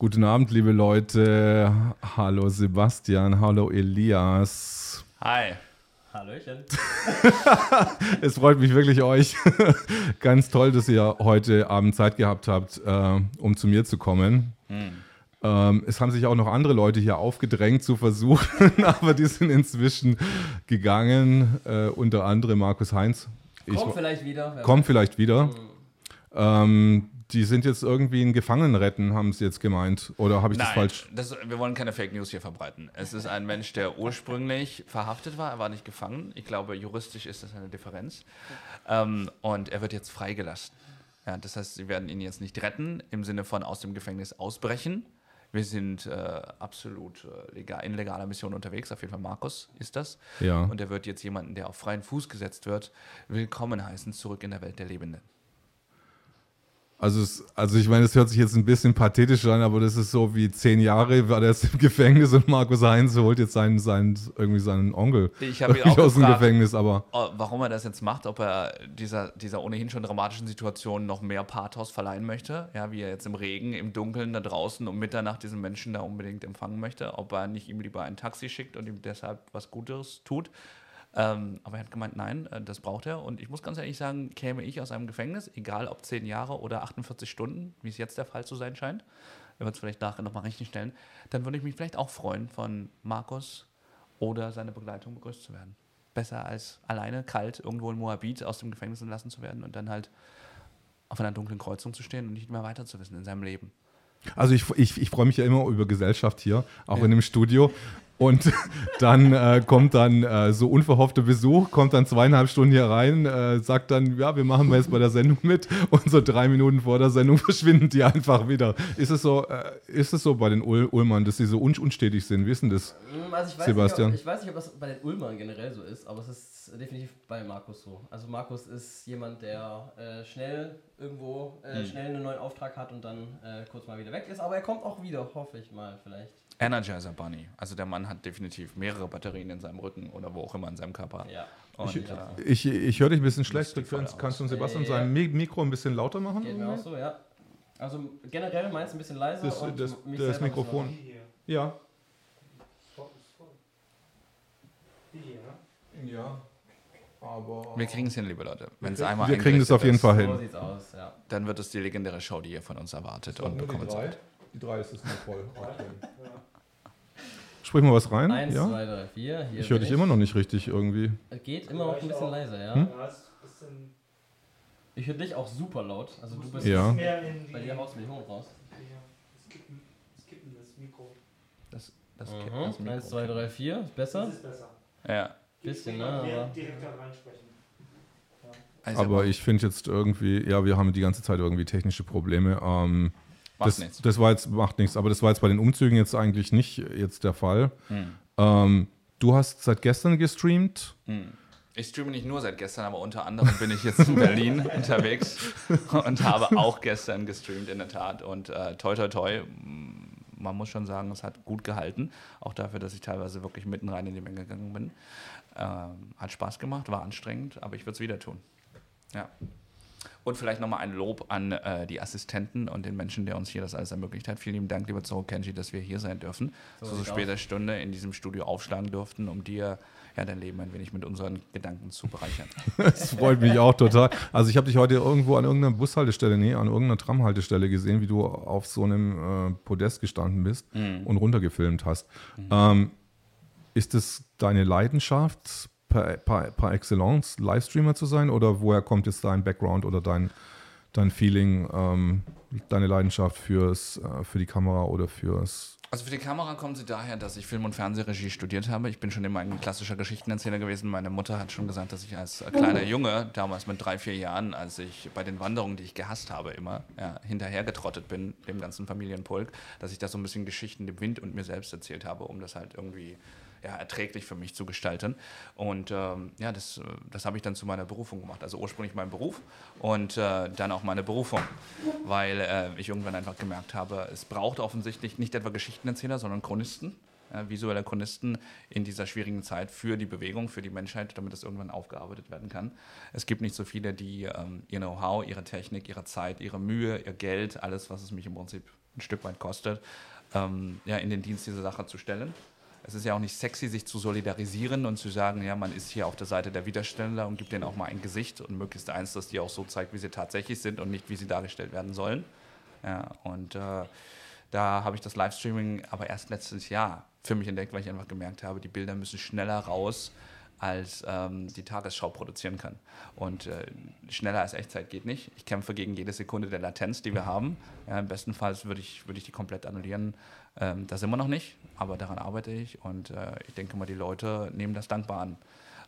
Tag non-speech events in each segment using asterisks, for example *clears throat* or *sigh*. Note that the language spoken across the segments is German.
Guten Abend, liebe Leute. Hallo Sebastian, hallo Elias. Hi. Hallöchen. *laughs* es freut mich wirklich euch. *laughs* Ganz toll, dass ihr heute Abend Zeit gehabt habt, äh, um zu mir zu kommen. Hm. Ähm, es haben sich auch noch andere Leute hier aufgedrängt zu versuchen, *laughs* aber die sind inzwischen gegangen. Äh, unter anderem Markus Heinz. Kommt vielleicht wieder. Kommt vielleicht wieder. Mhm. Ähm, die sind jetzt irgendwie in Gefangenenretten, haben sie jetzt gemeint. Oder habe ich Nein, das falsch? Das, wir wollen keine Fake News hier verbreiten. Es ist ein Mensch, der ursprünglich verhaftet war, er war nicht gefangen. Ich glaube, juristisch ist das eine Differenz. Ähm, und er wird jetzt freigelassen. Ja, das heißt, sie werden ihn jetzt nicht retten, im Sinne von aus dem Gefängnis ausbrechen. Wir sind äh, absolut äh, legal, in legaler Mission unterwegs. Auf jeden Fall Markus ist das. Ja. Und er wird jetzt jemanden, der auf freien Fuß gesetzt wird, willkommen heißen zurück in der Welt der Lebenden. Also, es, also ich meine, es hört sich jetzt ein bisschen pathetisch an, aber das ist so wie zehn Jahre war der jetzt im Gefängnis und Markus Heinz holt jetzt seinen, seinen irgendwie seinen Onkel ich ihn auch aus dem Gefängnis. Aber oh, warum er das jetzt macht, ob er dieser, dieser ohnehin schon dramatischen Situation noch mehr Pathos verleihen möchte, ja, wie er jetzt im Regen, im Dunkeln da draußen um Mitternacht diesen Menschen da unbedingt empfangen möchte, ob er nicht ihm lieber ein Taxi schickt und ihm deshalb was Gutes tut. Ähm, aber er hat gemeint, nein, äh, das braucht er. Und ich muss ganz ehrlich sagen, käme ich aus einem Gefängnis, egal ob 10 Jahre oder 48 Stunden, wie es jetzt der Fall zu sein scheint, wir werden es vielleicht nachher nochmal richtig stellen, dann würde ich mich vielleicht auch freuen, von Markus oder seiner Begleitung begrüßt zu werden. Besser als alleine kalt irgendwo in Moabit aus dem Gefängnis entlassen zu werden und dann halt auf einer dunklen Kreuzung zu stehen und nicht mehr weiter zu wissen in seinem Leben. Also ich, ich, ich freue mich ja immer über Gesellschaft hier, auch ja. in dem Studio. Und *laughs* dann äh, kommt dann äh, so unverhoffter Besuch, kommt dann zweieinhalb Stunden hier rein, äh, sagt dann, ja, wir machen jetzt bei der Sendung mit *laughs* und so drei Minuten vor der Sendung *laughs* verschwinden die einfach wieder. Ist es so, äh, ist es so bei den Ul Ulmern, dass sie so un unstetig sind? Wie ist denn das, hm, also ich Sebastian? Nicht, ob, ich weiß nicht, ob das bei den Ulmern generell so ist, aber es ist definitiv bei Markus so. Also Markus ist jemand, der äh, schnell irgendwo äh, hm. schnell einen neuen Auftrag hat und dann kurz mal wieder weg ist, aber er kommt auch wieder, hoffe ich mal vielleicht. Energizer Bunny. Also der Mann hat definitiv mehrere Batterien in seinem Rücken oder wo auch immer in seinem Körper. Ja. Und, ich, äh, ich, ich höre dich ein bisschen schlecht. Kannst, kannst du uns Sebastian ja, ja. sein Mikro ein bisschen lauter machen? Geht mir auch so, ja. Also generell meinst du ein bisschen leiser das, und das, das Mikrofon. Ja. Ja. Aber wir kriegen es hin, liebe Leute. Wenn es einmal wir kriegen es auf jeden Fall hin. So sieht's aus, ja. Dann wird es die legendäre Show, die ihr von uns erwartet und bekommen seid. Die drei ist es noch voll. Sprich mal was rein. Eins, ja? zwei, drei, vier. Hier ich höre dich immer noch nicht richtig irgendwie. Geht immer noch ein bisschen leiser, ja. Hm? Ich höre dich auch super laut. Also du bist ja. bei dir haust mich hoch raus. Das kippen das Mikro. Das, das, mhm. das Mikro. Eins, zwei, drei, vier. Ist besser? Das ist besser. Ja. Bisschen, ne? Aber direkt da reinsprechen. Also aber ich finde jetzt irgendwie, ja, wir haben die ganze Zeit irgendwie technische Probleme. Ähm, das, nichts. Das war jetzt, macht nichts, aber das war jetzt bei den Umzügen jetzt eigentlich nicht jetzt der Fall. Hm. Ähm, du hast seit gestern gestreamt. Hm. Ich streame nicht nur seit gestern, aber unter anderem bin ich jetzt in Berlin *laughs* unterwegs und habe auch gestern gestreamt, in der Tat. Und äh, toi, toi, toi, man muss schon sagen, es hat gut gehalten. Auch dafür, dass ich teilweise wirklich mitten rein in die Menge gegangen bin. Ähm, hat Spaß gemacht, war anstrengend, aber ich würde es wieder tun. Ja. Und vielleicht nochmal ein Lob an äh, die Assistenten und den Menschen, der uns hier das alles ermöglicht hat. Vielen lieben Dank, lieber Zoro Kenji, dass wir hier sein dürfen, so, zu so später aus. Stunde in diesem Studio aufschlagen durften, um dir ja, dein Leben ein wenig mit unseren Gedanken zu bereichern. *laughs* das freut mich auch total. Also ich habe dich heute irgendwo an irgendeiner Bushaltestelle, nee, an irgendeiner Tramhaltestelle gesehen, wie du auf so einem äh, Podest gestanden bist mhm. und runtergefilmt hast. Mhm. Ähm, ist es deine Leidenschaft? Par, par, par excellence Livestreamer zu sein oder woher kommt jetzt dein Background oder dein, dein Feeling, ähm, deine Leidenschaft fürs, äh, für die Kamera oder fürs also für die Kamera kommt sie daher, dass ich Film- und Fernsehregie studiert habe. Ich bin schon immer ein klassischer Geschichtenerzähler gewesen. Meine Mutter hat schon gesagt, dass ich als kleiner Junge, damals mit drei, vier Jahren, als ich bei den Wanderungen, die ich gehasst habe, immer ja, hinterhergetrottet bin, dem ganzen Familienpulk, dass ich da so ein bisschen Geschichten dem Wind und mir selbst erzählt habe, um das halt irgendwie ja, erträglich für mich zu gestalten. Und ähm, ja, das, das habe ich dann zu meiner Berufung gemacht. Also ursprünglich mein Beruf und äh, dann auch meine Berufung, weil äh, ich irgendwann einfach gemerkt habe, es braucht offensichtlich nicht etwa Geschichtenerzähler, sondern Chronisten. Äh, visuelle Chronisten in dieser schwierigen Zeit für die Bewegung, für die Menschheit, damit das irgendwann aufgearbeitet werden kann. Es gibt nicht so viele, die ähm, ihr Know-how, ihre Technik, ihre Zeit, ihre Mühe, ihr Geld, alles, was es mich im Prinzip ein Stück weit kostet, ähm, ja, in den Dienst dieser Sache zu stellen. Es ist ja auch nicht sexy, sich zu solidarisieren und zu sagen, ja, man ist hier auf der Seite der Widerständler und gibt denen auch mal ein Gesicht und möglichst eins, das die auch so zeigt, wie sie tatsächlich sind und nicht, wie sie dargestellt werden sollen. Ja, und äh, da habe ich das Livestreaming aber erst letztes Jahr für mich entdeckt, weil ich einfach gemerkt habe, die Bilder müssen schneller raus, als ähm, die Tagesschau produzieren kann. Und äh, schneller als Echtzeit geht nicht. Ich kämpfe gegen jede Sekunde der Latenz, die wir haben. Ja, Im besten Fall würde ich, würd ich die komplett annullieren. Ähm, das sind wir noch nicht, aber daran arbeite ich und äh, ich denke mal, die Leute nehmen das dankbar an.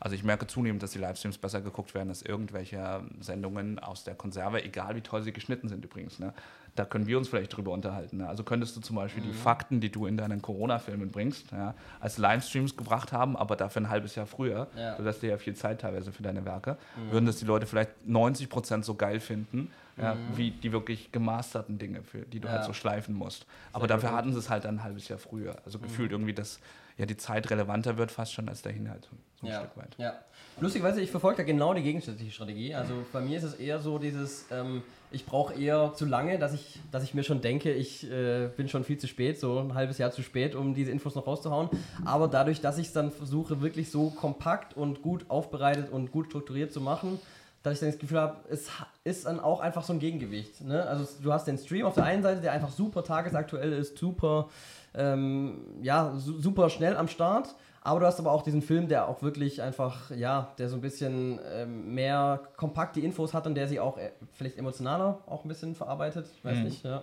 Also ich merke zunehmend, dass die Livestreams besser geguckt werden als irgendwelche Sendungen aus der Konserve, egal wie toll sie geschnitten sind übrigens. Ne? Da können wir uns vielleicht drüber unterhalten. Ne? Also könntest du zum Beispiel mhm. die Fakten, die du in deinen Corona-Filmen bringst, ja, als Livestreams gebracht haben, aber dafür ein halbes Jahr früher. Ja. Du lässt dir ja viel Zeit teilweise für deine Werke. Mhm. Würden das die Leute vielleicht 90 Prozent so geil finden, ja, mhm. wie die wirklich gemasterten Dinge, für die du halt so schleifen musst. Aber Sehr dafür gut. hatten sie es halt ein halbes Jahr früher. Also mhm. gefühlt irgendwie, dass ja, die Zeit relevanter wird fast schon als der Inhalt. Ein ja. Stück weit. Ja. Lustigerweise, ich verfolge da genau die gegensätzliche Strategie. Also bei mir ist es eher so dieses, ähm, ich brauche eher zu lange, dass ich, dass ich mir schon denke, ich äh, bin schon viel zu spät, so ein halbes Jahr zu spät, um diese Infos noch rauszuhauen. Aber dadurch, dass ich es dann versuche, wirklich so kompakt und gut aufbereitet und gut strukturiert zu machen, dass ich dann das Gefühl habe, es ist dann auch einfach so ein Gegengewicht. Ne? Also du hast den Stream auf der einen Seite, der einfach super tagesaktuell ist, super, ähm, ja, su super schnell am Start. Aber du hast aber auch diesen Film, der auch wirklich einfach, ja, der so ein bisschen ähm, mehr kompakt die Infos hat und der sie auch äh, vielleicht emotionaler auch ein bisschen verarbeitet. Weiß mhm. nicht, ja.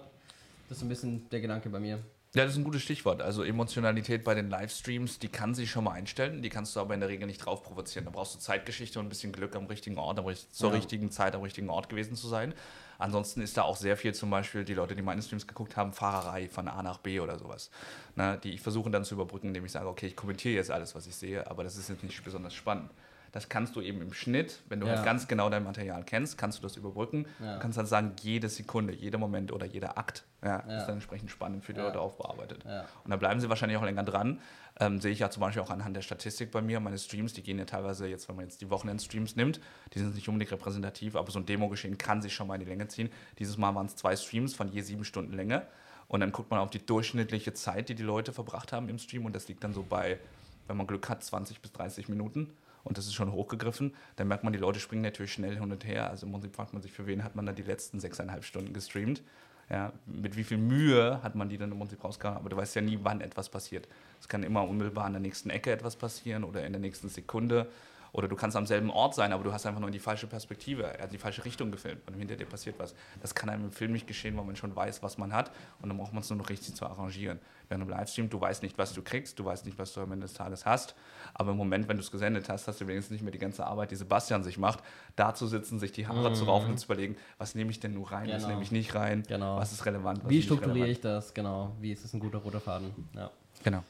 Das ist ein bisschen der Gedanke bei mir. Ja, das ist ein gutes Stichwort. Also Emotionalität bei den Livestreams, die kann sich schon mal einstellen, die kannst du aber in der Regel nicht drauf provozieren. Da brauchst du Zeitgeschichte und ein bisschen Glück am richtigen Ort, zur ja. richtigen Zeit am richtigen Ort gewesen zu sein. Ansonsten ist da auch sehr viel zum Beispiel, die Leute, die meine Streams geguckt haben, Fahrerei von A nach B oder sowas. Ne, die ich versuche dann zu überbrücken, indem ich sage, okay, ich kommentiere jetzt alles, was ich sehe, aber das ist jetzt nicht besonders spannend. Das kannst du eben im Schnitt, wenn du ja. halt ganz genau dein Material kennst, kannst du das überbrücken. Ja. Du kannst dann sagen, jede Sekunde, jeder Moment oder jeder Akt ja, ist dann entsprechend spannend für die Leute aufbearbeitet. Und da bleiben sie wahrscheinlich auch länger dran. Ähm, sehe ich ja zum Beispiel auch anhand der Statistik bei mir. Meine Streams, die gehen ja teilweise jetzt, wenn man jetzt die Wochenend-Streams nimmt, die sind nicht unbedingt repräsentativ, aber so ein Demo-Geschehen kann sich schon mal in die Länge ziehen. Dieses Mal waren es zwei Streams von je sieben Stunden Länge. Und dann guckt man auf die durchschnittliche Zeit, die die Leute verbracht haben im Stream. Und das liegt dann so bei, wenn man Glück hat, 20 bis 30 Minuten und das ist schon hochgegriffen, dann merkt man, die Leute springen natürlich schnell hin und her. Also im Prinzip fragt man sich, für wen hat man da die letzten sechseinhalb Stunden gestreamt. Ja, mit wie viel Mühe hat man die dann im Prinzip rausgehauen, aber du weißt ja nie, wann etwas passiert. Es kann immer unmittelbar an der nächsten Ecke etwas passieren oder in der nächsten Sekunde. Oder du kannst am selben Ort sein, aber du hast einfach nur in die falsche Perspektive, er hat die falsche Richtung gefilmt und hinter dir passiert was. Das kann einem im Film nicht geschehen, weil man schon weiß, was man hat und dann braucht man es nur noch richtig zu arrangieren. Während im Livestream, du weißt nicht, was du kriegst, du weißt nicht, was du am Ende des Tages hast, aber im Moment, wenn du es gesendet hast, hast du wenigstens nicht mehr die ganze Arbeit, die Sebastian sich macht, da zu sitzen, sich die Haare mhm. zu raufen und zu überlegen, was nehme ich denn nur rein, genau. was nehme ich nicht rein, genau. was ist relevant, was Wie strukturiere ich das, genau, wie ist es ein guter roter Faden, ja. Genau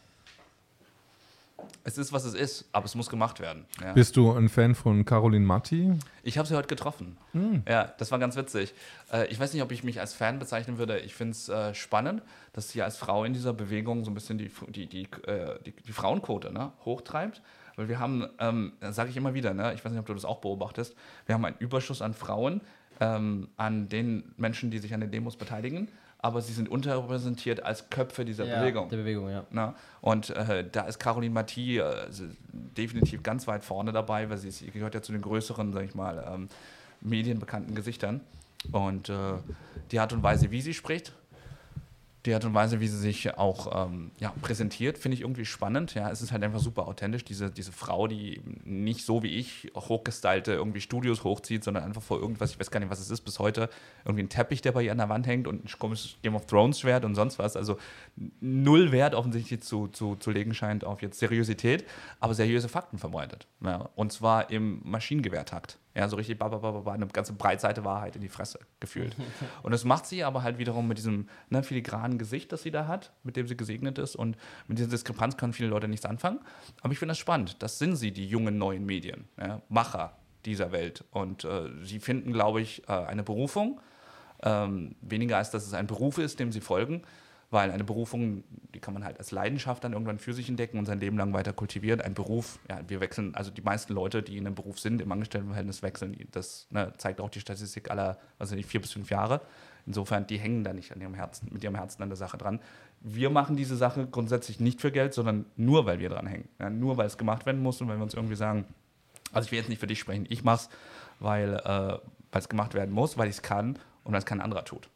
es ist, was es ist, aber es muss gemacht werden. Ja. Bist du ein Fan von Caroline Matti? Ich habe sie heute getroffen. Hm. Ja, das war ganz witzig. Äh, ich weiß nicht, ob ich mich als Fan bezeichnen würde. Ich finde es äh, spannend, dass sie als Frau in dieser Bewegung so ein bisschen die, die, die, äh, die, die Frauenquote ne, hochtreibt. Weil wir haben, ähm, sage ich immer wieder, ne, ich weiß nicht, ob du das auch beobachtest, wir haben einen Überschuss an Frauen, ähm, an den Menschen, die sich an den Demos beteiligen aber sie sind unterrepräsentiert als Köpfe dieser ja, Bewegung. Der Bewegung, ja. Na? Und äh, da ist Caroline Mathie äh, definitiv ganz weit vorne dabei, weil sie, sie gehört ja zu den größeren, sag ich mal, ähm, medienbekannten Gesichtern. Und äh, die Art und Weise, wie sie spricht, die Art und Weise, wie sie sich auch ähm, ja, präsentiert, finde ich irgendwie spannend. Ja, es ist halt einfach super authentisch. Diese, diese Frau, die nicht so wie ich hochgestylte irgendwie Studios hochzieht, sondern einfach vor irgendwas, ich weiß gar nicht, was es ist bis heute, irgendwie ein Teppich, der bei ihr an der Wand hängt und ein komisches Game of Thrones Schwert und sonst was. Also null Wert offensichtlich zu, zu, zu legen scheint auf jetzt Seriosität, aber seriöse Fakten verbreitet. Ja, und zwar im Maschinengewehrtakt. Ja, so richtig babababa, eine ganze Breitseite Wahrheit in die Fresse gefühlt. *laughs* Und das macht sie aber halt wiederum mit diesem ne, filigranen Gesicht, das sie da hat, mit dem sie gesegnet ist. Und mit dieser Diskrepanz können viele Leute nichts anfangen. Aber ich finde das spannend. Das sind sie, die jungen neuen Medien, ja, Macher dieser Welt. Und äh, sie finden, glaube ich, äh, eine Berufung. Ähm, weniger als dass es ein Beruf ist, dem sie folgen, weil eine Berufung, die kann man halt als Leidenschaft dann irgendwann für sich entdecken und sein Leben lang weiter kultivieren. Ein Beruf, ja, wir wechseln, also die meisten Leute, die in einem Beruf sind, im Angestelltenverhältnis wechseln, das ne, zeigt auch die Statistik aller, also nicht vier bis fünf Jahre. Insofern, die hängen da nicht an ihrem Herzen, mit ihrem Herzen an der Sache dran. Wir machen diese Sache grundsätzlich nicht für Geld, sondern nur, weil wir dran hängen. Ja, nur, weil es gemacht werden muss und weil wir uns irgendwie sagen, also ich will jetzt nicht für dich sprechen, ich mache es, weil äh, es gemacht werden muss, weil ich es kann und weil es kein anderer tut.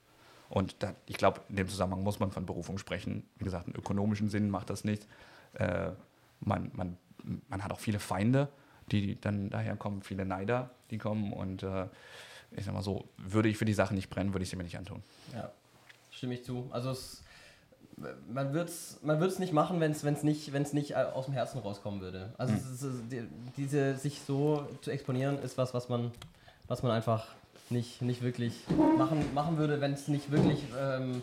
Und da, ich glaube, in dem Zusammenhang muss man von Berufung sprechen. Wie gesagt, im ökonomischen Sinn macht das nicht. Äh, man, man, man hat auch viele Feinde, die dann daher kommen, viele Neider, die kommen. Und äh, ich sag mal so, würde ich für die Sache nicht brennen, würde ich sie mir nicht antun. Ja, stimme ich zu. Also es, man würde es man nicht machen, wenn es nicht, nicht aus dem Herzen rauskommen würde. Also hm. es, es, diese, sich so zu exponieren, ist was, was man, was man einfach nicht, nicht wirklich machen, machen würde, wenn es nicht wirklich ähm,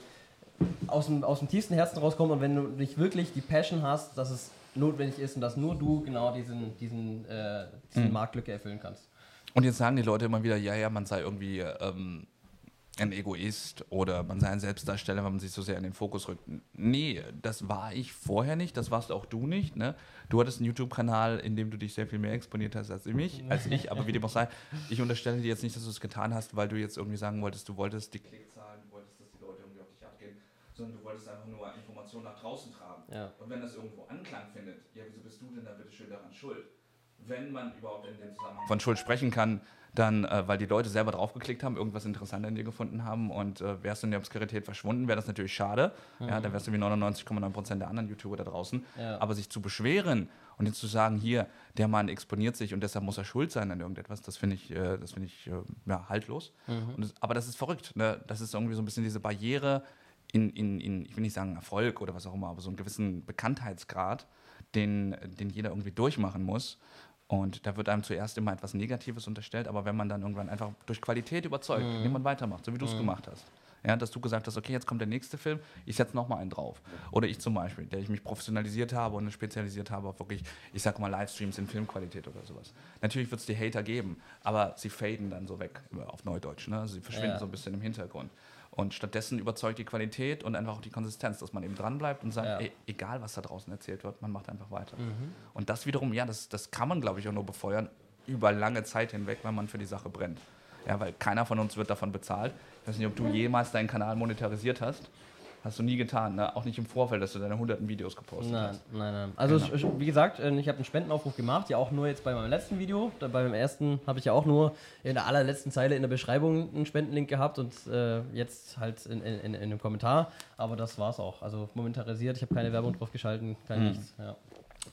aus, dem, aus dem tiefsten Herzen rauskommt und wenn du nicht wirklich die Passion hast, dass es notwendig ist und dass nur du genau diesen, diesen, äh, diesen mhm. Marktlücke erfüllen kannst. Und jetzt sagen die Leute immer wieder, ja, ja, man sei irgendwie ähm, ein Egoist oder man sei ein Selbstdarsteller, wenn man sich so sehr in den Fokus rückt. Nee, das war ich vorher nicht, das warst auch du nicht. Ne? Du hattest einen YouTube-Kanal, in dem du dich sehr viel mehr exponiert hast als ich, als ich aber wie dem auch sei, ich unterstelle dir jetzt nicht, dass du es getan hast, weil du jetzt irgendwie sagen wolltest, du wolltest die Klickzahlen, du wolltest, dass die Leute irgendwie auf dich abgehen, sondern du wolltest einfach nur Informationen nach draußen tragen. Ja. Und wenn das irgendwo Anklang findet, ja, wieso bist du denn da bitte schön daran schuld? Wenn man überhaupt in dem Zusammenhang von Schuld sprechen kann, dann, äh, weil die Leute selber draufgeklickt haben, irgendwas interessant an dir gefunden haben und äh, wärst du in der Obskurität verschwunden, wäre das natürlich schade. Mhm. Ja, dann wärst du wie 99,9% der anderen YouTuber da draußen. Ja. Aber sich zu beschweren und jetzt zu sagen, hier, der Mann exponiert sich und deshalb muss er schuld sein an irgendetwas, das finde ich, äh, das find ich äh, ja, haltlos. Mhm. Das, aber das ist verrückt. Ne? Das ist irgendwie so ein bisschen diese Barriere in, in, in, ich will nicht sagen Erfolg oder was auch immer, aber so einen gewissen Bekanntheitsgrad, den, den jeder irgendwie durchmachen muss. Und da wird einem zuerst immer etwas Negatives unterstellt, aber wenn man dann irgendwann einfach durch Qualität überzeugt, mhm. indem man weitermacht, so wie du es mhm. gemacht hast. Ja, dass du gesagt hast, okay, jetzt kommt der nächste Film, ich setze nochmal einen drauf. Oder ich zum Beispiel, der ich mich professionalisiert habe und spezialisiert habe auf wirklich, ich sag mal, Livestreams in Filmqualität oder sowas. Natürlich wird es die Hater geben, aber sie faden dann so weg, auf Neudeutsch. Ne? Also sie verschwinden ja. so ein bisschen im Hintergrund. Und stattdessen überzeugt die Qualität und einfach auch die Konsistenz, dass man eben dranbleibt und sagt, ja. ey, egal was da draußen erzählt wird, man macht einfach weiter. Mhm. Und das wiederum, ja, das, das kann man, glaube ich, auch nur befeuern über lange Zeit hinweg, wenn man für die Sache brennt. Ja, weil keiner von uns wird davon bezahlt. Ich weiß nicht, ob du jemals deinen Kanal monetarisiert hast. Hast du nie getan, ne? auch nicht im Vorfeld, dass du deine hunderten Videos gepostet nein, hast. Nein, nein, Also genau. wie gesagt, äh, ich habe einen Spendenaufruf gemacht, ja auch nur jetzt bei meinem letzten Video. Bei meinem ersten habe ich ja auch nur in der allerletzten Zeile in der Beschreibung einen Spendenlink gehabt und äh, jetzt halt in, in, in, in, einem Kommentar. Aber das war es auch. Also monetarisiert, ich habe keine Werbung drauf geschalten, kein mhm. nichts. Ja.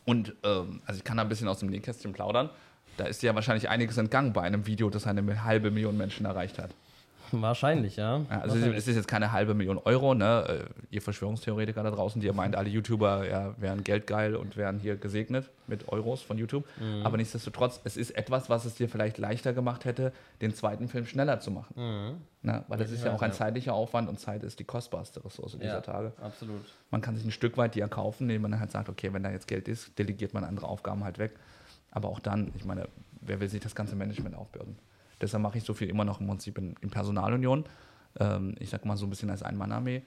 Und ähm, also ich kann da ein bisschen aus dem Nähkästchen plaudern. Da ist ja wahrscheinlich einiges entgangen bei einem Video, das eine halbe Million Menschen erreicht hat. Wahrscheinlich, ja. ja also Wahrscheinlich. es ist jetzt keine halbe Million Euro, ne? Äh, ihr Verschwörungstheoretiker da draußen, die ihr meint, alle YouTuber ja, wären geldgeil und wären hier gesegnet mit Euros von YouTube. Mhm. Aber nichtsdestotrotz, es ist etwas, was es dir vielleicht leichter gemacht hätte, den zweiten Film schneller zu machen. Mhm. Na, weil das ist ja auch ein zeitlicher Aufwand und Zeit ist die kostbarste Ressource dieser ja, Tage. Absolut. Man kann sich ein Stück weit die erkaufen, indem man halt sagt, okay, wenn da jetzt Geld ist, delegiert man andere Aufgaben halt weg. Aber auch dann, ich meine, wer will sich das ganze Management aufbürden? Deshalb mache ich so viel immer noch im Prinzip in, in Personalunion. Ähm, ich sag mal so ein bisschen als Ein-Mann-Armee.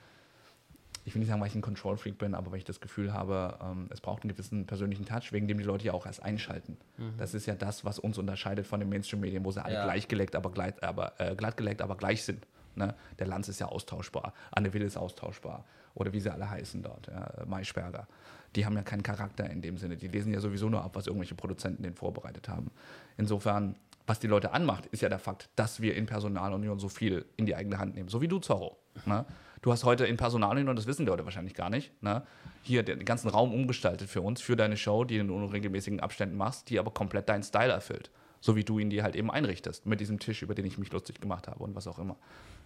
Ich will nicht sagen, weil ich ein Control-Freak bin, aber weil ich das Gefühl habe, ähm, es braucht einen gewissen persönlichen Touch, wegen dem die Leute ja auch erst einschalten. Mhm. Das ist ja das, was uns unterscheidet von den Mainstream-Medien, wo sie alle ja. gleichgeleckt, aber, gleit, aber äh, glattgeleckt, aber gleich sind. Ne? Der Lanz ist ja austauschbar, Anne Will ist austauschbar oder wie sie alle heißen dort, ja, Maischberger. Die haben ja keinen Charakter in dem Sinne. Die lesen ja sowieso nur ab, was irgendwelche Produzenten denen vorbereitet haben. Insofern was die Leute anmacht, ist ja der Fakt, dass wir in Personalunion so viel in die eigene Hand nehmen. So wie du, Zorro. Ne? Du hast heute in Personalunion, das wissen die Leute wahrscheinlich gar nicht, ne? hier den ganzen Raum umgestaltet für uns, für deine Show, die du in unregelmäßigen Abständen machst, die aber komplett deinen Style erfüllt so wie du ihn dir halt eben einrichtest, mit diesem Tisch, über den ich mich lustig gemacht habe und was auch immer.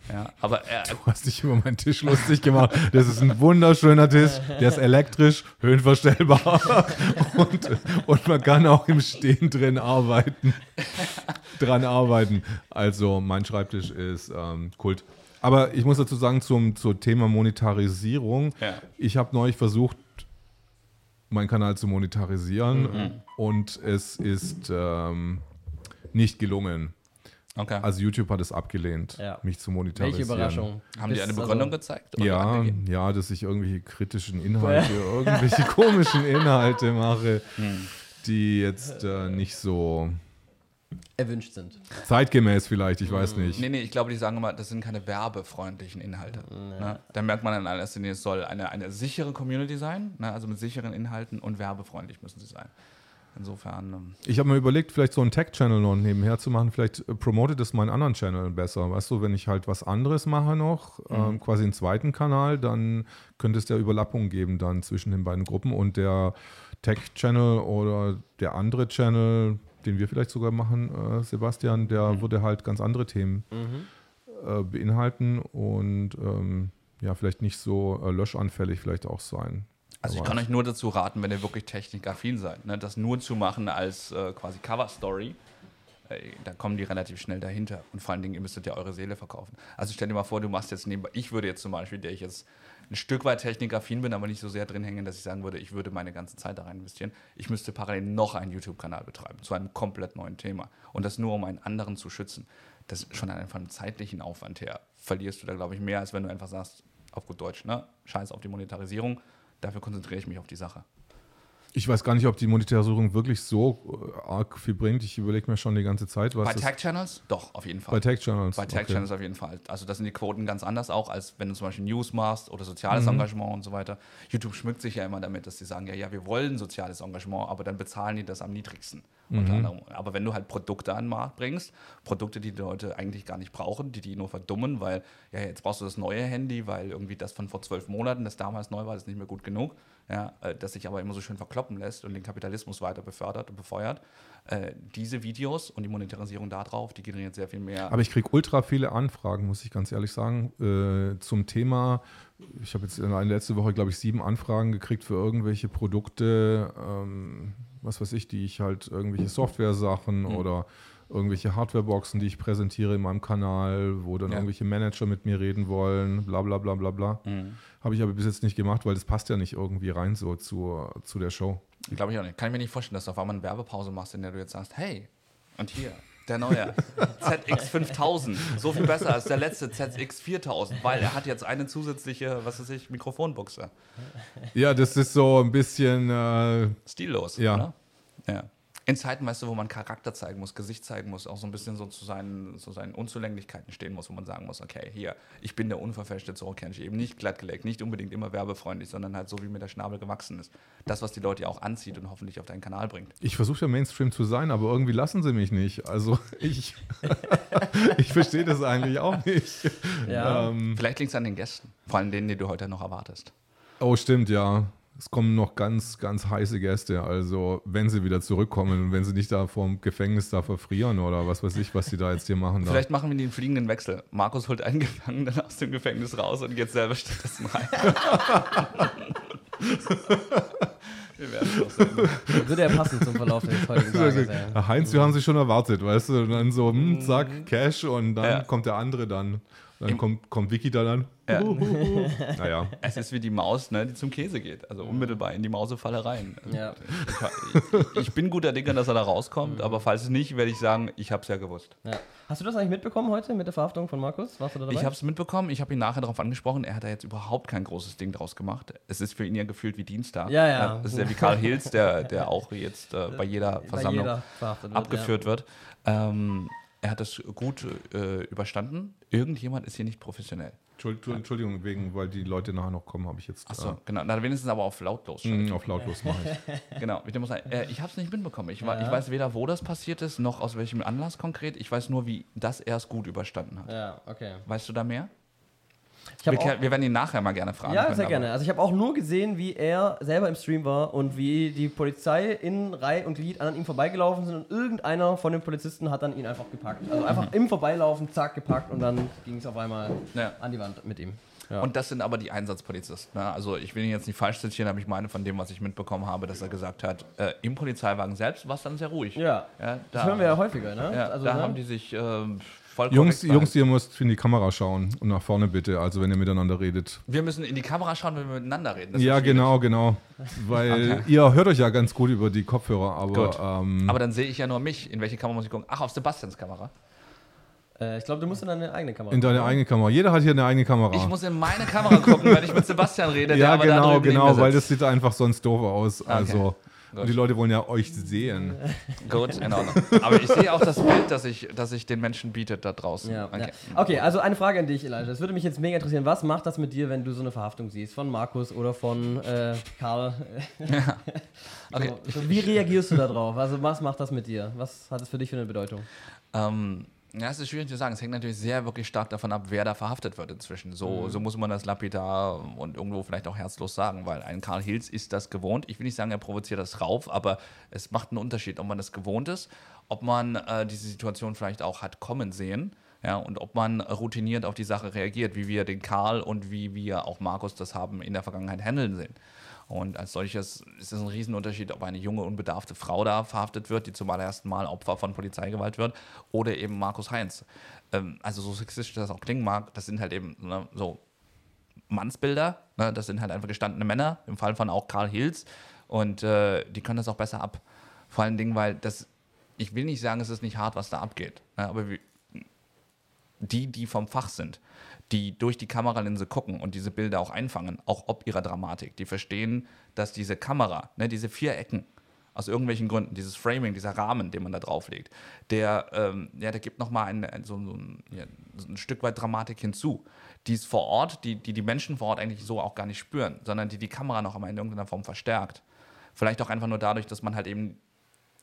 Ja, aber äh, du hast dich über meinen Tisch lustig gemacht. Das ist ein wunderschöner Tisch, der ist elektrisch, höhenverstellbar *laughs* und, und man kann auch im Stehen drin arbeiten, dran arbeiten. Also mein Schreibtisch ist ähm, Kult. Aber ich muss dazu sagen, zum, zum Thema Monetarisierung, ja. ich habe neulich versucht, meinen Kanal zu monetarisieren mhm. und es ist ähm, nicht gelungen. Okay. Also YouTube hat es abgelehnt, ja. mich zu monetarisieren. Welche Überraschung. Haben die eine Begründung also gezeigt? Ja, ja, dass ich irgendwelche kritischen Inhalte, *laughs* irgendwelche komischen Inhalte mache, hm. die jetzt äh, nicht so erwünscht sind. Zeitgemäß vielleicht, ich weiß nicht. Nee, nee, ich glaube, die sagen immer, das sind keine werbefreundlichen Inhalte. Nee. Ne? Da merkt man in allererster Linie, es soll eine, eine sichere Community sein, ne? also mit sicheren Inhalten und werbefreundlich müssen sie sein. Insofern. Ähm ich habe mir überlegt, vielleicht so einen Tech-Channel noch nebenher zu machen. Vielleicht äh, promotet es meinen anderen Channel besser. Weißt du, wenn ich halt was anderes mache noch, mhm. ähm, quasi einen zweiten Kanal, dann könnte es ja Überlappungen geben dann zwischen den beiden Gruppen und der Tech-Channel oder der andere Channel, den wir vielleicht sogar machen, äh, Sebastian, der mhm. würde halt ganz andere Themen mhm. äh, beinhalten und ähm, ja, vielleicht nicht so äh, löschanfällig vielleicht auch sein. Also ich kann euch nur dazu raten, wenn ihr wirklich technikaffin seid, ne, das nur zu machen als äh, quasi Cover-Story, äh, da kommen die relativ schnell dahinter. Und vor allen Dingen, ihr müsstet ja eure Seele verkaufen. Also stell dir mal vor, du machst jetzt nebenbei, ich würde jetzt zum Beispiel, der ich jetzt ein Stück weit technikaffin bin, aber nicht so sehr drin hängen, dass ich sagen würde, ich würde meine ganze Zeit da rein investieren. Ich müsste parallel noch einen YouTube-Kanal betreiben zu einem komplett neuen Thema. Und das nur, um einen anderen zu schützen. Das ist schon einfach einen zeitlichen Aufwand her. Verlierst du da, glaube ich, mehr, als wenn du einfach sagst, auf gut Deutsch, ne? Scheiß auf die Monetarisierung Dafür konzentriere ich mich auf die Sache. Ich weiß gar nicht, ob die Monetarisierung wirklich so äh, arg viel bringt. Ich überlege mir schon die ganze Zeit, was. Bei Tag-Channels? Doch, auf jeden Fall. Bei Tag-Channels. Bei Tag-Channels okay. auf jeden Fall. Also, das sind die Quoten ganz anders auch, als wenn du zum Beispiel News machst oder soziales mhm. Engagement und so weiter. YouTube schmückt sich ja immer damit, dass sie sagen: Ja, ja, wir wollen soziales Engagement, aber dann bezahlen die das am niedrigsten. Mhm. Aber wenn du halt Produkte an den Markt bringst, Produkte, die die Leute eigentlich gar nicht brauchen, die die nur verdummen, weil, ja, jetzt brauchst du das neue Handy, weil irgendwie das von vor zwölf Monaten, das damals neu war, das ist nicht mehr gut genug ja, äh, das sich aber immer so schön verkloppen lässt und den Kapitalismus weiter befördert und befeuert. Äh, diese Videos und die Monetarisierung darauf, die generieren sehr viel mehr. Aber ich kriege ultra viele Anfragen, muss ich ganz ehrlich sagen, äh, zum Thema. Ich habe jetzt in der letzten Woche, glaube ich, sieben Anfragen gekriegt für irgendwelche Produkte, ähm, was weiß ich, die ich halt irgendwelche Software-Sachen mhm. oder irgendwelche Hardwareboxen, die ich präsentiere in meinem Kanal, wo dann ja. irgendwelche Manager mit mir reden wollen, bla bla bla bla bla. Mhm. Habe ich aber bis jetzt nicht gemacht, weil das passt ja nicht irgendwie rein so zu, zu der Show. Glaube ich auch nicht. Kann ich mir nicht vorstellen, dass du auf einmal eine Werbepause machst, in der du jetzt sagst, hey, und hier, der neue *laughs* ZX5000, so viel besser als der letzte ZX4000, weil er hat jetzt eine zusätzliche, was weiß ich, Mikrofonbuchse. Ja, das ist so ein bisschen äh, stillos, ja. Oder? Ja in Zeiten, weißt du, wo man Charakter zeigen muss, Gesicht zeigen muss, auch so ein bisschen so zu seinen, zu seinen Unzulänglichkeiten stehen muss, wo man sagen muss, okay, hier, ich bin der unverfälschte Zorokensch, eben nicht glattgelegt, nicht unbedingt immer werbefreundlich, sondern halt so, wie mir der Schnabel gewachsen ist. Das, was die Leute ja auch anzieht und hoffentlich auf deinen Kanal bringt. Ich versuche ja Mainstream zu sein, aber irgendwie lassen sie mich nicht. Also *laughs* ich, *laughs* ich verstehe das eigentlich auch nicht. Ja. Ähm, Vielleicht liegt es an den Gästen, vor allem denen, die du heute noch erwartest. Oh, stimmt, ja es kommen noch ganz, ganz heiße Gäste. Also, wenn sie wieder zurückkommen und wenn sie nicht da vorm Gefängnis da verfrieren oder was weiß ich, was sie da jetzt hier machen. Vielleicht da. machen wir den fliegenden Wechsel. Markus holt einen Gefangenen aus dem Gefängnis raus und geht selber stattdessen rein. *laughs* wir werden es sehen. Würde ja passen zum Verlauf des heutigen Tages. Ja. Heinz, wir haben sie schon erwartet, weißt du? Und dann so, hm, zack, Cash und dann ja. kommt der andere dann. Dann kommt, kommt Vicky da dann. Ja. naja. *laughs* Es ist wie die Maus, ne, die zum Käse geht. Also unmittelbar in die Mausefalle rein. Ja. Ich, ich, bin guter Dinge, dass er da rauskommt, aber falls nicht, werde ich sagen, ich habe es ja gewusst. Ja. Hast du das eigentlich mitbekommen heute mit der Verhaftung von Markus? Warst du da dabei? Ich habe es mitbekommen. Ich habe ihn nachher darauf angesprochen. Er hat da jetzt überhaupt kein großes Ding draus gemacht. Es ist für ihn ja gefühlt wie Dienstag. Ja, ja. Das ist ja wie Karl Hills, der, der auch jetzt äh, bei jeder Versammlung bei jeder wird, abgeführt ja. wird. Ähm, er hat das gut äh, überstanden. Irgendjemand ist hier nicht professionell. Entschuldigung, wegen, weil die Leute nachher noch kommen, habe ich jetzt. Achso, äh, genau. Na, wenigstens aber auf lautlos. Mm, auf lautlos mache ich. *laughs* genau. Ich, muss sagen, äh, ich habe es nicht mitbekommen. Ich, ja. ich, weiß weder, wo das passiert ist, noch aus welchem Anlass konkret. Ich weiß nur, wie das er es gut überstanden hat. Ja, okay. Weißt du da mehr? Wir, auch, wir, werden ihn nachher mal gerne fragen. Ja, können, sehr gerne. Also ich habe auch nur gesehen, wie er selber im Stream war und wie die Polizei in Reihe und Glied an ihm vorbeigelaufen sind und irgendeiner von den Polizisten hat dann ihn einfach gepackt. Also einfach mhm. im Vorbeilaufen, zack, gepackt und dann ging es auf einmal ja. an die Wand mit ihm. Ja. Und das sind aber die Einsatzpolizisten. Ne? Also ich will ihn jetzt nicht falsch zitieren, aber ich meine von dem, was ich mitbekommen habe, dass er gesagt hat, äh, im Polizeiwagen selbst war es dann sehr ruhig. Ja, ja da, das hören wir ja häufiger. Ne? Ja, also, da ne? haben die sich... Äh, Jungs, Jungs, ihr müsst in die Kamera schauen und nach vorne bitte, also wenn ihr miteinander redet. Wir müssen in die Kamera schauen, wenn wir miteinander reden. ja, genau, genau. *laughs* Weil okay. ihr hört euch ja ganz gut über die Kopfhörer, aber. Ähm, aber dann sehe ich ja nur mich. In welche Kamera muss ich gucken? Ach, auf Sebastians Kamera. Äh, ich glaube, du musst in deine eigene Kamera. In deine eigene Kamera. Jeder hat hier eine eigene Kamera. Ich muss in meine Kamera gucken, wenn ich mit *laughs* Sebastian rede. ja, der genau, aber da genau, weil das sieht einfach sonst doof aus. Okay. Also. Und die Leute wollen ja euch sehen. *laughs* Gut, in Ordnung. Aber ich sehe auch das Bild, das ich, das ich den Menschen bietet da draußen. Ja, okay. ja. okay, also eine Frage an dich, Elijah. Es würde mich jetzt mega interessieren, was macht das mit dir, wenn du so eine Verhaftung siehst? Von Markus oder von äh, Karl? *laughs* Ja. Okay. So, so, wie reagierst du darauf? Also was macht das mit dir? Was hat es für dich für eine Bedeutung? Ähm, ja, es ist schwierig zu sagen. Es hängt natürlich sehr wirklich stark davon ab, wer da verhaftet wird inzwischen. So, mhm. so muss man das lapidar und irgendwo vielleicht auch herzlos sagen, weil ein Karl Hills ist das gewohnt. Ich will nicht sagen, er provoziert das rauf, aber es macht einen Unterschied, ob man das gewohnt ist, ob man äh, diese Situation vielleicht auch hat kommen sehen. Ja, und ob man routiniert auf die Sache reagiert, wie wir den Karl und wie wir auch Markus das haben in der Vergangenheit handeln sehen. Und als solches ist es ein Riesenunterschied, ob eine junge, unbedarfte Frau da verhaftet wird, die zum allerersten Mal Opfer von Polizeigewalt wird, oder eben Markus Heinz. Ähm, also so sexistisch das auch klingen mag, das sind halt eben ne, so Mannsbilder, ne, das sind halt einfach gestandene Männer, im Fall von auch Karl Hills. Und äh, die können das auch besser ab. Vor allen Dingen, weil das, ich will nicht sagen, es ist nicht hart, was da abgeht, ne, aber wie, die, die vom Fach sind, die durch die Kameralinse gucken und diese Bilder auch einfangen, auch ob ihrer Dramatik. Die verstehen, dass diese Kamera, ne, diese vier Ecken, aus irgendwelchen Gründen, dieses Framing, dieser Rahmen, den man da drauflegt, der, ähm, ja, der gibt nochmal ein, ein, so, so, ein, ja, ein Stück weit Dramatik hinzu, die es vor Ort, die, die die Menschen vor Ort eigentlich so auch gar nicht spüren, sondern die die Kamera noch einmal in irgendeiner Form verstärkt. Vielleicht auch einfach nur dadurch, dass man halt eben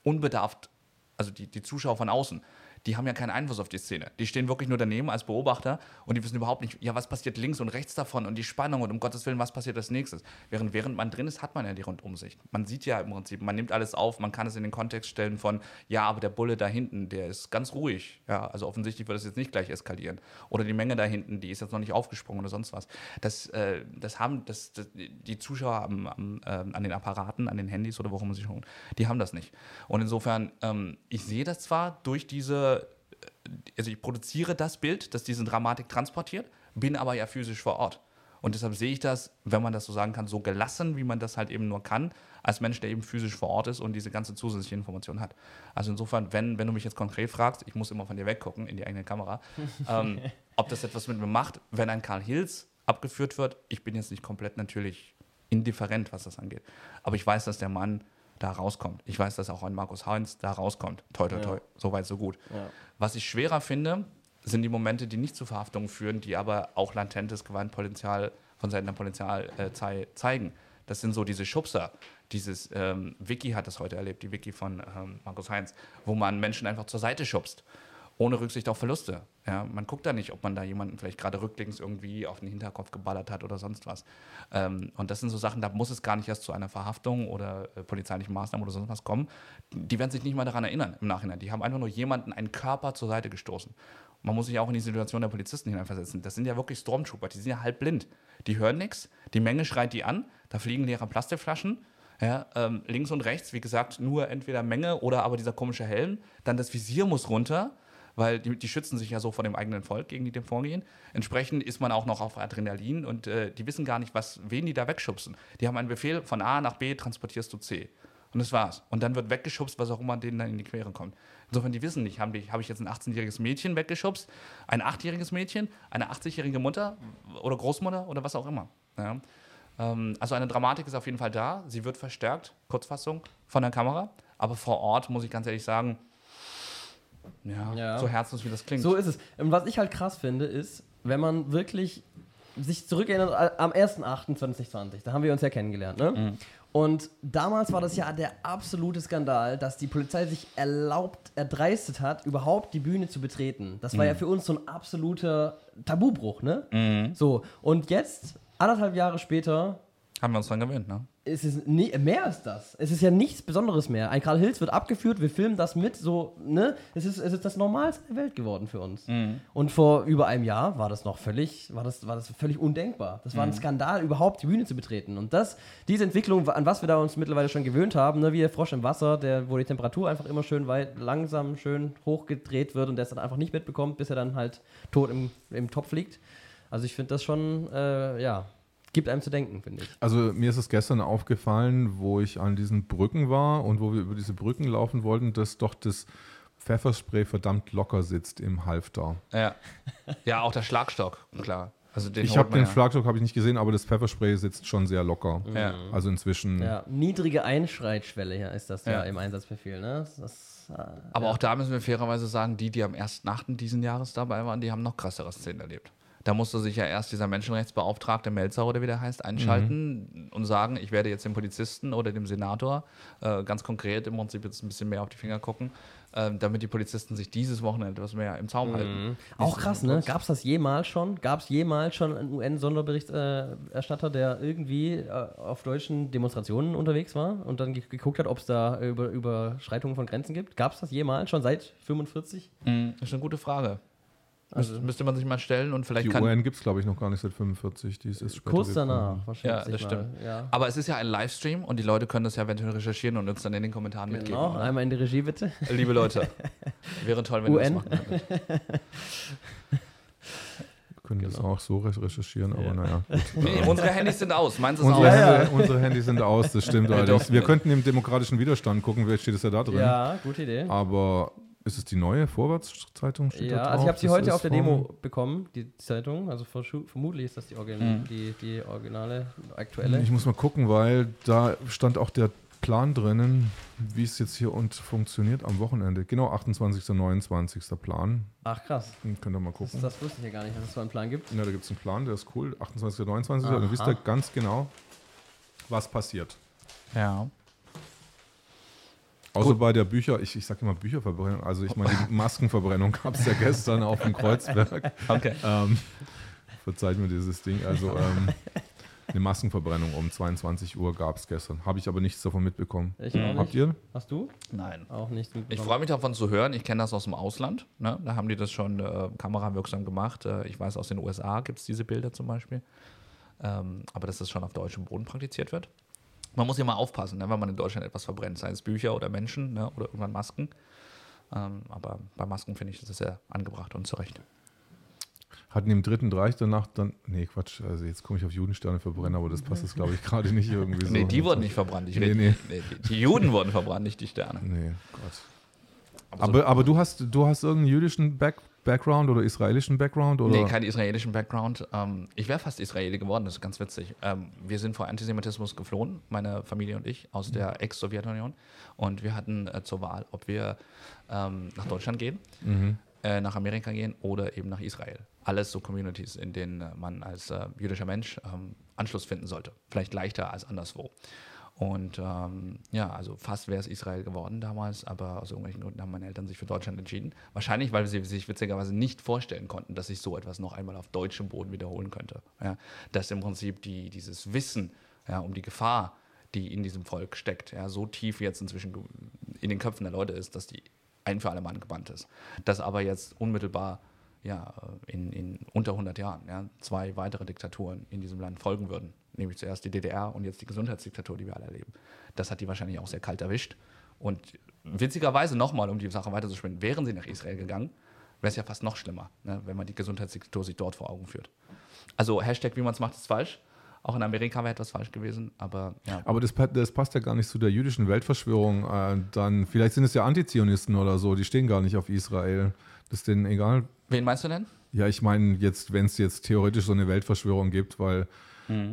unbedarft, also die, die Zuschauer von außen, die haben ja keinen Einfluss auf die Szene. Die stehen wirklich nur daneben als Beobachter und die wissen überhaupt nicht, ja, was passiert links und rechts davon und die Spannung und um Gottes Willen, was passiert als nächstes. Während, während man drin ist, hat man ja die Rundumsicht. Man sieht ja im Prinzip, man nimmt alles auf, man kann es in den Kontext stellen von, ja, aber der Bulle da hinten, der ist ganz ruhig. Ja, also offensichtlich wird es jetzt nicht gleich eskalieren. Oder die Menge da hinten, die ist jetzt noch nicht aufgesprungen oder sonst was. Das, äh, das haben, das, das, die Zuschauer am, am, äh, an den Apparaten, an den Handys oder worum man sich holen, die haben das nicht. Und insofern, ähm, ich sehe das zwar durch diese also ich produziere das Bild, das diese Dramatik transportiert, bin aber ja physisch vor Ort. Und deshalb sehe ich das, wenn man das so sagen kann, so gelassen, wie man das halt eben nur kann, als Mensch, der eben physisch vor Ort ist und diese ganze zusätzliche Information hat. Also insofern, wenn, wenn du mich jetzt konkret fragst, ich muss immer von dir weggucken in die eigene Kamera, *laughs* ähm, ob das etwas mit mir macht, wenn ein Karl Hills abgeführt wird, ich bin jetzt nicht komplett natürlich indifferent, was das angeht. Aber ich weiß, dass der Mann da rauskommt. Ich weiß, dass auch ein Markus Heinz da rauskommt. Toi, toi, toi. Ja. So weit, so gut. Ja. Was ich schwerer finde, sind die Momente, die nicht zu Verhaftungen führen, die aber auch latentes Gewaltpotenzial von Seiten der Polizei äh, zeigen. Das sind so diese Schubser. Dieses, ähm, Vicky hat das heute erlebt, die Vicky von ähm, Markus Heinz, wo man Menschen einfach zur Seite schubst ohne Rücksicht auf Verluste. Ja, man guckt da nicht, ob man da jemanden vielleicht gerade rücklings irgendwie auf den Hinterkopf geballert hat oder sonst was. Ähm, und das sind so Sachen, da muss es gar nicht erst zu einer Verhaftung oder äh, polizeilichen Maßnahmen oder sonst was kommen. Die werden sich nicht mal daran erinnern im Nachhinein. Die haben einfach nur jemanden, einen Körper zur Seite gestoßen. Man muss sich auch in die Situation der Polizisten hineinversetzen. Das sind ja wirklich Stormtrooper, die sind ja halb blind. Die hören nichts, die Menge schreit die an, da fliegen leere Plastikflaschen. Ja, ähm, links und rechts, wie gesagt, nur entweder Menge oder aber dieser komische Helm. Dann das Visier muss runter weil die, die, schützen sich ja so vor dem eigenen Volk, gegen die dem vorgehen. Entsprechend ist man auch noch auf Adrenalin und äh, die wissen gar nicht, was, wen die da wegschubsen. Die haben einen Befehl, von A nach B transportierst du C. Und das war's. Und dann wird weggeschubst, was auch immer denen dann in die Quere kommt. Insofern, die wissen nicht, habe hab ich jetzt ein 18-jähriges Mädchen weggeschubst, ein 8-jähriges Mädchen, eine 80-jährige Mutter oder Großmutter oder was auch immer. Ja. Ähm, also eine Dramatik ist auf jeden Fall da. Sie wird verstärkt, Kurzfassung, von der Kamera. Aber vor Ort, muss ich ganz ehrlich sagen, ja, ja, so herzlos wie das klingt. So ist es. Und was ich halt krass finde, ist, wenn man wirklich sich zurückerinnert am 1.8.2020, da haben wir uns ja kennengelernt, ne? Mhm. Und damals war das ja der absolute Skandal, dass die Polizei sich erlaubt, erdreistet hat, überhaupt die Bühne zu betreten. Das war mhm. ja für uns so ein absoluter Tabubruch, ne? Mhm. So, und jetzt, anderthalb Jahre später, haben wir uns dran gewöhnt, ne? Es ist nie, mehr als das. Es ist ja nichts Besonderes mehr. Ein Karl Hills wird abgeführt, wir filmen das mit, so, ne? Es ist, es ist das Normalste der Welt geworden für uns. Mhm. Und vor über einem Jahr war das noch völlig, war das, war das völlig undenkbar. Das war ein mhm. Skandal, überhaupt die Bühne zu betreten. Und das, diese Entwicklung, an was wir da uns mittlerweile schon gewöhnt haben, ne, wie der Frosch im Wasser, der, wo die Temperatur einfach immer schön weit, langsam, schön hochgedreht wird und der es dann einfach nicht mitbekommt, bis er dann halt tot im, im Topf liegt. Also ich finde das schon, äh, ja, gibt einem zu denken, finde ich. Also mir ist es gestern aufgefallen, wo ich an diesen Brücken war und wo wir über diese Brücken laufen wollten, dass doch das Pfefferspray verdammt locker sitzt im Halfter. Ja. Ja, auch der Schlagstock, klar. Also den Ich habe den ja. Schlagstock habe ich nicht gesehen, aber das Pfefferspray sitzt schon sehr locker. Ja. Also inzwischen. Ja, niedrige Einschreitschwelle hier ist das ja, Ja. im Einsatzbefehl. Ne? Das, äh, Aber ja. auch da müssen wir fairerweise sagen, die, die am 1.8. diesen Jahres dabei waren, die haben noch krassere Szenen erlebt. Da musste sich ja erst dieser Menschenrechtsbeauftragte Melzer oder wie der heißt, einschalten und sagen, ich werde jetzt dem Polizisten oder dem Senator äh, ganz konkret im Prinzip jetzt ein bisschen mehr auf die Finger gucken, äh, damit die Polizisten sich dieses Wochenende etwas mehr im Zaum halten. Auch krass, ne? Gab es das jemals schon? Gab es jemals schon einen UN-Sonderberichterstatter, der irgendwie äh, auf deutschen Demonstrationen unterwegs war und dann ge geguckt hat, ob es da über Überschreitungen von Grenzen gibt? Gab es das jemals schon seit 45? Mhm. Das ist eine gute Frage. Also- Müsste- müsste man sich mal stellen und vielleicht Die kann. UN gibt es, glaube ich, noch gar nicht seit 45. Die ist später Kurz gekommen. danach, Ja, wahrscheinlich. das mal. stimmt. Ja. Aber es ist ja ein Livestream und die Leute können das ja eventuell recherchieren und uns dann in den Kommentaren Genau, mitgeben. oder? einmal in die Regie bitte. Liebe Leute, *laughs* wäre toll, wenn ihr das UN. machen könntet. Wir können das Genau. auch so re- recherchieren, aber naja. Gut. *laughs* Nee, unsere Handys sind aus. Meins ist Unsere, aus. Hände, unsere Handys sind aus, das stimmt allerdings. dürfen Wir könnten im demokratischen Widerstand gucken, wer steht es ja da drin. Ja, gute Idee. Aber ist es die neue Vorwärtszeitung? Ja, also ich habe sie Das heute auf der Demo bekommen, die Zeitung. Also vermutlich ist das die, Origin Mhm. die, die originale, aktuelle. Ich muss mal gucken, weil da stand auch der Plan drinnen, wie es jetzt hier und funktioniert am Wochenende. Genau, 28. 29. Plan. Ach krass, Hm, Könnt ihr mal das, gucken. das wusste ich ja gar nicht, dass es so einen Plan gibt. Ja, da gibt es einen Plan, der ist cool. 28. 29. Aha. Dann wisst ihr ganz genau, was passiert. Ja. Außer bei der Bücher, ich, ich sage immer Bücherverbrennung, also ich meine, die Maskenverbrennung *laughs* gab es ja gestern auf dem Kreuzberg. Okay. Ähm, verzeiht mir dieses Ding. Also ähm, eine Maskenverbrennung um 22 Uhr gab es gestern. Habe ich aber nichts davon mitbekommen. Ich auch Habt nicht. ihr? Hast du? Nein. Auch nicht. Ich freue mich davon zu hören. Ich kenne das aus dem Ausland. Ne? Da haben die das schon äh, kamerawirksam gemacht. Äh, ich weiß, aus den USA gibt es diese Bilder zum Beispiel. Ähm, aber dass das schon auf deutschem Boden praktiziert wird. Man muss ja mal aufpassen, ne? wenn man in Deutschland etwas verbrennt, sei es Bücher oder Menschen ne? oder irgendwann Masken. Ähm, aber bei Masken finde ich das sehr angebracht und zurecht. Hatten im Dritten Reich danach dann. Nee, Quatsch, also jetzt komme ich auf Judensterne verbrennen, aber das passt jetzt, glaube ich, gerade nicht irgendwie so. Nee, die wurden nicht verbrannt. Ich Nee, rede- nee. nee, die, die Juden wurden verbrannt, nicht die Sterne. Nee, Gott. Aber so- Aber, aber du hast du hast irgendeinen jüdischen Back Background oder israelischen Background? Oder? Nee, keinen israelischen Background. Ähm, ich wäre fast Israeli geworden, das ist ganz witzig. Ähm, wir sind vor Antisemitismus geflohen, meine Familie und ich, aus der Ex-Sowjetunion. Und wir hatten äh, zur Wahl, ob wir ähm, nach Deutschland gehen, Mhm. äh, nach Amerika gehen oder eben nach Israel. Alles so Communities, in denen man als äh, jüdischer Mensch ähm, Anschluss finden sollte. Vielleicht leichter als anderswo. Und ähm, ja, also fast wäre es Israel geworden damals, aber aus irgendwelchen Gründen haben meine Eltern sich für Deutschland entschieden. Wahrscheinlich, weil sie sich witzigerweise nicht vorstellen konnten, dass sich so etwas noch einmal auf deutschem Boden wiederholen könnte. Ja, dass im Prinzip die, dieses Wissen ja, um die Gefahr, die in diesem Volk steckt, ja, so tief jetzt inzwischen in den Köpfen der Leute ist, dass die ein für alle Mal gebannt ist. Das aber jetzt unmittelbar ja, in, in unter 100 Jahren ja, zwei weitere Diktaturen in diesem Land folgen würden. Nämlich zuerst die DDR und jetzt die Gesundheitsdiktatur, die wir alle erleben. Das hat die wahrscheinlich auch sehr kalt erwischt. Und witzigerweise nochmal, um die Sache weiterzuspinnen, wären sie nach Israel gegangen, wäre es ja fast noch schlimmer, ne, wenn man die Gesundheitsdiktatur sich dort vor Augen führt. Also Hashtag, wie man es macht, ist falsch. Auch in Amerika wäre etwas falsch gewesen, aber ja. Aber das, das passt ja gar nicht zu der jüdischen Weltverschwörung. Äh, dann, vielleicht sind es ja Antizionisten oder so, die stehen gar nicht auf Israel. Das ist denen egal. Wen meinst du denn? Ja, ich meine, jetzt, wenn es jetzt theoretisch so eine Weltverschwörung gibt, weil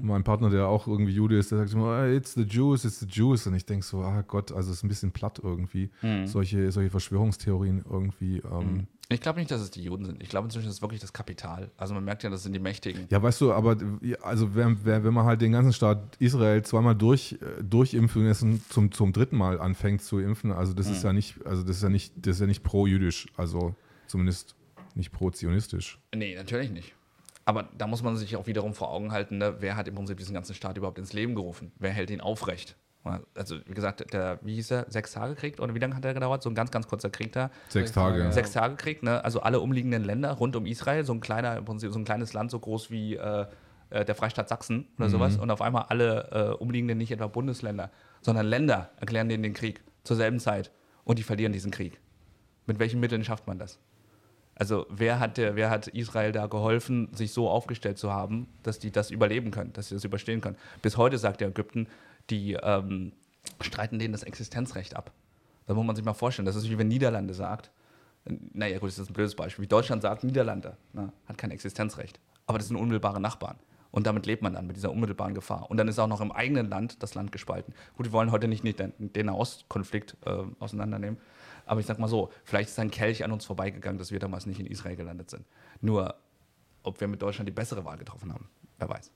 mein Partner, der auch irgendwie Jude ist, der sagt immer, "Ah, it's the Jews, it's the Jews. Und ich denke so, ah Gott, also es ist ein bisschen platt irgendwie. Solche, solche Verschwörungstheorien irgendwie. Ähm, Ich glaube nicht, dass es die Juden sind. Ich glaube inzwischen ist es wirklich das Kapital. Also man merkt ja, das sind die Mächtigen. Ja, weißt du, aber also wenn, wenn man halt den ganzen Staat Israel zweimal durch, äh, durchimpfen lässt und zum, zum dritten Mal anfängt zu impfen, also das ist ja nicht, also das ist ja nicht, das ist ja nicht pro-jüdisch, also zumindest nicht pro-zionistisch. Nee, natürlich nicht. Aber da muss man sich auch wiederum vor Augen halten, ne, wer hat im Prinzip diesen ganzen Staat überhaupt ins Leben gerufen? Wer hält ihn aufrecht? Also, wie gesagt, der, wie hieß er, sechs Tage Krieg oder wie lange hat er gedauert? So ein ganz, ganz kurzer Krieg da. Sechs Tage. Sechs Tage Krieg, ne? Also alle umliegenden Länder rund um Israel, so ein kleiner, im Prinzip so ein kleines Land, so groß wie äh, äh, der Freistaat Sachsen oder sowas. Und auf einmal alle äh, umliegenden, nicht etwa Bundesländer, sondern Länder erklären denen den Krieg zur selben Zeit. Und die verlieren diesen Krieg. Mit welchen Mitteln schafft man das? Also wer hat, der, wer hat Israel da geholfen, sich so aufgestellt zu haben, dass die das überleben können, dass sie das überstehen können? Bis heute sagt der Ägypten, die ähm, streiten denen das Existenzrecht ab. Da muss man sich mal vorstellen. Das ist wie wenn Niederlande sagt, naja gut, das ist ein blödes Beispiel, wie Deutschland sagt, Niederlande ne, hat kein Existenzrecht. Aber das sind unmittelbare Nachbarn. Und damit lebt man dann mit dieser unmittelbaren Gefahr. Und dann ist auch noch im eigenen Land das Land gespalten. Gut, wir wollen heute nicht den, den Nahostkonflikt äh, auseinandernehmen. Aber ich sag mal so, vielleicht ist ein Kelch an uns vorbeigegangen, dass wir damals nicht in Israel gelandet sind. Nur, ob wir mit Deutschland die bessere Wahl getroffen haben, wer weiß.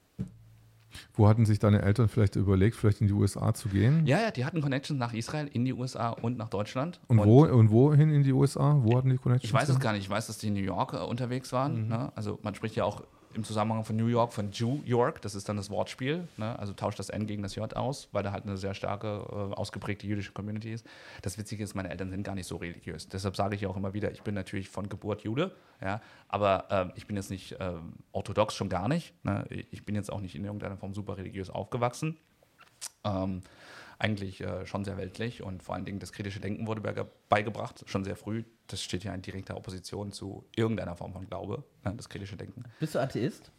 Wo hatten sich deine Eltern vielleicht überlegt, vielleicht in die USA zu gehen? Ja, ja, die hatten Connections nach Israel, in die USA und nach Deutschland. Und, und wo und wohin in die USA? Wo hatten die Connections? Ich weiß es gar nicht. Ich weiß, dass die in New York äh, unterwegs waren. Mhm. Ne? Also man spricht ja auch im Zusammenhang von New York von Jew York, das ist dann das Wortspiel, ne? also tauscht das N gegen das J aus, weil da halt eine sehr starke, äh, ausgeprägte jüdische Community ist. Das Witzige ist, meine Eltern sind gar nicht so religiös. Deshalb sage ich auch immer wieder, ich bin natürlich von Geburt Jude, ja, aber äh, ich bin jetzt nicht äh, orthodox, schon gar nicht. Ne? Ich bin jetzt auch nicht in irgendeiner Form super religiös aufgewachsen. Ähm, eigentlich äh, schon sehr weltlich und vor allen Dingen das kritische Denken wurde beigebracht, schon sehr früh. Das steht ja in direkter Opposition zu irgendeiner Form von Glaube, ne, das kritische Denken. Bist du Atheist?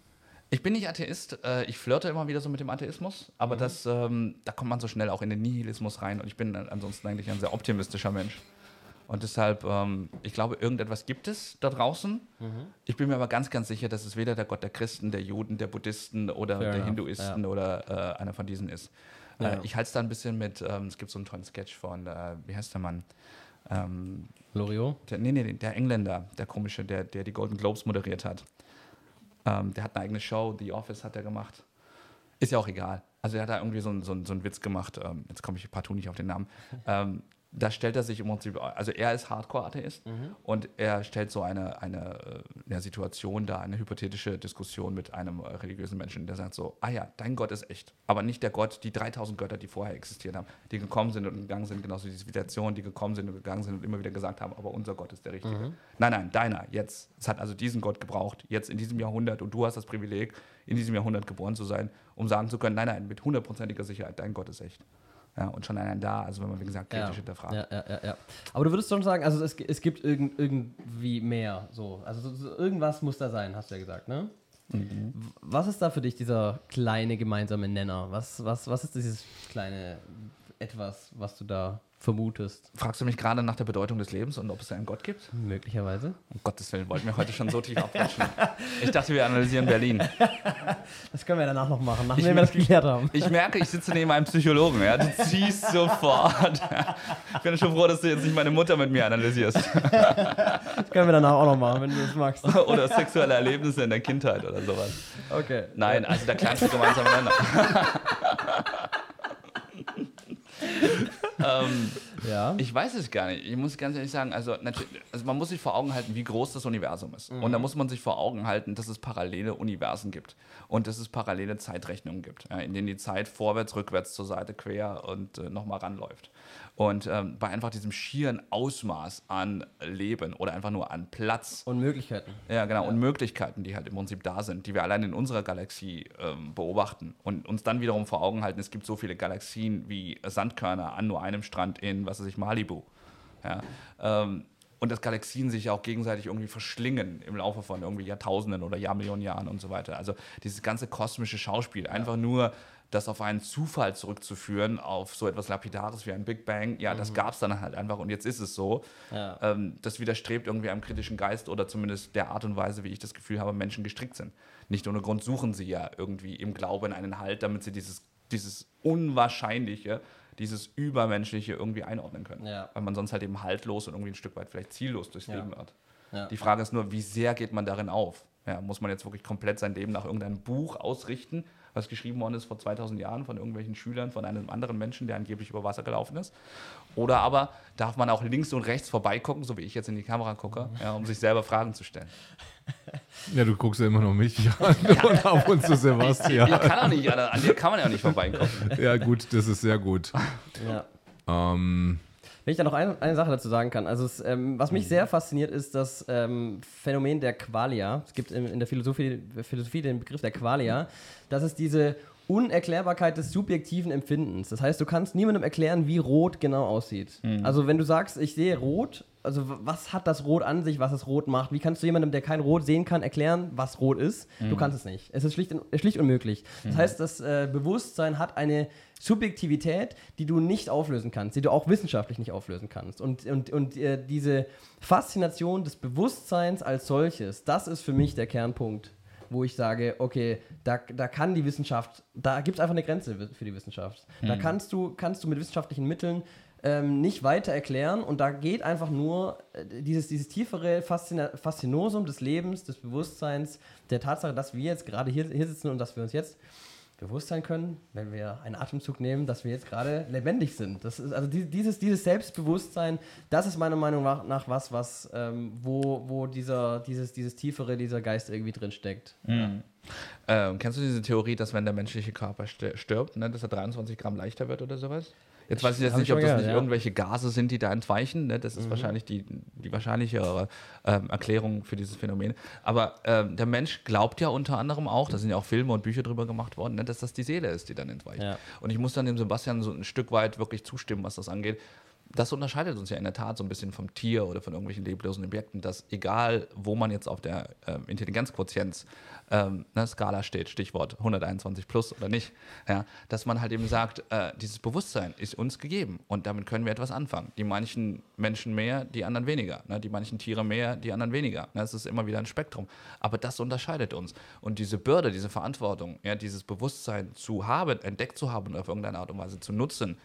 Ich bin nicht Atheist, äh, ich flirte immer wieder so mit dem Atheismus, aber mhm. das, ähm, da kommt man so schnell auch in den Nihilismus rein und ich bin ansonsten eigentlich ein sehr optimistischer Mensch. Und deshalb, ähm, ich glaube, irgendetwas gibt es da draußen. Mhm. Ich bin mir aber ganz, ganz sicher, dass es weder der Gott der Christen, der Juden, der Buddhisten oder Fair der enough. Hinduisten ja. oder äh, einer von diesen ist. Ja. Äh, ich halte es da ein bisschen mit, ähm, es gibt so einen tollen Sketch von, äh, wie heißt der Mann? Ähm, Loriot? Der, nee, nee, der Engländer, der komische, der, der die Golden Globes moderiert hat. Ähm, der hat eine eigene Show, The Office hat er gemacht. Ist ja auch egal. Also er hat da irgendwie so, so, so einen Witz gemacht, ähm, jetzt komme ich partout nicht auf den Namen. Ähm, da stellt er sich im Prinzip, also er ist Hardcore-Atheist mhm. und er stellt so eine, eine, eine, äh, Situation da, eine hypothetische Diskussion mit einem äh, religiösen Menschen, der sagt so, ah ja, dein Gott ist echt, aber nicht der Gott, die 3000 Götter, die vorher existiert haben, die gekommen sind und gegangen sind, genauso wie die Zivilisation, die gekommen sind und gegangen sind und immer wieder gesagt haben, aber unser Gott ist der richtige. Mhm. Nein, nein, deiner, jetzt. Es hat also diesen Gott gebraucht, jetzt in diesem Jahrhundert und du hast das Privileg, in diesem Jahrhundert geboren zu sein, um sagen zu können, nein, nein, mit hundertprozentiger Sicherheit, dein Gott ist echt. Ja, und schon allein da, also wenn man, wie gesagt, kritisch hinterfragt. Ja, ja, ja, ja. Aber du würdest schon sagen, also es, es gibt irgend, irgendwie mehr. So. Also so, so, irgendwas muss da sein, hast du ja gesagt, ne? Mhm. Was ist da für dich dieser kleine gemeinsame Nenner? Was, was, was ist dieses kleine etwas, was du da vermutest. Fragst du mich gerade nach der Bedeutung des Lebens und ob es einen Gott gibt? Möglicherweise. Um Gottes Willen, wollten wir heute schon so tief abrutschen. *laughs* Ich dachte, wir analysieren Berlin. Das können wir danach noch machen, nachdem wir das geklärt haben. Ich merke, ich sitze neben einem Psychologen. Ja? Du ziehst sofort. Ich bin schon froh, dass du jetzt nicht meine Mutter mit mir analysierst. Das können wir danach auch noch machen, wenn du das magst. Oder sexuelle Erlebnisse in der Kindheit oder sowas. Okay. Nein, also der kleinste gemeinsame Nenner. *laughs* ähm, ja. Ich weiß es gar nicht. Ich muss ganz ehrlich sagen, also, also man muss sich vor Augen halten, wie groß das Universum ist. Mhm. Und da muss man sich vor Augen halten, dass es parallele Universen gibt und dass es parallele Zeitrechnungen gibt, in denen die Zeit vorwärts, rückwärts, zur Seite, quer und äh, nochmal ranläuft. Und ähm, bei einfach diesem schieren Ausmaß an Leben oder einfach nur an Platz. Und Möglichkeiten. Ja, genau. Ja. Und Möglichkeiten, die halt im Prinzip da sind, die wir allein in unserer Galaxie ähm, beobachten. Und uns dann wiederum vor Augen halten, es gibt so viele Galaxien wie Sandkörner an nur einem Strand in, was weiß ich, Malibu. Ja, ähm, und dass Galaxien sich auch gegenseitig irgendwie verschlingen im Laufe von irgendwie Jahrtausenden oder Jahrmillionen Jahren und so weiter. Also dieses ganze kosmische Schauspiel, einfach nur das auf einen Zufall zurückzuführen, auf so etwas Lapidares wie ein Big Bang, ja, mhm. das gab es dann halt einfach und jetzt ist es so. Ja. Ähm, das widerstrebt irgendwie einem kritischen Geist oder zumindest der Art und Weise, wie ich das Gefühl habe, Menschen gestrickt sind. Nicht ohne Grund suchen sie ja irgendwie im Glauben einen Halt, damit sie dieses, dieses Unwahrscheinliche, dieses Übermenschliche irgendwie einordnen können. Ja. Weil man sonst halt eben haltlos und irgendwie ein Stück weit vielleicht ziellos durchs ja. Leben wird. Die Frage ist nur, wie sehr geht man darin auf? muss man jetzt wirklich komplett sein Leben nach irgendeinem Buch ausrichten? Was geschrieben worden ist vor 2000 Jahren von irgendwelchen Schülern, von einem anderen Menschen, der angeblich über Wasser gelaufen ist. Oder aber darf man auch links und rechts vorbeigucken, so wie ich jetzt in die Kamera gucke, ja, um sich selber Fragen zu stellen. *laughs* Ja, du guckst ja immer noch mich an ja. *laughs* und ab und zu Sebastian. Ich kann auch nicht, an dir kann man ja auch nicht vorbeigucken. Ja, gut, das ist sehr gut. *laughs* Ja. Ähm, wenn ich da noch ein, eine Sache dazu sagen kann. Also, es, ähm, was mich mhm. sehr fasziniert, ist das ähm, Phänomen der Qualia. Es gibt in, in der Philosophie, Philosophie, den Begriff der Qualia. Das ist diese Unerklärbarkeit des subjektiven Empfindens. Das heißt, du kannst niemandem erklären, wie rot genau aussieht. Mhm. Also wenn du sagst, ich sehe rot, also was hat das Rot an sich, was es rot macht? Wie kannst du jemandem, der kein Rot sehen kann, erklären, was rot ist? Mhm. Du kannst es nicht. Es ist schlicht, schlicht unmöglich. Das mhm. heißt, das äh, Bewusstsein hat eine Subjektivität, die du nicht auflösen kannst, die du auch wissenschaftlich nicht auflösen kannst. Und, und, und äh, diese Faszination des Bewusstseins als solches, das ist für mich der Kernpunkt wo ich sage, okay, da, da kann die Wissenschaft, da gibt es einfach eine Grenze für die Wissenschaft. Mhm. Da kannst du, kannst du mit wissenschaftlichen Mitteln ähm, nicht weiter erklären und da geht einfach nur äh, dieses, dieses tiefere Faszina Faszinosum des Lebens, des Bewusstseins, der Tatsache, dass wir jetzt gerade hier, hier sitzen und dass wir uns jetzt bewusst sein können, wenn wir einen Atemzug nehmen, dass wir jetzt gerade lebendig sind. Das ist also dieses, dieses Selbstbewusstsein, das ist meiner Meinung nach was, was ähm, wo, wo dieser, dieses, dieses tiefere, dieser Geist irgendwie drin steckt. Mhm. Ja. Ähm, kennst du diese Theorie, dass wenn der menschliche Körper stirbt, ne, dass er 23 Gramm leichter wird oder sowas? Jetzt weiß ich jetzt nicht, ob das gehört, nicht ja. irgendwelche Gase sind, die da entweichen. Ne? Das ist mhm. wahrscheinlich die, die wahrscheinlichere ähm, Erklärung für dieses Phänomen. Aber ähm, der Mensch glaubt ja unter anderem auch, da sind ja auch Filme und Bücher drüber gemacht worden, ne? dass das die Seele ist, die dann entweicht. Ja. Und ich muss dann dem Sebastian so ein Stück weit wirklich zustimmen, was das angeht das unterscheidet uns ja in der Tat so ein bisschen vom Tier oder von irgendwelchen leblosen Objekten, dass egal, wo man jetzt auf der äh, Intelligenzquotienz ähm, ne, Skala steht, Stichwort 121 plus oder nicht, ja, dass man halt eben sagt, äh, dieses Bewusstsein ist uns gegeben und damit können wir etwas anfangen. Die manchen Menschen mehr, die anderen weniger. Ne, die manchen Tiere mehr, die anderen weniger. Ne, es ist immer wieder ein Spektrum. Aber das unterscheidet uns. Und diese Bürde, diese Verantwortung, ja, dieses Bewusstsein zu haben, entdeckt zu haben und auf irgendeine Art und Weise zu nutzen,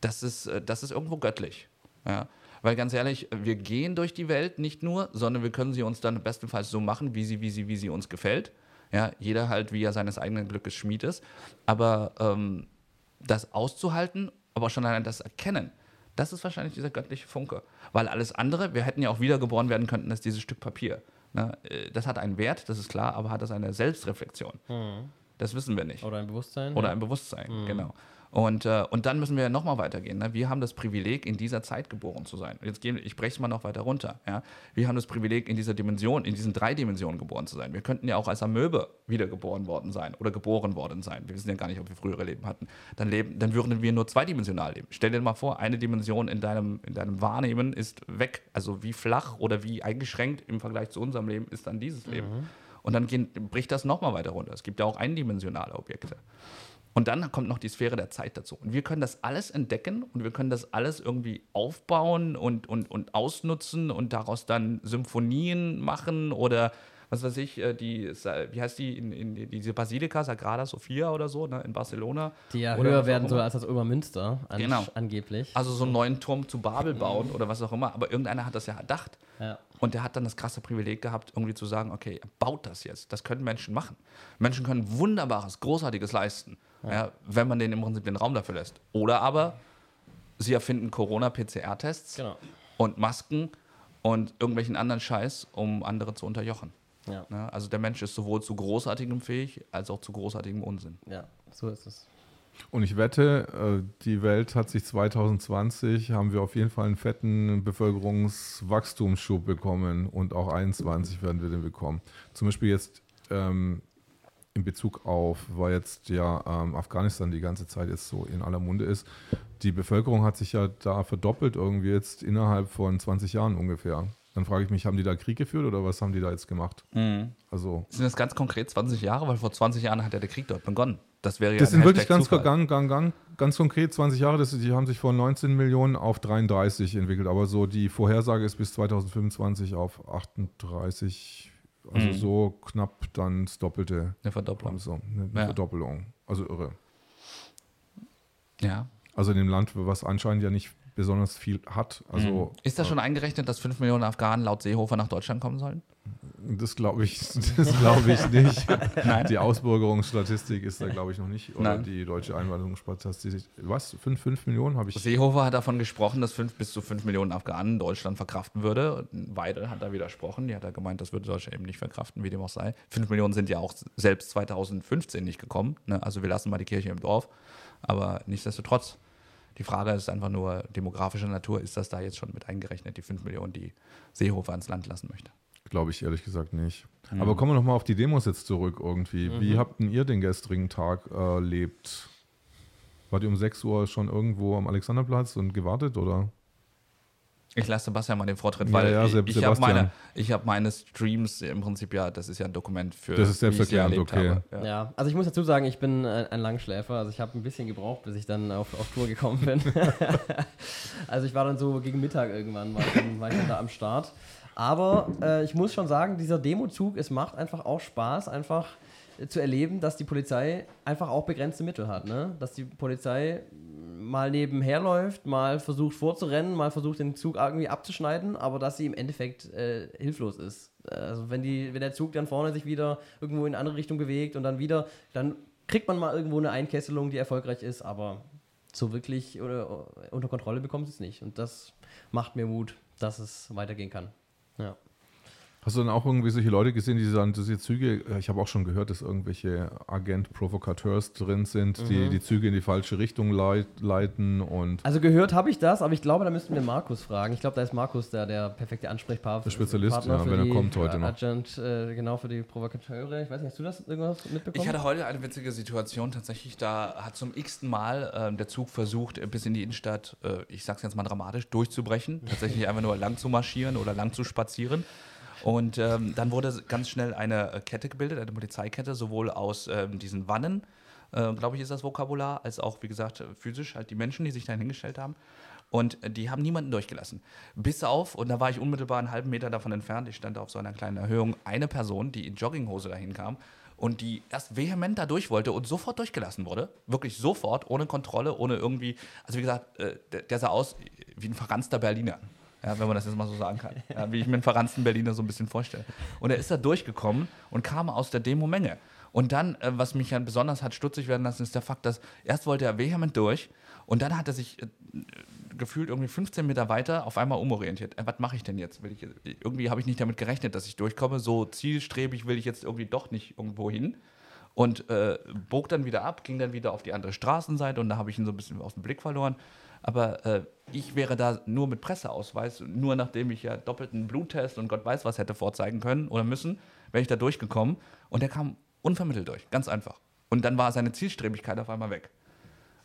das ist, äh, das ist irgendwo göttlich. Ja. Weil ganz ehrlich, wir gehen durch die Welt nicht nur, sondern wir können sie uns dann bestenfalls so machen, wie sie, wie sie, wie sie uns gefällt. Ja, jeder halt, wie er seines eigenen Glückes Schmied ist. Aber ähm, das auszuhalten, aber schon allein das Erkennen, das ist wahrscheinlich dieser göttliche Funke. Weil alles andere, wir hätten ja auch wiedergeboren werden können, als dieses Stück Papier. Ne? Äh, das hat einen Wert, das ist klar, aber hat das eine Selbstreflexion? Mhm. Das wissen wir nicht. Oder ein Bewusstsein. Oder ein Bewusstsein, mhm. genau. Und, äh, und dann müssen wir nochmal weitergehen. Ne? Wir haben das Privileg, in dieser Zeit geboren zu sein. Jetzt gehen, ich breche es mal noch weiter runter. Ja? Wir haben das Privileg, in dieser Dimension, in diesen drei Dimensionen geboren zu sein. Wir könnten ja auch als Amöbe wiedergeboren worden sein oder geboren worden sein. Wir wissen ja gar nicht, ob wir frühere Leben hatten. Dann, leben, dann würden wir nur zweidimensional leben. Stell dir mal vor, eine Dimension in deinem, in deinem Wahrnehmen ist weg. Also wie flach oder wie eingeschränkt im Vergleich zu unserem Leben ist dann dieses Leben. Mhm. Und dann gehen, bricht das nochmal weiter runter. Es gibt ja auch eindimensionale Objekte. Und dann kommt noch die Sphäre der Zeit dazu. Und wir können das alles entdecken und wir können das alles irgendwie aufbauen und, und, und ausnutzen und daraus dann Symphonien machen oder was weiß ich, äh, die, wie heißt die, in, in, diese Basilika, Sagrada Sofia oder so, ne, in Barcelona. Die ja höher werden soll als das Obermünster, an, genau. angeblich. Also so einen neuen Turm zu Babel bauen oder was auch immer, aber irgendeiner hat das ja erdacht. Ja. Und der hat dann das krasse Privileg gehabt, irgendwie zu sagen, okay, baut das jetzt. Das können Menschen machen. Menschen können Wunderbares, Großartiges leisten ja. wenn man den im Prinzip den Raum dafür lässt. Oder aber sie erfinden Corona-PCR-Tests genau. und Masken und irgendwelchen anderen Scheiß, um andere zu unterjochen. Ja. Ja, also der Mensch ist sowohl zu großartigem fähig als auch zu großartigem Unsinn. Ja, so ist es. Und ich wette, äh, die Welt hat sich 2020, haben wir auf jeden Fall einen fetten Bevölkerungswachstumsschub bekommen und auch 2021 werden wir den bekommen. Zum Beispiel jetzt ähm, in Bezug auf, weil jetzt ja ähm, Afghanistan die ganze Zeit jetzt so in aller Munde ist, die Bevölkerung hat sich ja da verdoppelt irgendwie jetzt innerhalb von 20 Jahren ungefähr. Dann frage ich mich, haben die da Krieg geführt oder was haben die da jetzt gemacht? Mhm. Also, sind das ganz konkret 20 Jahre? Weil vor 20 Jahren hat ja der Krieg dort begonnen. Das wäre ja Das sind wirklich ganz, gang, gang, gang, ganz konkret 20 Jahre. Das, die haben sich von 19 Millionen auf 33 entwickelt. Aber so die Vorhersage ist bis 2025 auf 38 also mhm. so knapp dann das Doppelte. Eine Verdopplung. So, eine, eine ja. Verdoppelung. Also irre. Ja. Also in dem Land, was anscheinend ja nicht besonders viel hat. Also, mhm. Ist das schon eingerechnet, dass 5 Millionen Afghanen laut Seehofer nach Deutschland kommen sollen? Das glaube ich, glaub ich nicht. die Ausbürgerungsstatistik ist da, glaube ich, noch nicht. Oder Nein. die deutsche Einwanderungsstatistik. Was? 5, 5 Millionen habe ich. Seehofer hat davon gesprochen, dass fünf, bis zu 5 Millionen Afghanen Deutschland verkraften würde. Weidel hat da widersprochen. Die hat da gemeint, das würde Deutschland eben nicht verkraften, wie dem auch sei. 5 Millionen sind ja auch selbst 2015 nicht gekommen. Ne? Also wir lassen mal die Kirche im Dorf. Aber nichtsdestotrotz. Die Frage ist einfach nur demografischer Natur, ist das da jetzt schon mit eingerechnet, die 5 Millionen, die Seehofer ans Land lassen möchte? Glaube ich ehrlich gesagt nicht. Mhm. Aber kommen wir nochmal auf die Demos jetzt zurück irgendwie. Mhm. Wie habt ihr den gestrigen Tag erlebt? Wart ihr um 6 Uhr schon irgendwo am Alexanderplatz und gewartet oder? Ich lasse Sebastian mal den Vortritt, weil ja, ja, ich, ich habe meine, hab meine Streams im Prinzip ja, das ist ja ein Dokument für. Das ist selbsterklärend, okay. Ja. ja. also ich muss dazu sagen, ich bin ein Langschläfer. Also ich habe ein bisschen gebraucht, bis ich dann auf, auf Tour gekommen bin. *laughs* *laughs* also ich war dann so gegen Mittag irgendwann, war ich dann, war ich dann da am Start. Aber äh, ich muss schon sagen, dieser Demozug, es macht einfach auch Spaß, einfach zu erleben, dass die Polizei einfach auch begrenzte Mittel hat. Ne? Dass die Polizei mal nebenher läuft, mal versucht vorzurennen, mal versucht den Zug irgendwie abzuschneiden, aber dass sie im Endeffekt äh, hilflos ist. Also wenn, die, wenn der Zug dann vorne sich wieder irgendwo in eine andere Richtung bewegt und dann wieder, dann kriegt man mal irgendwo eine Einkesselung, die erfolgreich ist, aber so wirklich oder, unter Kontrolle bekommt es nicht. Und das macht mir Mut, dass es weitergehen kann. Ja. Hast du dann auch irgendwie solche Leute gesehen, die sagen, diese Züge, äh, ich habe auch schon gehört, dass irgendwelche Agent-Provokateurs drin sind, mhm. die die Züge in die falsche Richtung leit, leiten und. Also gehört habe ich das, aber ich glaube, da müssten wir Markus fragen. Ich glaube, da ist Markus der, der perfekte Ansprechpartner. Der Spezialist, ja, wenn er kommt heute noch. Agent, äh, genau für die Provokateure. Ich weiß nicht, hast du das irgendwas mitbekommen? Ich hatte heute eine witzige Situation. Tatsächlich, da hat zum x-ten Mal äh, der Zug versucht, bis in die Innenstadt, äh, ich sag's jetzt mal dramatisch, durchzubrechen. Tatsächlich einfach nur lang zu marschieren oder lang zu spazieren. Und ähm, dann wurde ganz schnell eine äh, Kette gebildet, eine Polizeikette, sowohl aus ähm, diesen Wannen, äh, glaube ich, ist das Vokabular, als auch, wie gesagt, physisch halt die Menschen, die sich da hingestellt haben. Und äh, die haben niemanden durchgelassen. Bis auf, und da war ich unmittelbar einen halben Meter davon entfernt, ich stand auf so einer kleinen Erhöhung, eine Person, die in Jogginghose dahin kam und die erst vehement da durch wollte und sofort durchgelassen wurde. Wirklich sofort, ohne Kontrolle, ohne irgendwie. Also, wie gesagt, äh, der, der sah aus wie ein verranzter Berliner. Ja, wenn man das jetzt mal so sagen kann. Ja, wie ich mir einen verranzten Berliner so ein bisschen vorstelle. Und er ist da durchgekommen und kam aus der Demo-Menge. Und dann, äh, was mich ja besonders hat stutzig werden lassen, ist der Fakt, dass erst wollte er vehement durch und dann hat er sich äh, gefühlt irgendwie 15 Meter weiter auf einmal umorientiert. Äh, was mache ich denn jetzt? Will ich, irgendwie habe ich nicht damit gerechnet, dass ich durchkomme. So zielstrebig will ich jetzt irgendwie doch nicht irgendwo hin. Und äh, bog dann wieder ab, ging dann wieder auf die andere Straßenseite und da habe ich ihn so ein bisschen aus dem Blick verloren. Aber äh, ich wäre da nur mit Presseausweis, nur nachdem ich ja doppelten Bluttest und Gott weiß was hätte vorzeigen können oder müssen, wäre ich da durchgekommen. Und der kam unvermittelt durch, ganz einfach. Und dann war seine Zielstrebigkeit auf einmal weg.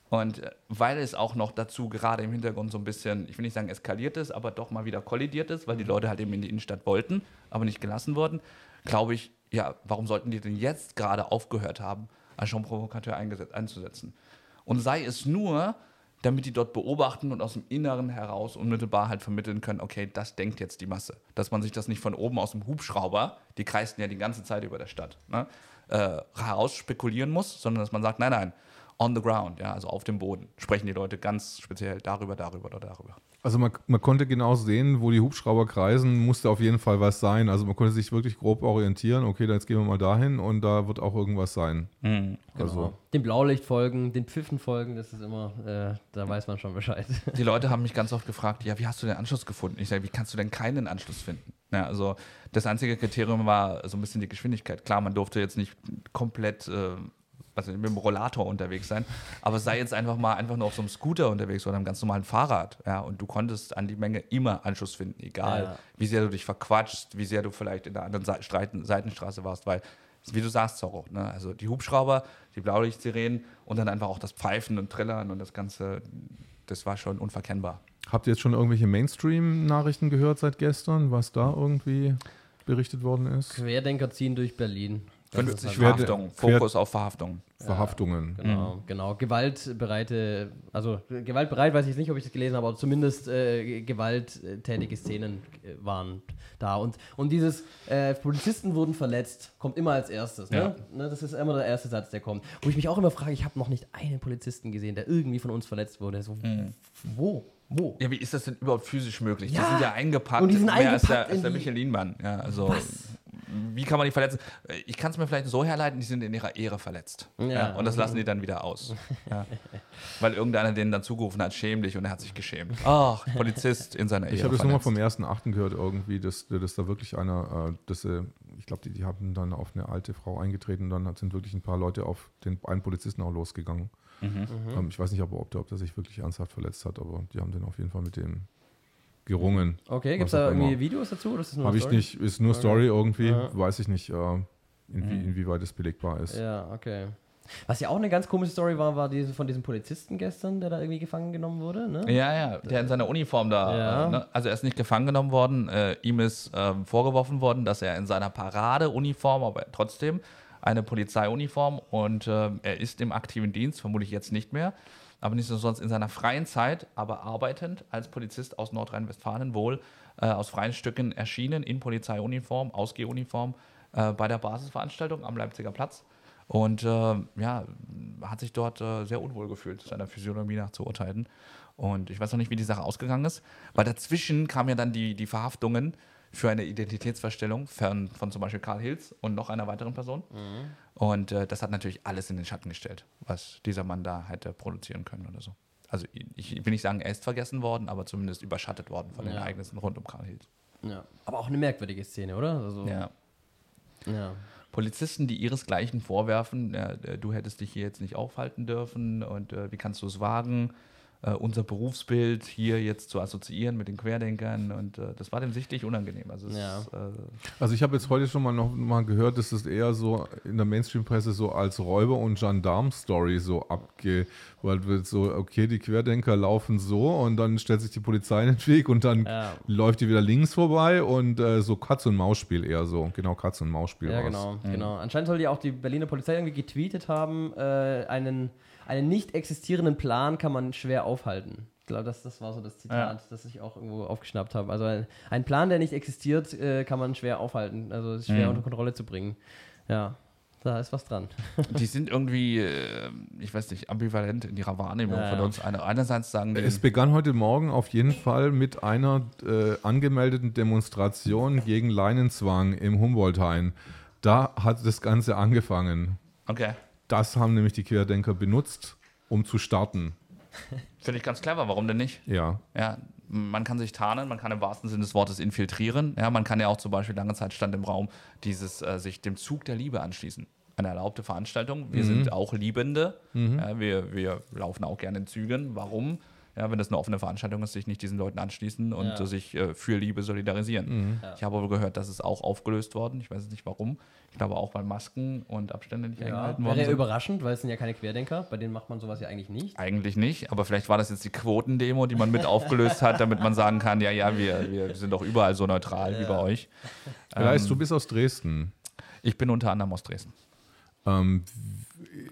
Und äh, weil es auch noch dazu gerade im Hintergrund so ein bisschen, ich will nicht sagen eskaliert ist, aber doch mal wieder kollidiert ist, weil die Leute halt eben in die Innenstadt wollten, aber nicht gelassen wurden, glaube ich, ja, warum sollten die denn jetzt gerade aufgehört haben, als schon Provokateur einzusetzen? Und sei es nur, damit die dort beobachten und aus dem Inneren heraus unmittelbar halt vermitteln können, okay, das denkt jetzt die Masse. Dass man sich das nicht von oben aus dem Hubschrauber, die kreisten ja die ganze Zeit über der Stadt, ne, äh, heraus spekulieren muss, sondern dass man sagt, nein, nein, on the ground, ja, also auf dem Boden, sprechen die Leute ganz speziell darüber, darüber oder darüber. Also man, man konnte genau sehen, wo die Hubschrauber kreisen, musste auf jeden Fall was sein. Also man konnte sich wirklich grob orientieren, okay, jetzt gehen wir mal dahin und da wird auch irgendwas sein. Mhm, genau. also. Dem Blaulicht folgen, den Pfiffen folgen, das ist immer, äh, da weiß man schon Bescheid. *laughs* Die Leute haben mich ganz oft gefragt, ja, wie hast du den Anschluss gefunden? Ich sage, wie kannst du denn keinen Anschluss finden? Ja, also das einzige Kriterium war so ein bisschen die Geschwindigkeit. Klar, man durfte jetzt nicht komplett äh, also mit dem Rollator unterwegs sein, aber sei jetzt einfach mal einfach nur auf so einem Scooter unterwegs oder einem ganz normalen Fahrrad, ja, und du konntest an die Menge immer Anschluss finden, egal ja. wie sehr du dich verquatschst, wie sehr du vielleicht in der anderen Seitenstraße warst, weil wie du sagst, Zorro, ne? also die Hubschrauber, die Blaulichtsirenen und dann einfach auch das Pfeifen und Trillern und das Ganze, das war schon unverkennbar. Habt ihr jetzt schon irgendwelche Mainstream-Nachrichten gehört seit gestern, was da irgendwie berichtet worden ist? Querdenker ziehen durch Berlin. 50 Verhaftungen, Fokus auf Verhaftungen. Verhaftungen. Ja, genau, mhm. genau. Gewaltbereite, also gewaltbereit weiß ich nicht, ob ich das gelesen habe, aber zumindest äh, gewalttätige Szenen äh, waren da. Und, und dieses äh, Polizisten wurden verletzt, kommt immer als erstes. Ne? Ja. Ne? Das ist immer der erste Satz, der kommt. Wo ich mich auch immer frage, ich habe noch nicht einen Polizisten gesehen, der irgendwie von uns verletzt wurde. So, mhm. Wo? Wo? Ja, wie ist das denn überhaupt physisch möglich? Ja. Die sind ja eingepackt, und die sind mehr eingepackt als der, als der Michelin-Mann. Ja, also, Was? Wie kann man die verletzen? Ich kann es mir vielleicht so herleiten, die sind in ihrer Ehre verletzt. Ja. ja und das lassen die dann wieder aus. Ja. *laughs* Weil irgendeiner denen dann zugerufen hat, schäm dich und er hat sich geschämt. Ach, Polizist in seiner Ehre. Ich habe das nur mal vom ersten Achten gehört, irgendwie, dass, dass da wirklich einer, äh, dass, äh, ich glaube, die, die haben dann auf eine alte Frau eingetreten und dann sind wirklich ein paar Leute auf den einen Polizisten auch losgegangen. Mhm. Ähm, ich weiß nicht, ob, ob, der, ob der sich wirklich ernsthaft verletzt hat, aber die haben den auf jeden Fall mit dem gerungen. Okay, gibt es da irgendwie immer. Videos dazu? Habe ich nicht, ist nur okay. Story irgendwie, ja. weiß ich nicht, äh, inwie, mhm. inwieweit es belegbar ist. Ja, okay. Was ja auch eine ganz komische Story war, war diese von diesem Polizisten gestern, der da irgendwie gefangen genommen wurde. Ne? Ja, ja, der in seiner Uniform da. Ja. Äh, ne? Also er ist nicht gefangen genommen worden. Äh, ihm ist äh, vorgeworfen worden, dass er in seiner Paradeuniform, aber trotzdem eine Polizeiuniform und äh, er ist im aktiven Dienst, vermutlich jetzt nicht mehr, aber nicht sonst in seiner freien Zeit, aber arbeitend als Polizist aus Nordrhein-Westfalen wohl äh, aus freien Stücken erschienen in Polizeiuniform, Ausgehuniform äh, bei der Basisveranstaltung am Leipziger Platz und äh, ja, hat sich dort äh, sehr unwohl gefühlt, seiner Physiognomie nach zu urteilen. Und ich weiß noch nicht, wie die Sache ausgegangen ist, weil dazwischen kamen ja dann die, die Verhaftungen für eine Identitätsverstellung von, von zum Beispiel Karl Hills und noch einer weiteren Person. Mhm. Und äh, das hat natürlich alles in den Schatten gestellt, was dieser Mann da hätte produzieren können oder so. Also ich will nicht sagen, er ist vergessen worden, aber zumindest überschattet worden von ja. den Ereignissen rund um Karl Hills. Ja, aber auch eine merkwürdige Szene, oder? Also, ja. ja. Polizisten, die ihresgleichen vorwerfen, ja, äh, du hättest dich hier jetzt nicht aufhalten dürfen und äh, wie kannst du es wagen, äh, unser Berufsbild hier jetzt zu assoziieren mit den Querdenkern und äh, das war dem sichtlich unangenehm. Also, ja. ist, äh, also ich habe jetzt heute schon mal noch mal gehört, dass es eher so in der Mainstream-Presse so als Räuber- und Gendarm-Story so abge... Weil wird so, okay, die Querdenker laufen so und dann stellt sich die Polizei in den Weg und dann ja. läuft die wieder links vorbei und äh, so Katz- und Maus-Spiel eher so. Genau, Katz- und Maus-Spiel. Ja, genau, mhm. genau. Anscheinend soll ja auch die Berliner Polizei irgendwie getweetet haben, äh, einen einen nicht existierenden Plan kann man schwer aufhalten. Ich glaube, das, das war so das Zitat, ja. das ich auch irgendwo aufgeschnappt habe. Also ein, ein Plan, der nicht existiert, äh, kann man schwer aufhalten. Also ist schwer mhm. unter Kontrolle zu bringen. Ja, da ist was dran. *laughs* Die sind irgendwie, äh, ich weiß nicht, ambivalent in ihrer Wahrnehmung ja, von uns. Eine, einerseits sagen die, Es begann heute Morgen auf jeden Fall mit einer äh, angemeldeten Demonstration gegen Leinenzwang im Humboldthain. Da hat das Ganze angefangen. Okay. Das haben nämlich die Querdenker benutzt, um zu starten. *laughs* Finde ich ganz clever, warum denn nicht? Ja. Ja, man kann sich tarnen, man kann im wahrsten Sinne des Wortes infiltrieren. Ja, man kann ja auch zum Beispiel lange Zeit stand im Raum dieses äh, sich dem Zug der Liebe anschließen. Eine erlaubte Veranstaltung. Wir mhm. sind auch Liebende. Mhm. Ja, wir, wir laufen auch gerne in Zügen. Warum? Ja, wenn das eine offene Veranstaltung ist, sich nicht diesen Leuten anschließen und ja. sich äh, für Liebe solidarisieren. Mhm. Ja. Ich habe aber gehört, dass es auch aufgelöst worden. Ich weiß nicht warum. Ich glaube auch, weil Masken und Abstände nicht ja. eingehalten worden Wäre überraschend, weil es sind ja keine Querdenker. Bei denen macht man sowas ja eigentlich nicht. Eigentlich nicht, aber vielleicht war das jetzt die Quotendemo, die man mit *laughs* aufgelöst hat, damit man sagen kann, ja, ja, wir, wir sind doch überall so neutral wie bei euch. Heißt, ähm, du bist aus Dresden. Ich bin unter anderem aus Dresden. Ähm,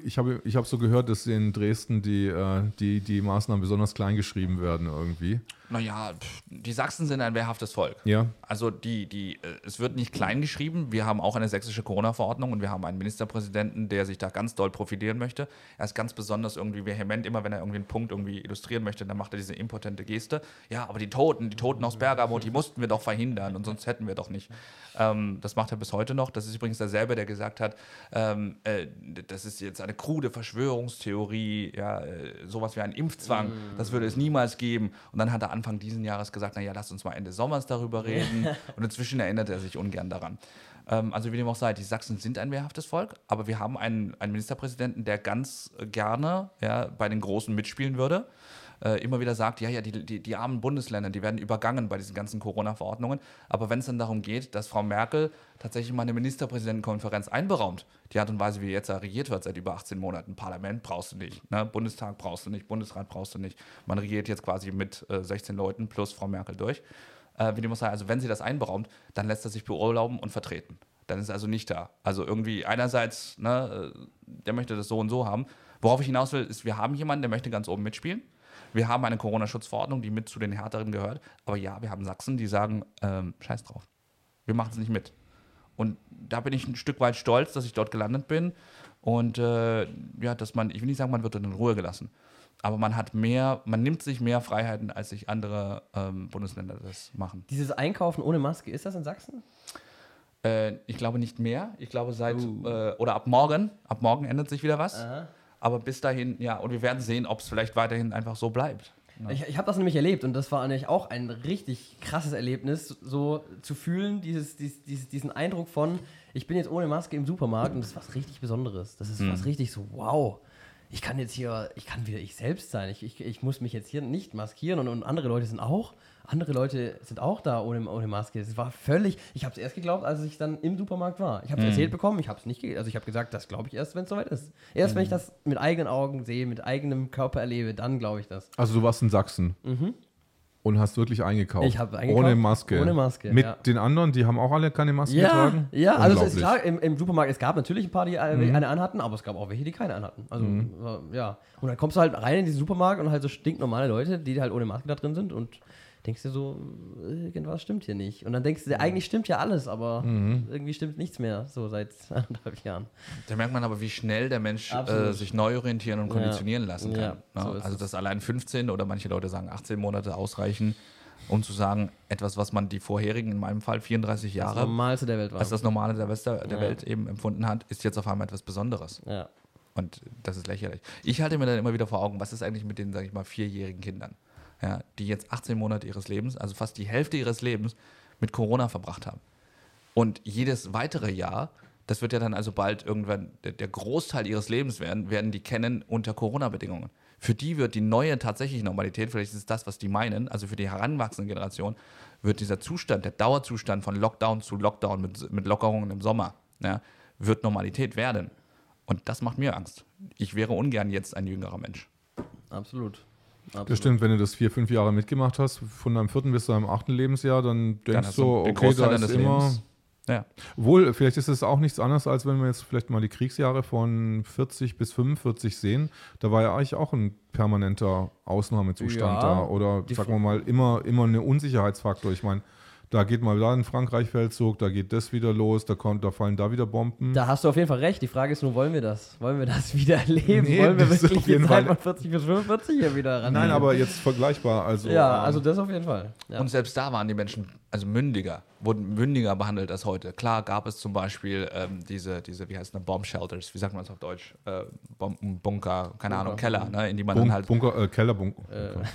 ich habe ich hab so gehört, dass in Dresden die, äh, die, die Maßnahmen besonders klein geschrieben werden irgendwie. Naja, die Sachsen sind ein wehrhaftes Volk. Ja. Also die, die, äh, es wird nicht klein geschrieben. Wir haben auch eine sächsische Corona-Verordnung und wir haben einen Ministerpräsidenten, der sich da ganz doll profilieren möchte. Er ist ganz besonders irgendwie vehement, immer wenn er irgendwie einen Punkt irgendwie illustrieren möchte, dann macht er diese impotente Geste. Ja, aber die Toten, die Toten aus Bergamo, die mussten wir doch verhindern und sonst hätten wir doch nicht. Ähm, das macht er bis heute noch. Das ist übrigens derselbe, der gesagt hat, ähm, äh, das ist jetzt eine krude Verschwörungstheorie, ja, äh, sowas wie ein Impfzwang, mm. das würde es niemals geben. Und dann hat er Anfang dieses Jahres gesagt, naja, lass uns mal Ende Sommers darüber reden. *laughs* Und inzwischen erinnert er sich ungern daran. Ähm, also wie dem auch sei, die Sachsen sind ein wehrhaftes Volk, aber wir haben einen, einen Ministerpräsidenten, der ganz gerne ja, bei den Großen mitspielen würde äh, immer wieder sagt, ja, ja, die, die, die armen Bundesländer, die werden übergangen bei diesen ganzen Corona-Verordnungen. Aber wenn es dann darum geht, dass Frau Merkel tatsächlich mal eine Ministerpräsidentenkonferenz einberaumt, die Art und Weise, wie jetzt regiert wird seit über 18 Monaten, Parlament brauchst du nicht, ne? Bundestag brauchst du nicht, Bundesrat brauchst du nicht. Man regiert jetzt quasi mit äh, 16 Leuten plus Frau Merkel durch. Äh, wie dem muss sagen, also wenn sie das einberaumt, dann lässt er sich beurlauben und vertreten. Dann ist er also nicht da. Also irgendwie einerseits, ne, äh, der möchte das so und so haben. Worauf ich hinaus will, ist, wir haben jemanden, der möchte ganz oben mitspielen. Wir haben eine Corona-Schutzverordnung, die mit zu den härteren gehört. Aber ja, wir haben Sachsen, die sagen, ähm, scheiß drauf. Wir machen es nicht mit. Und da bin ich ein Stück weit stolz, dass ich dort gelandet bin. Und äh, ja, dass man, ich will nicht sagen, man wird in Ruhe gelassen. Aber man hat mehr, man nimmt sich mehr Freiheiten, als sich andere ähm, Bundesländer das machen. Dieses Einkaufen ohne Maske, ist das in Sachsen? Äh, ich glaube nicht mehr. Ich glaube seit uh. äh, oder ab morgen. Ab morgen ändert sich wieder was. Aha. Aber bis dahin, ja, und wir werden sehen, ob es vielleicht weiterhin einfach so bleibt. Ja. Ich, ich habe das nämlich erlebt und das war eigentlich auch ein richtig krasses Erlebnis, so zu fühlen, dieses, dieses, diesen Eindruck von, ich bin jetzt ohne Maske im Supermarkt und das ist was richtig Besonderes. Das ist mhm. was richtig so, wow. ich kann jetzt hier, ich kann wieder ich selbst sein. Ich, ich, ich muss mich jetzt hier nicht maskieren und, und andere Leute sind auch, andere Leute sind auch da ohne, ohne Maske. Es war völlig, ich habe es erst geglaubt, als ich dann im Supermarkt war. Ich habe es Mhm. erzählt bekommen, ich habe es nicht, also ich habe gesagt, das glaube ich erst, wenn es soweit ist. Erst Mhm. wenn ich das mit eigenen Augen sehe, mit eigenem Körper erlebe, dann glaube ich das. Also du warst in Sachsen und hast wirklich eingekauft. Mhm. Ich habe eingekauft, Ohne Maske. ohne Maske, Mit ja. den anderen, die haben auch alle keine Maske Ja, getragen? ja, also es ist klar, im, im Supermarkt, es gab natürlich ein paar, die Mhm. eine anhatten, aber es gab auch welche, die keine anhatten. Also, äh, ja. Und dann kommst du halt rein in diesen Supermarkt und halt so stinknormale Leute, die halt ohne Maske da drin sind und denkst dir so, irgendwas stimmt hier nicht. Und dann denkst du dir, eigentlich stimmt ja alles, aber Mhm. irgendwie stimmt nichts mehr, so seit *laughs* anderthalb Jahren. Da merkt man aber, wie schnell der Mensch äh, sich neu orientieren und konditionieren lassen kann. Ja, so also, dass allein 15 oder manche Leute sagen 18 Monate ausreichen, um zu sagen, etwas, was man die vorherigen, in meinem Fall 34 Das Jahre, Normalste der Welt war. als das Normale der, Wester, der Ja. Welt eben empfunden hat, ist jetzt auf einmal etwas Besonderes. ja. Und das ist lächerlich. Ich halte mir dann immer wieder vor Augen, was ist eigentlich mit den, sage ich mal, vierjährigen Kindern, ja, die jetzt 18 Monate ihres Lebens, also fast die Hälfte ihres Lebens, mit Corona verbracht haben. Und jedes weitere Jahr, das wird ja dann also bald irgendwann der, der Großteil ihres Lebens werden, werden die kennen unter Corona-Bedingungen. Für die wird die neue tatsächliche Normalität, vielleicht ist es das, was die meinen, also für die heranwachsende Generation, wird dieser Zustand, der Dauerzustand von Lockdown zu Lockdown mit, mit Lockerungen im Sommer, ja, wird Normalität werden. Und das macht mir Angst. Ich wäre ungern jetzt ein jüngerer Mensch. Absolut. Absolut. Das stimmt, wenn du das vier, fünf Jahre mitgemacht hast, von deinem vierten bis zu deinem achten Lebensjahr, dann denkst du, okay, da ist immer... Lebens. Ja. Wohl, vielleicht ist es auch nichts anderes, als wenn wir jetzt vielleicht mal die Kriegsjahre von 40 bis 45 sehen. Da war ja eigentlich auch ein permanenter Ausnahmezustand Ja, da. Oder sagen wir mal, immer, immer eine Unsicherheitsfaktor. Ich meine, da geht mal da ein Frankreich-Feldzug, da geht das wieder los, da, kommt, da fallen da wieder Bomben. Da hast du auf jeden Fall recht. Die Frage ist nur, wollen wir das? Wollen wir das wieder erleben? Nee, wollen wir das wirklich Zeit Fall. von 40 bis 45 hier wieder ran? Nein, aber jetzt vergleichbar. Also, Ja, ähm, also das auf jeden Fall. Ja. Und selbst da waren die Menschen also mündiger, wurden mündiger behandelt als heute. Klar gab es zum Beispiel ähm, diese, diese, wie heißt das, Bomb Shelters, wie sagt man das auf Deutsch? Äh, Bombenbunker, keine Ahnung, Keller, ne, in die man Bunk, dann halt. Bunker, äh, Kellerbunker.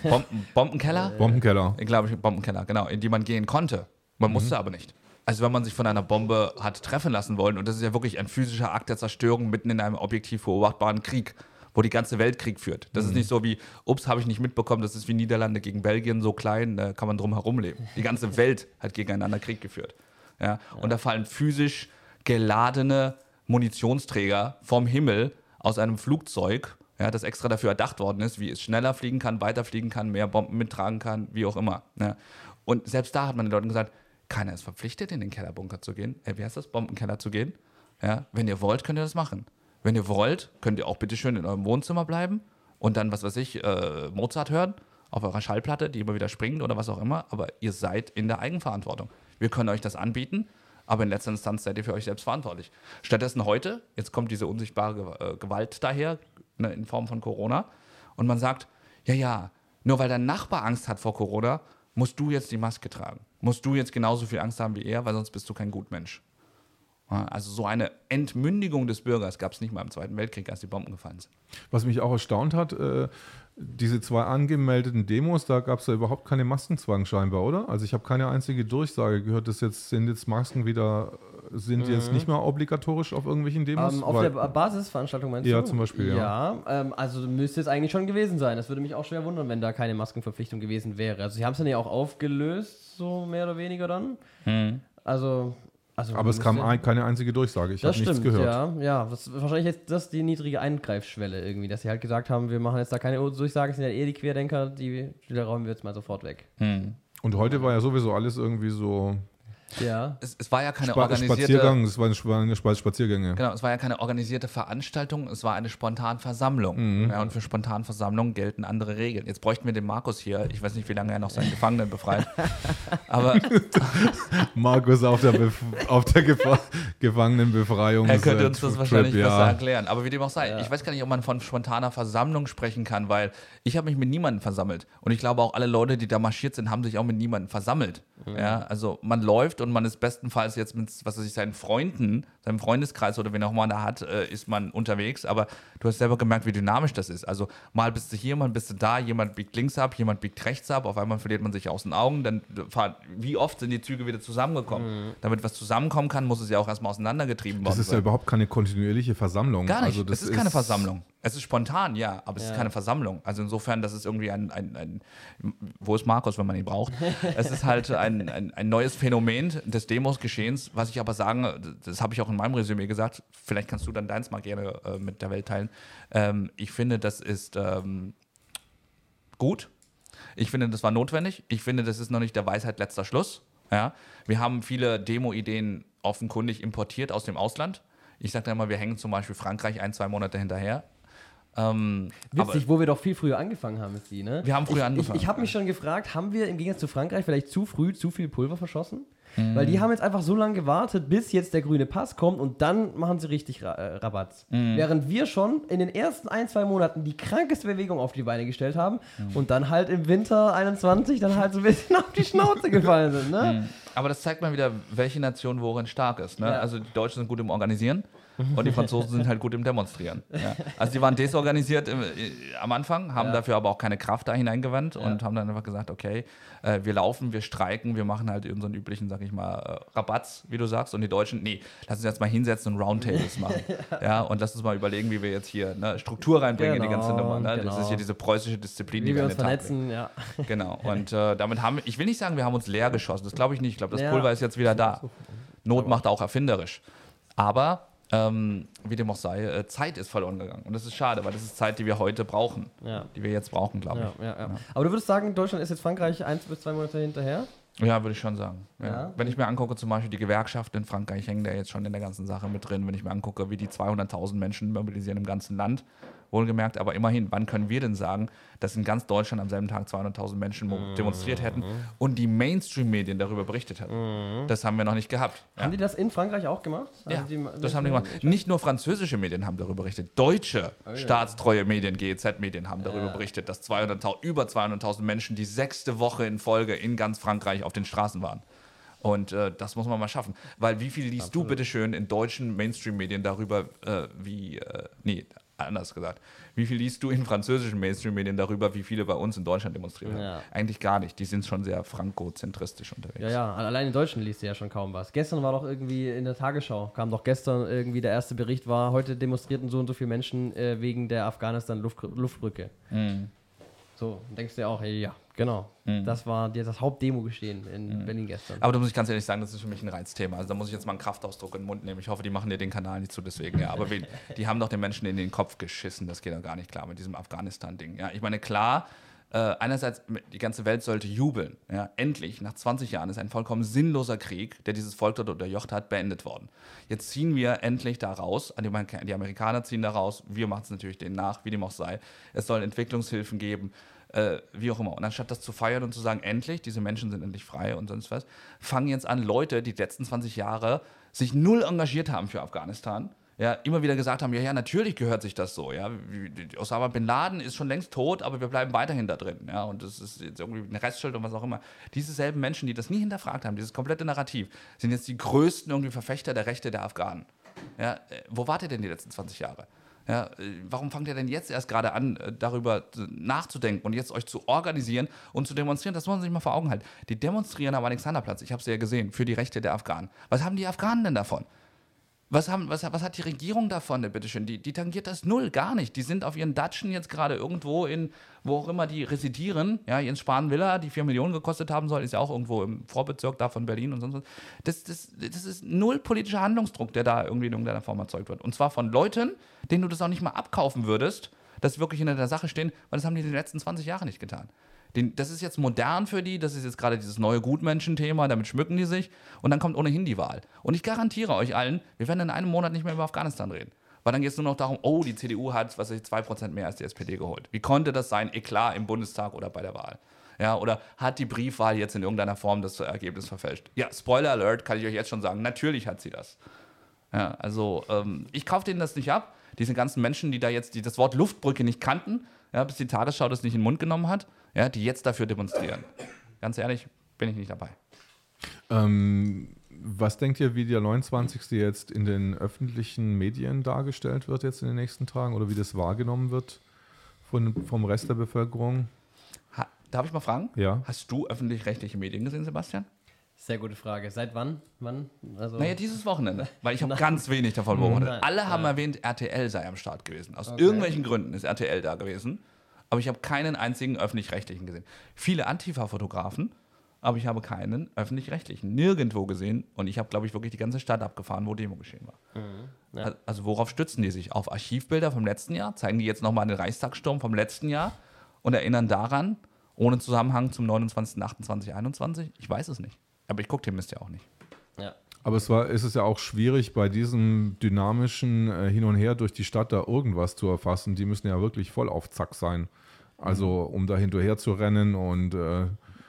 Bomben, Bombenkeller? Bombenkeller. Ich glaube, Bombenkeller, genau, in die man gehen konnte. Man musste aber nicht. Also wenn man sich von einer Bombe hat treffen lassen wollen, und das ist ja wirklich ein physischer Akt der Zerstörung mitten in einem objektiv beobachtbaren Krieg, wo die ganze Welt Krieg führt. Das ist nicht so wie, ups, habe ich nicht mitbekommen, das ist wie Niederlande gegen Belgien, so klein, da kann man drum herum leben. Die ganze *laughs* Welt hat gegeneinander Krieg geführt. Ja? Und da fallen physisch geladene Munitionsträger vom Himmel aus einem Flugzeug, ja, das extra dafür erdacht worden ist, wie es schneller fliegen kann, weiter fliegen kann, mehr Bomben mittragen kann, wie auch immer. Ja. Und selbst da hat man den Leuten gesagt, keiner ist verpflichtet, in den Kellerbunker zu gehen. Äh, wie heißt das? Bombenkeller zu gehen. Ja. Wenn ihr wollt, könnt ihr das machen. Wenn ihr wollt, könnt ihr auch bitte schön in eurem Wohnzimmer bleiben und dann, was weiß ich, äh, Mozart hören auf eurer Schallplatte, die immer wieder springt oder was auch immer. Aber ihr seid in der Eigenverantwortung. Wir können euch das anbieten, aber in letzter Instanz seid ihr für euch selbst verantwortlich. Stattdessen heute, jetzt kommt diese unsichtbare äh, Gewalt daher, ne, in Form von Corona, und man sagt, ja, ja, nur weil dein Nachbar Angst hat vor Corona, musst du jetzt die Maske tragen. Musst du jetzt genauso viel Angst haben wie er, weil sonst bist du kein Gutmensch. Ja, Also so eine Entmündigung des Bürgers gab es nicht mal im Zweiten Weltkrieg, als die Bomben gefallen sind. Was mich auch erstaunt hat, äh, diese zwei angemeldeten Demos, da gab es ja überhaupt keine Maskenzwang scheinbar, oder? Also ich habe keine einzige Durchsage gehört, dass jetzt sind jetzt Masken wieder, sind jetzt nicht mehr obligatorisch auf irgendwelchen Demos? Ähm, auf Weil- der Ba- Basisveranstaltung meinst Ja, du? zum Beispiel, ja. Ja, ähm, also müsste es eigentlich schon gewesen sein. Das würde mich auch schwer wundern, wenn da keine Maskenverpflichtung gewesen wäre. Also sie haben es dann ja auch aufgelöst, so mehr oder weniger dann. Also, also aber es kam ein, keine einzige Durchsage. Ich habe Das nichts stimmt, gehört. ja. Ja, das, wahrscheinlich ist das die niedrige Eingreifschwelle irgendwie, dass sie halt gesagt haben, wir machen jetzt da keine Durchsage, es sind ja eh die Querdenker, die, die räumen wir jetzt mal sofort weg. Und heute war ja sowieso alles irgendwie so Ja. Es, es war ja keine Spa organisierte Spaziergang, es waren Spa- Spaziergänge. Genau, es war ja keine organisierte Veranstaltung, es war eine Spontanversammlung. Mhm. Ja, und für Spontanversammlungen gelten andere Regeln. Jetzt bräuchten wir den Markus hier. Ich weiß nicht, wie lange er noch seinen Gefangenen befreit. *laughs* Aber Markus auf der, Bef auf der Gefa Gefangenenbefreiung. er könnte uns das wahrscheinlich besser ja. erklären. Aber wie dem auch sei, ich weiß gar nicht, ob man von spontaner Versammlung sprechen kann, weil ich habe mich mit niemandem versammelt. Und ich glaube auch alle Leute, die da marschiert sind, haben sich auch mit niemandem versammelt. Ja, also man läuft und man ist bestenfalls jetzt mit, was weiß ich, seinen Freunden, seinem Freundeskreis oder wen auch immer man da hat, äh, ist man unterwegs. Aber du hast selber gemerkt, wie dynamisch das ist. Also mal bist du hier, mal bist du da, jemand biegt links ab, jemand biegt rechts ab, auf einmal verliert man sich aus den Augen. Dann fahren, wie oft sind die Züge wieder zusammengekommen? Damit was zusammenkommen kann, muss es ja auch erstmal auseinandergetrieben Das worden ist ja überhaupt keine kontinuierliche Versammlung. Gar nicht. Also das es ist keine Versammlung. Es ist spontan, ja, aber es Ja. ist keine Versammlung. Also insofern, das ist irgendwie ein, ein, ein wo ist Markus, wenn man ihn braucht? *laughs* es ist halt ein, ein, ein neues Phänomen des Demos-Geschehens, was ich aber sagen, das habe ich auch in meinem Resümee gesagt, vielleicht kannst du dann deins mal gerne äh, mit der Welt teilen. Ähm, ich finde, das ist ähm, gut. Ich finde, das war notwendig. Ich finde, das ist noch nicht der Weisheit letzter Schluss. Ja? Wir haben viele Demo-Ideen offenkundig importiert aus dem Ausland. Ich sage da immer, wir hängen zum Beispiel Frankreich ein, zwei Monate hinterher. Ähm, Witzig, wo wir doch viel früher angefangen haben mit sie, ne? Wir haben früher ich, angefangen, Ich, ich habe mich schon gefragt, haben wir im Gegensatz zu Frankreich vielleicht zu früh zu viel Pulver verschossen? Weil die haben jetzt einfach so lange gewartet, bis jetzt der grüne Pass kommt und dann machen sie richtig Ra äh, Rabatz. Während wir schon in den ersten ein, zwei Monaten die krankeste Bewegung auf die Beine gestellt haben und dann halt im Winter 21 dann halt so ein bisschen *laughs* auf die Schnauze gefallen sind, ne? aber das zeigt mal wieder, welche Nation worin stark ist. Ne? Ja. Also die Deutschen sind gut im Organisieren und die Franzosen sind halt gut im Demonstrieren. *laughs* Ja. Also die waren desorganisiert im, äh, am Anfang, haben Ja. dafür aber auch keine Kraft da hineingewandt und Ja. haben dann einfach gesagt, okay, äh, wir laufen, wir streiken, wir machen halt unseren üblichen, sag ich mal, äh, Rabatz, wie du sagst. Und die Deutschen, nee, lass uns jetzt mal hinsetzen und Roundtables machen. *laughs* ja, und lass uns mal überlegen, wie wir jetzt hier ne, Struktur reinbringen in die ganze Genau, Nummer. Ne? Das genau. ist hier diese preußische Disziplin, Wie die wir an uns vernetzen, ja. Genau. *laughs* Und äh, damit haben wir, ich will nicht sagen, wir haben uns leer geschossen. Das glaube ich nicht. Ich glaube, das. Pulver ist jetzt wieder da. Not macht auch erfinderisch. Aber ähm, wie dem auch sei, äh, Zeit ist verloren gegangen. Und das ist schade, weil das ist Zeit, die wir heute brauchen. Ja. Die wir jetzt brauchen, glaube Ja, ich. ja. Aber du würdest sagen, Deutschland ist jetzt Frankreich eins bis zwei Monate hinterher? Ja, würde ich schon sagen. Wenn ich mir angucke, zum Beispiel die Gewerkschaften in Frankreich hängen da jetzt schon in der ganzen Sache mit drin. Wenn ich mir angucke, wie die 200.000 Menschen mobilisieren im ganzen Land, wohlgemerkt, aber immerhin, wann können wir denn sagen, dass in ganz Deutschland am selben Tag 200.000 Menschen Mhm. demonstriert hätten und die Mainstream-Medien darüber berichtet hätten? Das haben wir noch nicht gehabt. Ja. Haben die das in Frankreich auch gemacht? Ja, Also die- das haben die gemacht. Nicht nur französische Medien haben darüber berichtet, deutsche Oh ja. staatstreue Medien, GEZ-Medien haben darüber Ja. berichtet, dass 200.000, über 200.000 Menschen die sechste Woche in Folge in ganz Frankreich auf den Straßen waren. Und äh, das muss man mal schaffen. Weil wie viel liest du bitte schön in deutschen Mainstream-Medien darüber, äh, wie, äh, nee, anders gesagt, wie viel liest du in französischen Mainstream-Medien darüber, wie viele bei uns in Deutschland demonstrieren? Ja. Eigentlich gar nicht. Die sind schon sehr frankozentristisch unterwegs. Ja, ja, allein in Deutschland liest du ja schon kaum was. Gestern war doch irgendwie in der Tagesschau, kam doch gestern irgendwie der erste Bericht war, heute demonstrierten so und so viele Menschen äh, wegen der Afghanistan-Luftbrücke. Mhm. So, denkst du dir auch, hey, ja, genau. Das war die, das Hauptdemo-Geschehen in Berlin gestern. Aber da muss ich ganz ehrlich sagen, das ist für mich ein Reizthema. Also da muss ich jetzt mal einen Kraftausdruck in den Mund nehmen. Ich hoffe, die machen dir den Kanal nicht zu, deswegen. Ja. Aber wen, *laughs* die haben doch den Menschen in den Kopf geschissen. Das geht doch gar nicht klar mit diesem Afghanistan-Ding. Ja. Ich meine, klar, äh, einerseits, die ganze Welt sollte jubeln. Ja. Endlich, nach 20 Jahren, ist ein vollkommen sinnloser Krieg, der dieses Volk dort unterjocht hat, beendet worden. Jetzt ziehen wir endlich da raus. Die Amerika- die Amerikaner ziehen da raus. Wir machen es natürlich denen nach, wie dem auch sei. Es soll Entwicklungshilfen geben äh, wie auch immer. Und anstatt das zu feiern und zu sagen, endlich, diese Menschen sind endlich frei und sonst was, fangen jetzt an, Leute, die die letzten 20 Jahre sich null engagiert haben für Afghanistan, ja, immer wieder gesagt haben, ja, ja, natürlich gehört sich das so, ja. Osama Bin Laden ist schon längst tot, aber wir bleiben weiterhin da drin, ja. Und das ist jetzt irgendwie ein Restschild und was auch immer. Diese selben Menschen, die das nie hinterfragt haben, dieses komplette Narrativ, sind jetzt die größten irgendwie Verfechter der Rechte der Afghanen. Ja, äh, wo wart ihr denn die letzten 20 Jahre? Ja, äh, warum fangt ihr denn jetzt erst gerade an, äh, darüber nachzudenken und jetzt euch zu organisieren und zu demonstrieren? Das muss man sich mal vor Augen halten. Die demonstrieren am Alexanderplatz, ich habe sie ja gesehen, für die Rechte der Afghanen. Was haben die Afghanen denn davon? Was, haben, was, was hat die Regierung davon, denn, bitteschön? Die, die tangiert das null, gar nicht. Die sind auf ihren Datschen jetzt gerade irgendwo in, wo auch immer die residieren. Ja, Jens Spahn Villa, die 4 Millionen gekostet haben soll, ist ja auch irgendwo im Vorbezirk da von Berlin und sonst was. Das, das, das ist null politischer Handlungsdruck, der da irgendwie in irgendeiner Form erzeugt wird. Und zwar von Leuten, denen du das auch nicht mal abkaufen würdest, dass wirklich hinter der Sache stehen, weil das haben die in den letzten 20 Jahren nicht getan. Den, das ist jetzt modern für die, das ist jetzt gerade dieses neue Gutmenschen-Thema, damit schmücken die sich und dann kommt ohnehin die Wahl. Und ich garantiere euch allen, wir werden in einem Monat nicht mehr über Afghanistan reden. Weil dann geht es nur noch darum, oh, die CDU hat, was weiß ich, 2% mehr als die SPD geholt. Wie konnte das sein? Eklar im Bundestag oder bei der Wahl. Ja, oder hat die Briefwahl jetzt in irgendeiner Form das Ergebnis verfälscht? Ja, Spoiler Alert, kann ich euch jetzt schon sagen, natürlich hat sie das. Ja, also ähm, ich kaufe denen das nicht ab. Diese ganzen Menschen, die da jetzt die das Wort Luftbrücke nicht kannten, ja, bis die Tagesschau das nicht in den Mund genommen hat, ja, die jetzt dafür demonstrieren. Ganz ehrlich, bin ich nicht dabei. Ähm, was denkt ihr, wie der 29. jetzt in den öffentlichen Medien dargestellt wird jetzt in den nächsten Tagen oder wie das wahrgenommen wird von, vom Rest der Bevölkerung? Ha, darf ich mal fragen? Ja. Hast du öffentlich-rechtliche Medien gesehen, Sebastian? Sehr gute Frage. Seit wann? Wann? Also naja, dieses Wochenende, weil ich habe *laughs* ganz wenig davon beobachtet. Nein. Alle haben ja. erwähnt, RTL sei am Start gewesen. Aus okay. irgendwelchen Gründen ist RTL da gewesen. Aber ich habe keinen einzigen öffentlich-rechtlichen gesehen. Viele Antifa-Fotografen, aber ich habe keinen öffentlich-rechtlichen nirgendwo gesehen. Und ich habe, glaube ich, wirklich die ganze Stadt abgefahren, wo Demo geschehen war. Mhm. Ja. Also worauf stützen die sich? Auf Archivbilder vom letzten Jahr? Zeigen die jetzt nochmal den Reichstagssturm vom letzten Jahr und erinnern daran, ohne Zusammenhang zum 29.28.21? Ich weiß es nicht. Aber ich gucke den Mist ja auch nicht. Ja. Aber es war, ist es ja auch schwierig, bei diesem dynamischen äh, Hin und Her durch die Stadt da irgendwas zu erfassen. Die müssen ja wirklich voll auf Zack sein. Also, mhm. um da hinterher zu rennen und. Äh,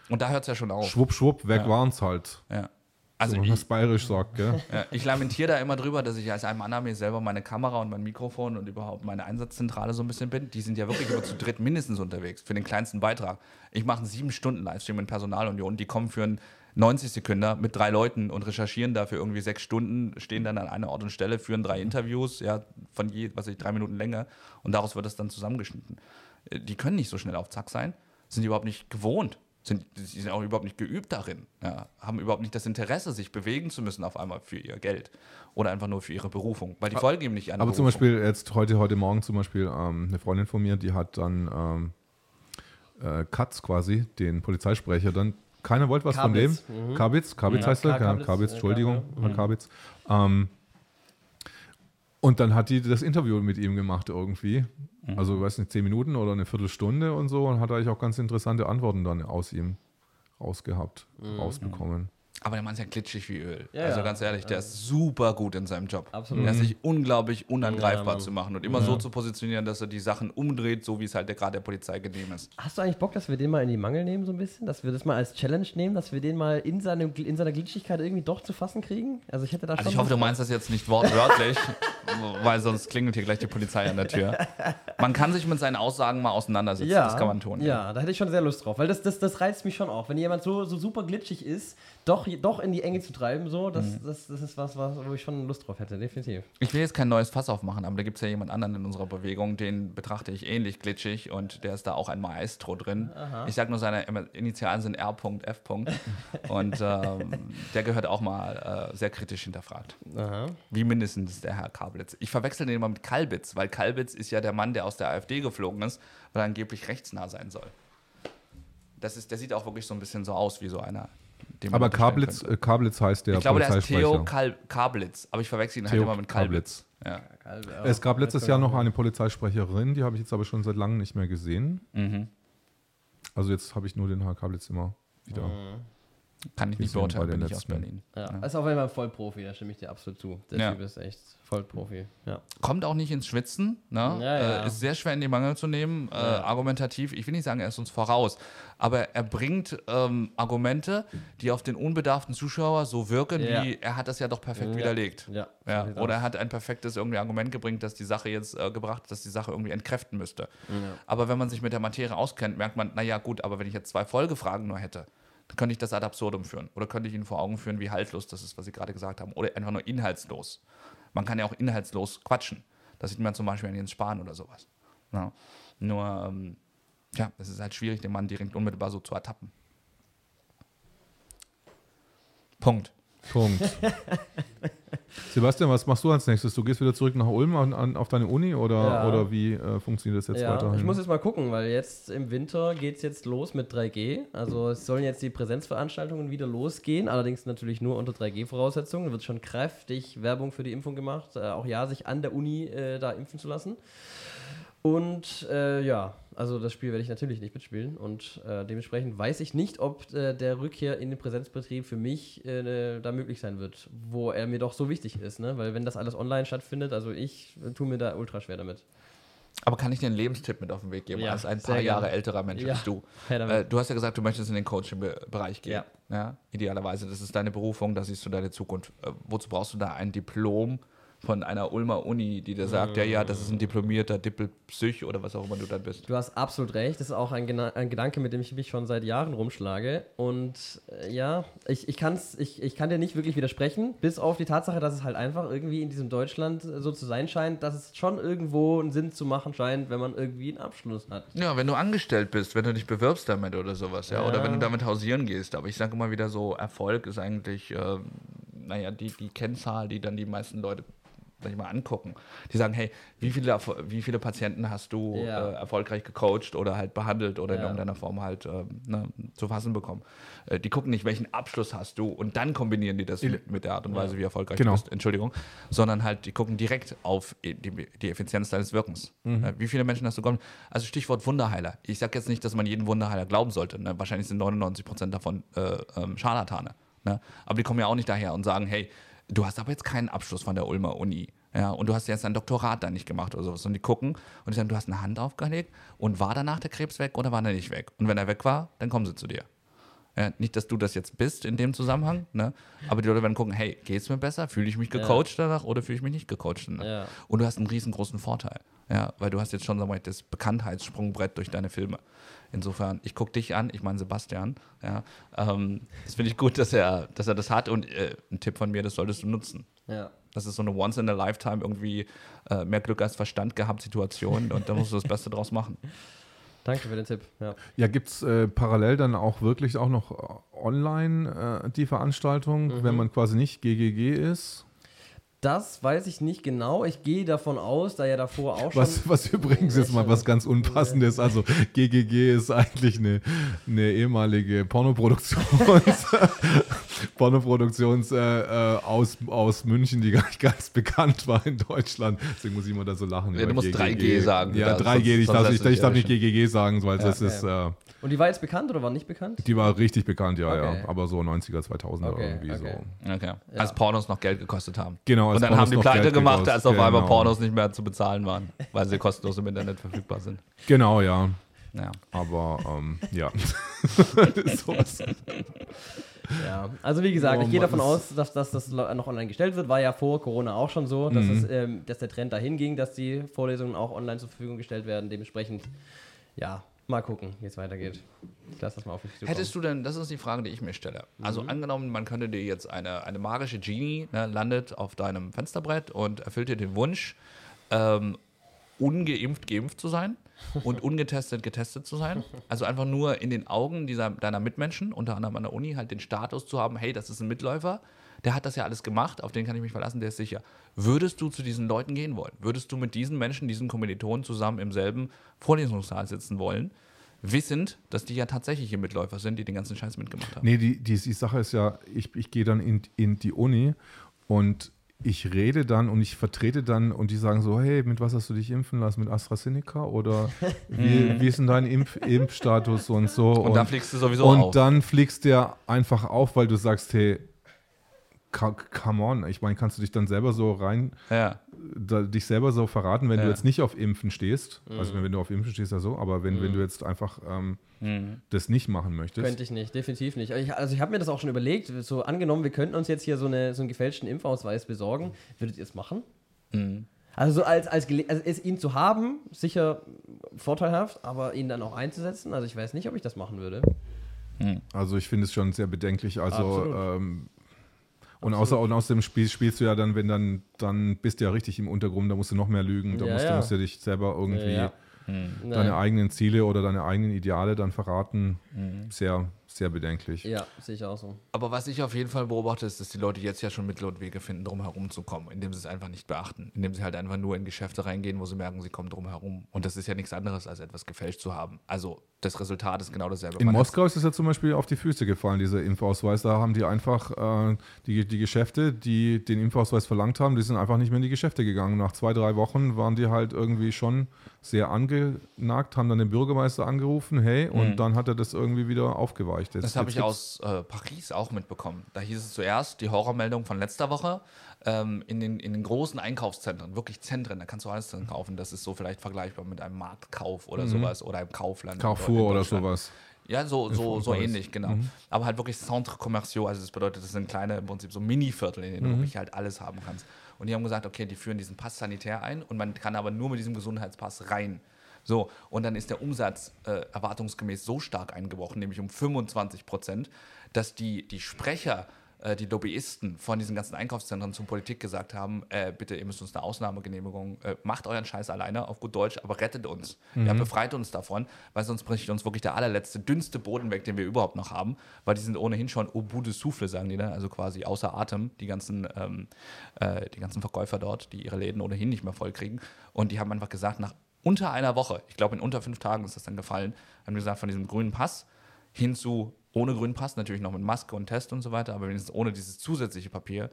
und da hört es ja schon auf. Schwupp, schwupp, weg ja. waren es halt. Ja. Also, so, was bayerisch sagt, gell? *laughs* Ja, ich lamentiere da immer drüber, dass ich als ein Mann mir selber meine Kamera und mein Mikrofon und überhaupt meine Einsatzzentrale so ein bisschen bin. Die sind ja wirklich immer zu dritt mindestens unterwegs für den kleinsten Beitrag. Ich mache einen sieben Stunden Livestream in Personalunion. Die kommen für einen 90 Sekunden mit drei Leuten und recherchieren dafür irgendwie sechs Stunden, stehen dann an einer Ort und Stelle, führen drei Interviews, ja, von je, was ich, drei Minuten länger und daraus wird das dann zusammengeschnitten. Äh, die können nicht so schnell auf Zack sein, sind überhaupt nicht gewohnt, sind, sie sind auch überhaupt nicht geübt darin, ja, haben überhaupt nicht das Interesse, sich bewegen zu müssen auf einmal für ihr Geld oder einfach nur für ihre Berufung, weil die folgen ihm nicht an. Aber Berufung. zum Beispiel jetzt heute, heute Morgen zum Beispiel ähm, eine Freundin von mir, die hat dann ähm, äh, Katz quasi, den Polizeisprecher, dann keiner wollte was Kabitz. von dem. Mhm. Kabitz, Kabitz ja, heißt er, Kabitz, Kabitz, Entschuldigung, Herr mhm. Kabitz. Ähm, und dann hat die das Interview mit ihm gemacht irgendwie. Mhm. Also, ich weiß nicht, zehn Minuten oder eine Viertelstunde und so und hat eigentlich auch ganz interessante Antworten dann aus ihm rausgehabt, mhm. rausbekommen. Aber der Mann ist ja glitschig wie Öl. Ja, also ganz ehrlich, der ist super gut in seinem Job. Absolut. Er ist sich unglaublich unangreifbar ja, zu machen und immer ja. so zu positionieren, dass er die Sachen umdreht, so wie es halt gerade der Polizei genehm ist. Hast du eigentlich Bock, dass wir den mal in die Mangel nehmen, so ein bisschen? Dass wir das mal als Challenge nehmen, dass wir den mal in, seinem, in seiner Glitschigkeit irgendwie doch zu fassen kriegen? Also ich hätte da also schon. Also ich hoffe, du meinst das jetzt nicht wortwörtlich, *laughs* weil sonst klingelt hier gleich die Polizei an der Tür. Man kann sich mit seinen Aussagen mal auseinandersetzen, das kann man tun. Ja, da hätte ich schon sehr Lust drauf, weil das, das, das reizt mich schon auf. Wenn jemand so, so super glitschig ist, doch, doch in die Enge zu treiben, so, das, mhm. das, das ist was, was, wo ich schon Lust drauf hätte, definitiv. Ich will jetzt kein neues Fass aufmachen, aber da gibt es ja jemand anderen in unserer Bewegung, den betrachte ich ähnlich glitschig und der ist da auch ein Maestro drin. Aha. Ich sage nur, seine Initialen sind R.F. *laughs* und ähm, der gehört auch mal äh, sehr kritisch hinterfragt. Aha. Wie mindestens der Herr Kablitz. Ich verwechsel den immer mit Kalbitz, weil Kalbitz ist ja der Mann, der aus der AfD geflogen ist, weil er angeblich rechtsnah sein soll. Das ist, der sieht auch wirklich so ein bisschen so aus wie so einer aber Kablitz, äh, Kablitz heißt der Ich glaube, der ist Theo Kal Kablitz, aber ich verwechsel ihn halt immer mit Kalblitz. Ja. Es gab letztes Jahr noch eine Polizeisprecherin, die habe ich jetzt aber schon seit langem nicht mehr gesehen. Mhm. Also jetzt habe ich nur den Herr Kablitz immer wieder. Mhm. Kann ich nicht beurteilen, bin ich aus Berlin. Ja, ja. ist auf jeden Fall ein Vollprofi, da stimme ich dir absolut zu. Der ja. Typ ist echt Vollprofi. Ja. Kommt auch nicht ins Schwitzen, ne? Ja, äh, ist sehr schwer in die Mangel zu nehmen. Äh, argumentativ, ich will nicht sagen, er ist uns voraus, aber er bringt ähm, Argumente, die auf den unbedarften Zuschauer so wirken, wie er hat das ja doch perfekt widerlegt. Ja. Oder er hat ein perfektes irgendwie Argument gebracht, dass die Sache jetzt äh, gebracht, dass die Sache irgendwie entkräften müsste. Aber wenn man sich mit der Materie auskennt, merkt man, naja gut, aber wenn ich jetzt zwei Folgefragen nur hätte, könnte ich das ad absurdum führen. Oder könnte ich Ihnen vor Augen führen, wie haltlos das ist, was Sie gerade gesagt haben. Oder einfach nur inhaltslos. Man kann ja auch inhaltslos quatschen. Das sieht man zum Beispiel an Jens Spahn oder sowas. Ja. Nur, ähm, ja, es ist halt schwierig, den Mann direkt unmittelbar so zu ertappen. Punkt. Punkt. *laughs* Sebastian, was machst du als nächstes? Du gehst wieder zurück nach Ulm an, an, auf deine Uni oder, ja. oder wie äh, funktioniert das jetzt ja, weiter? Ich muss jetzt mal gucken, weil jetzt im Winter geht es jetzt los mit 3G. Also es sollen jetzt die Präsenzveranstaltungen wieder losgehen, allerdings natürlich nur unter 3G-Voraussetzungen. Da wird schon kräftig Werbung für die Impfung gemacht. Äh, auch ja, sich an der Uni äh, da impfen zu lassen. Und äh, ja, also das Spiel werde ich natürlich nicht mitspielen und äh, dementsprechend weiß ich nicht, ob äh, der Rückkehr in den Präsenzbetrieb für mich äh, da möglich sein wird, wo er mir doch so wichtig ist, ne? Weil wenn das alles online stattfindet, also ich äh, tue mir da ultra schwer damit. Aber kann ich dir einen Lebenstipp mit auf den Weg geben, ja, als ein paar Jahre älterer Mensch ja. bist du? *laughs* Äh, du hast ja gesagt, du möchtest in den Coaching-Bereich gehen. Ja. ja. Idealerweise, das ist deine Berufung, da siehst du deine Zukunft. Äh, wozu brauchst du da ein Diplom? Von einer Ulmer Uni, die dir sagt, ja, ja, das ist ein diplomierter Dippelpsych oder was auch immer du dann bist. Du hast absolut recht. Das ist auch ein, ein Gedanke, mit dem ich mich schon seit Jahren rumschlage. Und äh, ja, ich, ich, kann's, ich, ich kann dir nicht wirklich widersprechen, bis auf die Tatsache, dass es halt einfach irgendwie in diesem Deutschland so zu sein scheint, dass es schon irgendwo einen Sinn zu machen scheint, wenn man irgendwie einen Abschluss hat. Ja, wenn du angestellt bist, wenn du dich bewirbst damit oder sowas, ja, ja. oder wenn du damit hausieren gehst. Aber ich sage immer wieder so, Erfolg ist eigentlich, äh, naja, die, die Kennzahl, die dann die meisten Leute ich mal angucken. Die sagen, hey, wie viele, wie viele Patienten hast du ja. äh, erfolgreich gecoacht oder halt behandelt oder ja. in irgendeiner Form halt äh, ne, zu fassen bekommen. Äh, die gucken nicht, welchen Abschluss hast du und dann kombinieren die das mit, mit der Art und Weise, ja. wie erfolgreich genau. du bist, Entschuldigung, sondern halt, die gucken direkt auf die, die Effizienz deines Wirkens. Mhm. Äh, wie viele Menschen hast du gekommen? Also Stichwort Wunderheiler. Ich sage jetzt nicht, dass man jeden Wunderheiler glauben sollte. Ne? Wahrscheinlich sind 99 Prozent davon äh, ähm, Scharlatane. Ne? Aber die kommen ja auch nicht daher und sagen, hey, du hast aber jetzt keinen Abschluss von der Ulmer Uni. Ja, und du hast jetzt dein Doktorat da nicht gemacht oder sowas. Und die gucken und die sagen, du hast eine Hand aufgelegt und war danach der Krebs weg oder war er nicht weg? Und wenn er weg war, dann kommen sie zu dir. Ja, nicht, dass du das jetzt bist in dem Zusammenhang, ne? aber die Leute werden gucken, hey, geht es mir besser? Fühle ich mich gecoacht ja. danach oder fühle ich mich nicht gecoacht danach? Ja. Und du hast einen riesengroßen Vorteil, ja, weil du hast jetzt schon sag mal, das Bekanntheitssprungbrett durch deine Filme. Insofern, ich gucke dich an, ich meine Sebastian. Ja, ähm, das finde ich gut, dass er, dass er das hat und äh, ein Tipp von mir, das solltest du nutzen. Ja. Das ist so eine Once in a Lifetime irgendwie äh, mehr Glück als Verstand gehabt Situation und da musst du das Beste draus machen. *laughs* Danke für den Tipp. Ja, ja gibt es äh, parallel dann auch wirklich auch noch äh, online äh, die Veranstaltung, mhm. wenn man quasi nicht GGG ist? Das weiß ich nicht genau. Ich gehe davon aus, da ja davor auch schon. Was, was übrigens jetzt mal was ganz Unpassendes. Also GGG ist eigentlich eine, eine ehemalige Pornoproduktions, *laughs* Pornoproduktions äh, äh, aus, aus München, die gar nicht ganz bekannt war in Deutschland. Deswegen muss ich immer da so lachen. Ja, du musst GGG. 3G sagen. Ja, 3G. Ich, darf, ich, ich darf nicht GGG sagen, weil ja, das ist. Äh, und die war jetzt bekannt oder war nicht bekannt? Die war richtig bekannt, ja, okay. ja. Aber so 90er, 2000er okay, irgendwie okay. so. Okay. Ja. Als Pornos noch Geld gekostet haben. Genau. Und dann Pornos haben die Pleite Geld gemacht, gekostet. als auf einmal genau. Pornos nicht mehr zu bezahlen waren, weil sie kostenlos im Internet verfügbar sind. Genau, ja. Ja. Aber ähm, ja. *laughs* *laughs* Ja, also wie gesagt, oh, ich gehe davon aus, dass, dass, das noch online gestellt wird. War ja vor Corona auch schon so, dass, mhm. es, ähm, dass der Trend dahin ging, dass die Vorlesungen auch online zur Verfügung gestellt werden. Dementsprechend, ja, Mal gucken, wie es weitergeht. Ich lasse das mal auf mich zukommen. Hättest du denn, das ist die Frage, die ich mir stelle. Also mhm. angenommen, man könnte dir jetzt eine, eine magische Genie ne, landet auf deinem Fensterbrett und erfüllt dir den Wunsch, ähm, ungeimpft geimpft zu sein und *laughs* ungetestet getestet zu sein. Also einfach nur in den Augen dieser, deiner Mitmenschen, unter anderem an der Uni, halt den Status zu haben, hey, das ist ein Mitläufer, der hat das ja alles gemacht, auf den kann ich mich verlassen, der ist sicher. Würdest du zu diesen Leuten gehen wollen? Würdest du mit diesen Menschen, diesen Kommilitonen zusammen im selben Vorlesungssaal sitzen wollen? Wissend, dass die ja tatsächliche Mitläufer sind, die den ganzen Scheiß mitgemacht haben. Nee, die, die, die Sache ist ja, ich, ich gehe dann in, in die Uni und ich rede dann und ich vertrete dann und die sagen so, hey, mit was hast du dich impfen lassen? Mit AstraZeneca oder *laughs* wie, wie ist denn dein Impf Impfstatus und so? Und, und dann fliegst du sowieso und auf. Und dann fliegst du einfach auf, weil du sagst, hey, come on, ich meine, kannst du dich dann selber so rein, ja. da, dich selber so verraten, wenn ja. du jetzt nicht auf Impfen stehst, also mhm. also wenn du auf Impfen stehst, ja so, aber wenn, mhm. wenn du jetzt einfach ähm, mhm. das nicht machen möchtest. Könnte ich nicht, definitiv nicht. Ich, also ich habe mir das auch schon überlegt, so angenommen, wir könnten uns jetzt hier so, eine, so einen gefälschten Impfausweis besorgen, würdet ihr es machen? Mhm. Also so als, als, also es, ihn zu haben, sicher vorteilhaft, aber ihn dann auch einzusetzen, also ich weiß nicht, ob ich das machen würde. Mhm. Also ich finde es schon sehr bedenklich. Also ähm, und, außer, und aus dem Spiel spielst du ja dann, wenn dann, dann bist du ja richtig im Untergrund, da musst du noch mehr lügen, da ja, musst, ja. Du, musst du dich selber irgendwie ja, hm. deine eigenen Ziele oder deine eigenen Ideale dann verraten. Hm. Sehr, sehr bedenklich. Ja, sehe ich auch so. Aber was ich auf jeden Fall beobachte, ist, dass die Leute jetzt ja schon Mittel und Wege finden, drum herum zu kommen, indem sie es einfach nicht beachten, indem sie halt einfach nur in Geschäfte reingehen, wo sie merken, sie kommen drum herum. Und das ist ja nichts anderes, als etwas gefälscht zu haben. Also das Resultat ist genau dasselbe. In Man Moskau ist es ja zum Beispiel auf die Füße gefallen, dieser Impfausweis. Da haben die einfach äh, die, die Geschäfte, die den Impfausweis verlangt haben, die sind einfach nicht mehr in die Geschäfte gegangen. Nach zwei, drei Wochen waren die halt irgendwie schon sehr angenagt, haben dann den Bürgermeister angerufen, hey, und mhm. dann hat er das irgendwie wieder aufgeweicht. Jetzt, das habe ich aus äh, Paris auch mitbekommen. Da hieß es zuerst, die Horrormeldung von letzter Woche, ähm, in, den, in den großen Einkaufszentren, wirklich Zentren, da kannst du alles drin kaufen. Das ist so vielleicht vergleichbar mit einem Marktkauf oder mhm. sowas oder einem Kaufland. Carrefour oder sowas. Ja, so, so, so ähnlich, genau. Mhm. Aber halt wirklich Centre Commerciaux, also das bedeutet, das sind kleine, im Prinzip so Mini-Viertel, in denen mhm. du wirklich halt alles haben kannst. Und die haben gesagt, okay, die führen diesen Pass sanitär ein und man kann aber nur mit diesem Gesundheitspass rein. So, und dann ist der Umsatz äh, erwartungsgemäß so stark eingebrochen, nämlich um 25 Prozent, dass die, die Sprecher äh, die Lobbyisten von diesen ganzen Einkaufszentren zur Politik gesagt haben, äh, bitte, ihr müsst uns eine Ausnahmegenehmigung, äh, macht euren Scheiß alleine auf gut Deutsch, aber rettet uns. Mhm. Ja, befreit uns davon, weil sonst bricht uns wirklich der allerletzte, dünnste Boden weg, den wir überhaupt noch haben, weil die sind ohnehin schon au bout de souffle, sagen die, ne? also quasi außer Atem, die ganzen, ähm, äh, die ganzen Verkäufer dort, die ihre Läden ohnehin nicht mehr voll kriegen. Und die haben einfach gesagt, nach unter einer Woche, ich glaube in unter fünf Tagen ist das dann gefallen, haben gesagt, von diesem grünen Pass hin zu ohne grünen Pass, natürlich noch mit Maske und Test und so weiter, aber wenigstens ohne dieses zusätzliche Papier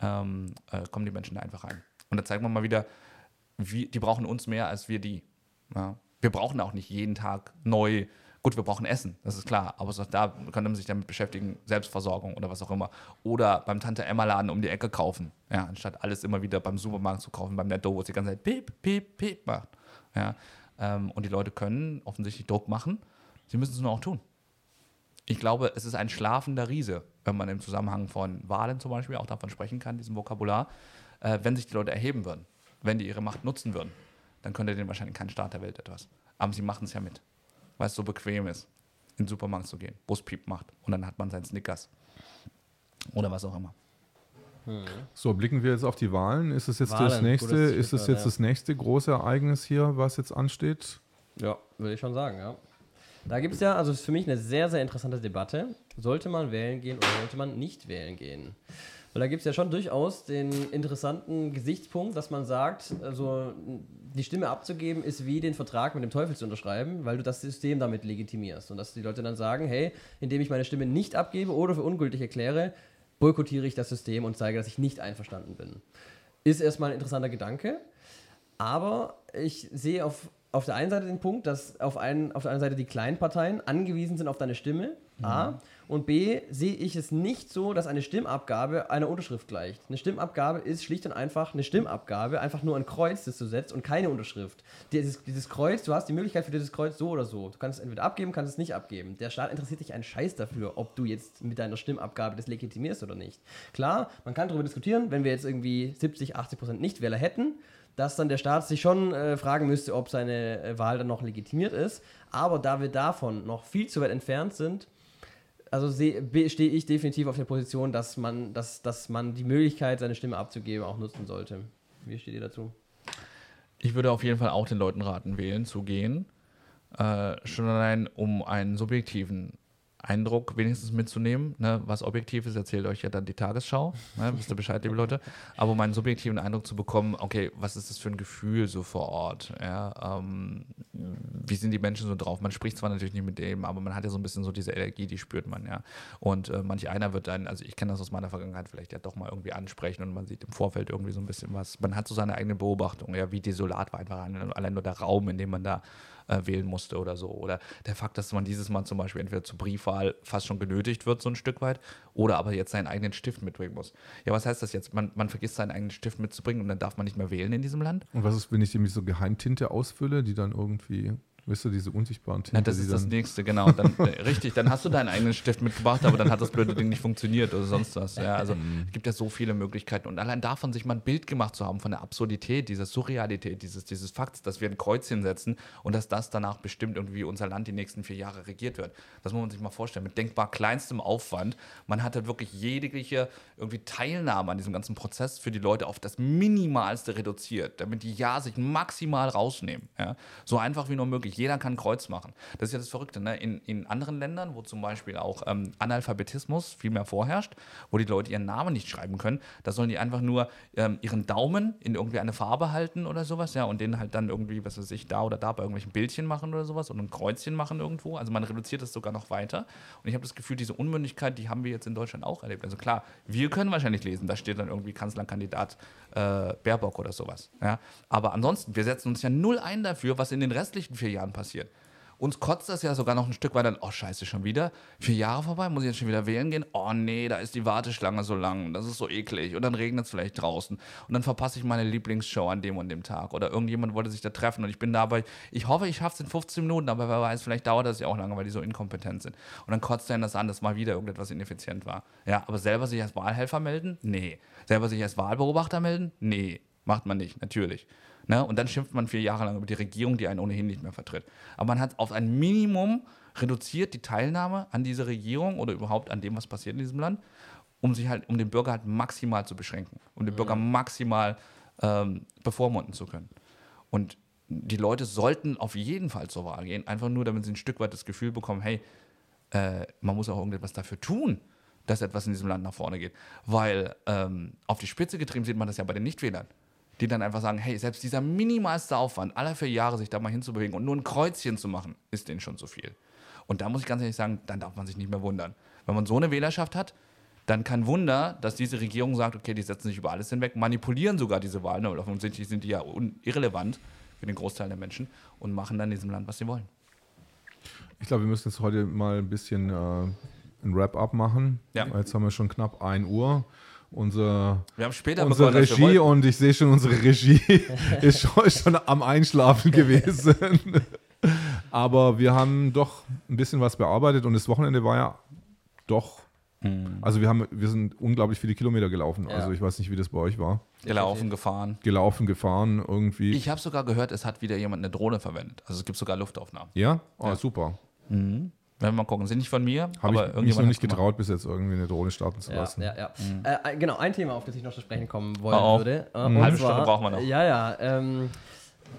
ähm, äh, kommen die Menschen da einfach rein. Und da zeigt man mal wieder, wie, die brauchen uns mehr als wir die. Ja. Wir brauchen auch nicht jeden Tag neu. Gut, wir brauchen Essen, das ist klar, aber auch da könnte man sich damit beschäftigen, Selbstversorgung oder was auch immer. Oder beim Tante Emma Laden um die Ecke kaufen, ja, anstatt alles immer wieder beim Supermarkt zu kaufen, beim Netto, wo es die ganze Zeit piep, piep, piep macht. Ja. Ähm, und die Leute können offensichtlich Druck machen, sie müssen es nur auch tun ich glaube, es ist ein schlafender Riese, wenn man im Zusammenhang von Wahlen zum Beispiel auch davon sprechen kann, diesem Vokabular. Äh, wenn sich die Leute erheben würden, wenn die ihre Macht nutzen würden, dann könnte denen wahrscheinlich kein Staat der Welt etwas. Aber sie machen es ja mit, weil es so bequem ist, in den Supermarkt zu gehen, Buspiep macht und dann hat man seinen Snickers oder was auch immer. Hm. So, blicken wir jetzt auf die Wahlen. Ist es jetzt Wahlen, das nächste, ist es jetzt ja. das nächste große Ereignis hier, was jetzt ansteht? Ja, würde ich schon sagen, ja. Da gibt es ja, also ist für mich eine sehr, sehr interessante Debatte. Sollte man wählen gehen oder sollte man nicht wählen gehen? Weil da gibt es ja schon durchaus den interessanten Gesichtspunkt, dass man sagt, also die Stimme abzugeben ist wie den Vertrag mit dem Teufel zu unterschreiben, weil du das System damit legitimierst. Und dass die Leute dann sagen, hey, indem ich meine Stimme nicht abgebe oder für ungültig erkläre, boykottiere ich das System und zeige, dass ich nicht einverstanden bin. Ist erstmal ein interessanter Gedanke. Aber ich sehe auf auf der einen Seite den Punkt, dass auf, einen, auf der einen Seite die kleinen Parteien angewiesen sind auf deine Stimme, mhm. A. Und B, sehe ich es nicht so, dass eine Stimmabgabe einer Unterschrift gleicht. Eine Stimmabgabe ist schlicht und einfach eine Stimmabgabe, einfach nur ein Kreuz, das du setzt und keine Unterschrift. Dieses, dieses Kreuz, du hast die Möglichkeit für dieses Kreuz so oder so. Du kannst es entweder abgeben, kannst es nicht abgeben. Der Staat interessiert sich einen Scheiß dafür, ob du jetzt mit deiner Stimmabgabe das legitimierst oder nicht. Klar, man kann darüber diskutieren, wenn wir jetzt irgendwie 70, 80 Prozent Nichtwähler hätten, dass dann der Staat sich schon äh, fragen müsste, ob seine äh, Wahl dann noch legitimiert ist. Aber da wir davon noch viel zu weit entfernt sind, also stehe ich definitiv auf der Position, dass man, dass, dass man die Möglichkeit, seine Stimme abzugeben, auch nutzen sollte. Wie steht ihr dazu? Ich würde auf jeden Fall auch den Leuten raten, wählen zu gehen. Äh, schon allein, um einen subjektiven Eindruck wenigstens mitzunehmen. Ne? Was objektiv ist, erzählt euch ja dann die Tagesschau. Ne? *laughs* Wisst ihr Bescheid, liebe Leute. Aber um einen subjektiven Eindruck zu bekommen, okay, was ist das für ein Gefühl so vor Ort? Ja? Ähm, wie sind die Menschen so drauf? Man spricht zwar natürlich nicht mit dem, aber man hat ja so ein bisschen so diese Energie, die spürt man, ja. Und äh, manch einer wird dann, also ich kenne das aus meiner Vergangenheit, vielleicht ja doch mal irgendwie ansprechen und man sieht im Vorfeld irgendwie so ein bisschen was. Man hat so seine eigene Beobachtung, ja, wie desolat war einfach allein nur der Raum, in dem man da äh, wählen musste oder so. Oder der Fakt, dass man dieses Mal zum Beispiel entweder zur Briefwahl fast schon genötigt wird, so ein Stück weit, oder aber jetzt seinen eigenen Stift mitbringen muss. Ja, was heißt das jetzt? Man, man vergisst seinen eigenen Stift mitzubringen und dann darf man nicht mehr wählen in diesem Land? Und was ist, wenn ich nämlich so Geheimtinte ausfülle, die dann irgendwie Weißt du, diese unsichtbaren Tinte. Ja, das ist das nächste, genau. Dann, äh, richtig, dann hast du deinen eigenen Stift mitgebracht, aber dann hat das blöde Ding nicht funktioniert oder sonst was. Ja, also mhm. es gibt ja so viele Möglichkeiten. Und allein davon sich mal ein Bild gemacht zu haben, von der Absurdität, dieser Surrealität, dieses, dieses Fakts, dass wir ein Kreuz hinsetzen und dass das danach bestimmt irgendwie unser Land die nächsten vier Jahre regiert wird. Das muss man sich mal vorstellen. Mit denkbar kleinstem Aufwand. Man hat halt wirklich jegliche irgendwie Teilnahme an diesem ganzen Prozess für die Leute auf das Minimalste reduziert, damit die ja sich maximal rausnehmen. Ja? So einfach wie nur möglich jeder kann Kreuz machen. Das ist ja das Verrückte. Ne? In, in anderen Ländern, wo zum Beispiel auch ähm, Analphabetismus viel mehr vorherrscht, wo die Leute ihren Namen nicht schreiben können, da sollen die einfach nur ähm, ihren Daumen in irgendwie eine Farbe halten oder sowas, ja, und den halt dann irgendwie, was weiß ich, da oder da bei irgendwelchen Bildchen machen oder sowas und ein Kreuzchen machen irgendwo. Also man reduziert das sogar noch weiter. Und ich habe das Gefühl, diese Unmündigkeit, die haben wir jetzt in Deutschland auch erlebt. Also klar, wir können wahrscheinlich lesen, da steht dann irgendwie Kanzlerkandidat äh, Baerbock oder sowas. Ja? Aber ansonsten, wir setzen uns ja null ein dafür, was in den restlichen vier Jahren passiert. Uns kotzt das ja sogar noch ein Stück weit dann, oh scheiße, schon wieder. Vier Jahre vorbei, muss ich jetzt schon wieder wählen gehen? Oh nee, da ist die Warteschlange so lang, das ist so eklig. Und dann regnet es vielleicht draußen. Und dann verpasse ich meine Lieblingsshow an dem und dem Tag. Oder irgendjemand wollte sich da treffen und ich bin dabei. Ich hoffe, ich schaffe es in 15 Minuten, aber wer weiß, vielleicht dauert das ja auch lange, weil die so inkompetent sind. Und dann kotzt er das an, dass mal wieder irgendetwas ineffizient war. Ja, aber selber sich als Wahlhelfer melden? Nee. Selber sich als Wahlbeobachter melden? Nee. Macht man nicht, natürlich. Ne? Und dann schimpft man vier Jahre lang über die Regierung, die einen ohnehin nicht mehr vertritt. Aber man hat auf ein Minimum reduziert die Teilnahme an dieser Regierung oder überhaupt an dem, was passiert in diesem Land, um sich halt, um den Bürger halt maximal zu beschränken, um den Bürger mhm. maximal ähm, bevormunden zu können. Und die Leute sollten auf jeden Fall zur Wahl gehen, einfach nur, damit sie ein Stück weit das Gefühl bekommen, hey, äh, man muss auch irgendetwas dafür tun, dass etwas in diesem Land nach vorne geht. Weil ähm, auf die Spitze getrieben sieht man das ja bei den Nichtwählern die dann einfach sagen, hey, selbst dieser minimalste Aufwand, alle vier Jahre sich da mal hinzubewegen und nur ein Kreuzchen zu machen, ist denen schon zu viel. Und da muss ich ganz ehrlich sagen, dann darf man sich nicht mehr wundern. Wenn man so eine Wählerschaft hat, dann kein Wunder, dass diese Regierung sagt, okay, die setzen sich über alles hinweg, manipulieren sogar diese Wahlen, weil offensichtlich sind die ja irrelevant für den Großteil der Menschen und machen dann in diesem Land, was sie wollen. Ich glaube, wir müssen jetzt heute mal ein bisschen äh, ein Wrap-up machen. Ja. Jetzt haben wir schon knapp 1 Uhr unser, wir haben später unsere Regie und ich sehe schon, unsere Regie *laughs* ist schon, schon am Einschlafen gewesen. *laughs* Aber wir haben doch ein bisschen was bearbeitet und das Wochenende war ja doch. Mhm. Also wir haben, wir sind unglaublich viele Kilometer gelaufen. Ja. Also ich weiß nicht, wie das bei euch war. Gelaufen, gefahren. Gelaufen, gefahren, irgendwie. Ich habe sogar gehört, es hat wieder jemand eine Drohne verwendet. Also es gibt sogar Luftaufnahmen. Ja? Oh, ja. super. Mhm. Werden wir mal gucken. Sind nicht von mir, Habe aber ich mich noch nicht getraut, bis jetzt irgendwie eine Drohne starten zu lassen. Ja, ja. Mhm. Äh, genau, ein Thema, auf das ich noch zu sprechen kommen wollen oh, oh. würde. Äh, mhm. Halbe Stunde brauchen wir noch. Ja, ja. Ähm,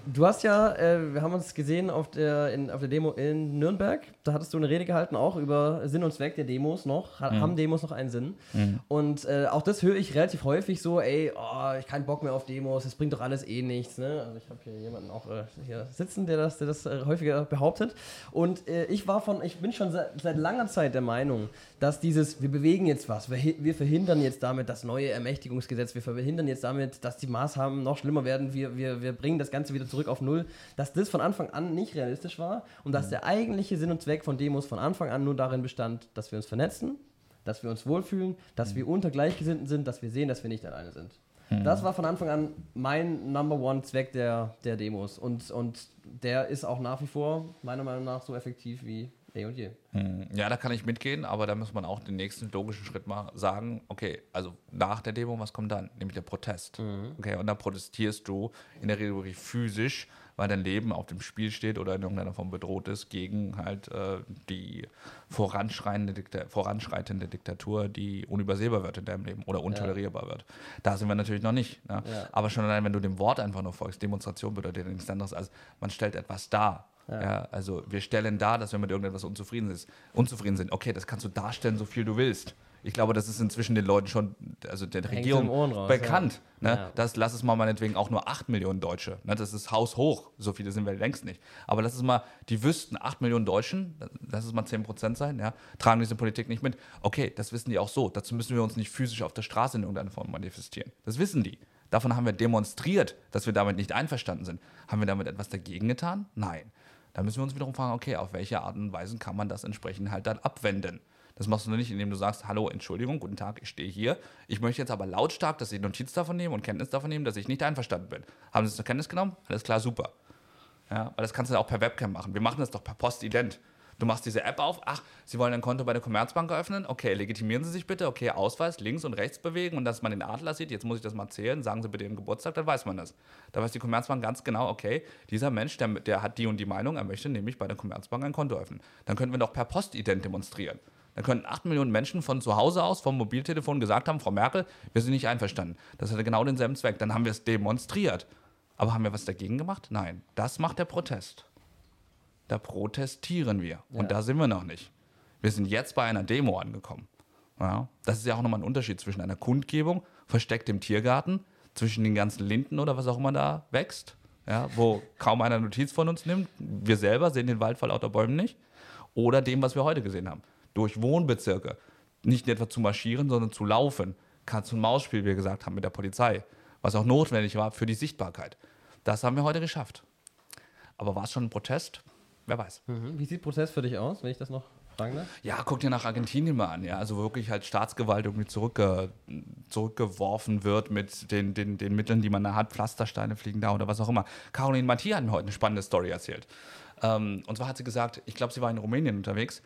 Du hast ja, äh, wir haben uns gesehen auf der, in, auf der Demo in Nürnberg. Da hattest du eine Rede gehalten, auch über Sinn und Zweck der Demos noch. Ha, mhm. Haben Demos noch einen Sinn? Mhm. Und äh, auch das höre ich relativ häufig so: ey, oh, ich keinen Bock mehr auf Demos, es bringt doch alles eh nichts. Ne? Also, ich habe hier jemanden auch äh, hier sitzen, der das, der das äh, häufiger behauptet. Und äh, ich war von, ich bin schon seit, seit, langer Zeit der Meinung, dass dieses, wir bewegen jetzt was, wir, wir verhindern jetzt damit das neue Ermächtigungsgesetz, wir verhindern jetzt damit, dass die Maßnahmen noch schlimmer werden, wir, wir, wir bringen das Ganze wieder zurück auf Null, dass das von Anfang an nicht realistisch war und dass mhm. der eigentliche Sinn und Zweck von Demos von Anfang an nur darin bestand, dass wir uns vernetzen, dass wir uns wohlfühlen, dass mhm. wir unter Gleichgesinnten sind, dass wir sehen, dass wir nicht alleine sind. Mhm. Das war von Anfang an mein Number One Zweck der, der Demos und, und der ist auch nach wie vor meiner Meinung nach so effektiv wie Eh und je. Hm, ja, da kann ich mitgehen, aber da muss man auch den nächsten logischen Schritt mal sagen, okay, also nach der Demo, was kommt dann? Nämlich der Protest. Mhm. Okay, und dann protestierst du in der Regel wirklich physisch, weil dein Leben auf dem Spiel steht oder in irgendeiner Form bedroht ist gegen halt äh, die voranschreitende, Dikta voranschreitende Diktatur, die unübersehbar wird in deinem Leben oder untolerierbar ja. wird. Da sind wir natürlich noch nicht. Ne? Ja. Aber schon allein, wenn du dem Wort einfach nur folgst, Demonstration bedeutet ja nichts anderes als, man stellt etwas dar ja. ja. also wir stellen dar, dass wir mit irgendetwas unzufrieden, ist, unzufrieden sind. Okay, das kannst du darstellen, so viel du willst. Ich glaube, das ist inzwischen den Leuten schon, also der Hängt Regierung raus, bekannt. Ja. Ne? Ja. Das lass es mal meinetwegen auch nur 8 Millionen Deutsche. Ne? Das ist haushoch. So viele sind wir längst nicht. Aber lass es mal, die wüssten, 8 Millionen Deutschen, lass es mal 10 Prozent sein, ja, tragen diese Politik nicht mit. Okay, das wissen die auch so. Dazu müssen wir uns nicht physisch auf der Straße in irgendeiner Form manifestieren. Das wissen die. Davon haben wir demonstriert, dass wir damit nicht einverstanden sind. Haben wir damit etwas dagegen getan? Nein. Da müssen wir uns wiederum fragen, okay, auf welche Art und Weise kann man das entsprechend halt dann abwenden? Das machst du nicht, indem du sagst, hallo, Entschuldigung, guten Tag, ich stehe hier. Ich möchte jetzt aber lautstark, dass Sie Notiz davon nehmen und Kenntnis davon nehmen, dass ich nicht einverstanden bin. Haben Sie es zur Kenntnis genommen? Alles klar, super. Ja, weil das kannst du auch per Webcam machen. Wir machen das doch per Postident. Du machst diese App auf, ach, Sie wollen ein Konto bei der Commerzbank eröffnen? Okay, legitimieren Sie sich bitte, okay, Ausweis links und rechts bewegen und dass man den Adler sieht, jetzt muss ich das mal zählen, sagen Sie bitte Ihren Geburtstag, dann weiß man das. Da weiß die Commerzbank ganz genau, okay, dieser Mensch, der, der hat die und die Meinung, er möchte nämlich bei der Commerzbank ein Konto öffnen. Dann könnten wir doch per Postident demonstrieren. Dann könnten 8 Millionen Menschen von zu Hause aus, vom Mobiltelefon gesagt haben, Frau Merkel, wir sind nicht einverstanden. Das hatte genau denselben Zweck. Dann haben wir es demonstriert. Aber haben wir was dagegen gemacht? Nein. Das macht der Protest da protestieren wir. Ja. Und da sind wir noch nicht. Wir sind jetzt bei einer Demo angekommen. Ja, das ist ja auch nochmal ein Unterschied zwischen einer Kundgebung, versteckt im Tiergarten, zwischen den ganzen Linden oder was auch immer da wächst, ja, wo kaum einer Notiz von uns nimmt. Wir selber sehen den Wald vor lauter Bäumen nicht. Oder dem, was wir heute gesehen haben. Durch Wohnbezirke. Nicht etwa zu marschieren, sondern zu laufen. Katz- und Maus-Spiel, wie wir gesagt haben, mit der Polizei. Was auch notwendig war für die Sichtbarkeit. Das haben wir heute geschafft. Aber war es schon ein Protest? wer weiß. Mhm. Wie sieht Prozess für dich aus, wenn ich das noch fragen darf? Ja, guck dir nach Argentinien mal an, ja. Also wirklich halt Staatsgewalt irgendwie zurückge zurückgeworfen wird mit den, den, den Mitteln, die man da hat. Pflastersteine fliegen da oder was auch immer. Caroline Mathieu hat mir heute eine spannende Story erzählt. Ähm, und zwar hat sie gesagt, ich glaube, sie war in Rumänien unterwegs.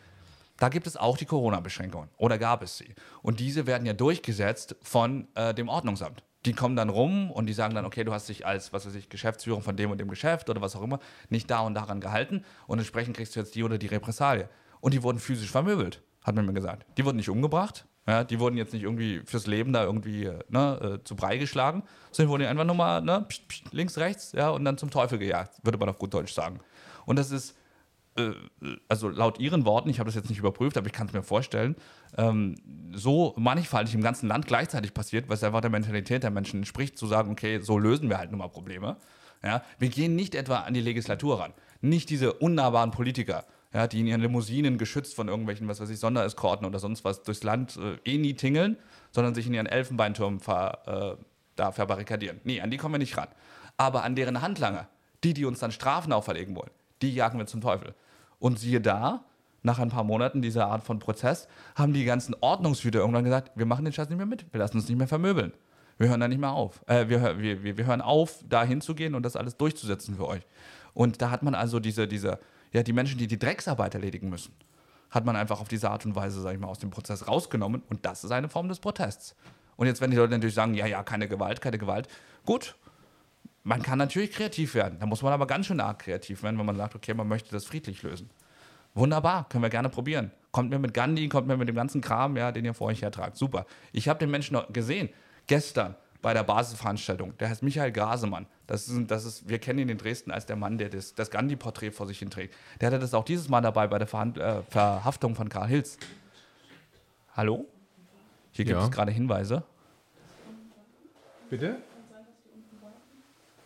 Da gibt es auch die Corona-Beschränkungen. Oder gab es sie? Und diese werden ja durchgesetzt von äh, dem Ordnungsamt. Die kommen dann rum und die sagen dann, okay, du hast dich als, was weiß ich, Geschäftsführer von dem und dem Geschäft oder was auch immer nicht da und daran gehalten und entsprechend kriegst du jetzt die oder die Repressalie. Und die wurden physisch vermöbelt, hat man mir gesagt. Die wurden nicht umgebracht, ja, die wurden jetzt nicht irgendwie fürs Leben da irgendwie ne, äh, zu Brei geschlagen, sondern wurden einfach nur mal ne, pst, pst, links, rechts ja, und dann zum Teufel gejagt, würde man auf gut Deutsch sagen. Und das ist, äh, also laut ihren Worten, ich habe das jetzt nicht überprüft, aber ich kann es mir vorstellen, ähm, so mannigfaltig im ganzen Land gleichzeitig passiert, was einfach der Mentalität der Menschen entspricht, zu sagen, okay, so lösen wir halt nun mal Probleme. Ja, wir gehen nicht etwa an die Legislatur ran. Nicht diese unnahbaren Politiker, ja, die in ihren Limousinen geschützt von irgendwelchen, was weiß ich, Sondereskorten oder sonst was durchs Land äh, eh nie tingeln, sondern sich in ihren Elfenbeintürmen ver, äh, da verbarrikadieren. Nee, an die kommen wir nicht ran. Aber an deren Handlanger, die, die uns dann Strafen auferlegen wollen, die jagen wir zum Teufel. Und siehe da, nach ein paar Monaten dieser Art von Prozess, haben die ganzen Ordnungshüter irgendwann gesagt, wir machen den Scheiß nicht mehr mit, wir lassen uns nicht mehr vermöbeln. Wir hören da nicht mehr auf. Äh, wir, wir, wir hören auf, da hinzugehen und das alles durchzusetzen für euch. Und da hat man also diese, diese ja, die Menschen, die die Drecksarbeit erledigen müssen, hat man einfach auf diese Art und Weise, sag ich mal, aus dem Prozess rausgenommen. Und das ist eine Form des Protests. Und jetzt, wenn die Leute natürlich sagen, ja, ja, keine Gewalt, keine Gewalt, gut, man kann natürlich kreativ werden. Da muss man aber ganz schön arg kreativ werden, wenn man sagt, okay, man möchte das friedlich lösen. Wunderbar, können wir gerne probieren. Kommt mir mit Gandhi, kommt mir mit dem ganzen Kram, ja, den ihr vor euch hertragt. Super. Ich habe den Menschen gesehen, gestern bei der Basisveranstaltung. Der heißt Michael Grasemann. Das ist, das ist, wir kennen ihn in Dresden als der Mann, der das, das Gandhi-Porträt vor sich hinträgt. Der hatte das auch dieses Mal dabei bei der Verhand äh, Verhaftung von Karl Hills. Hallo? Hier gibt ja. es gerade Hinweise. Bitte?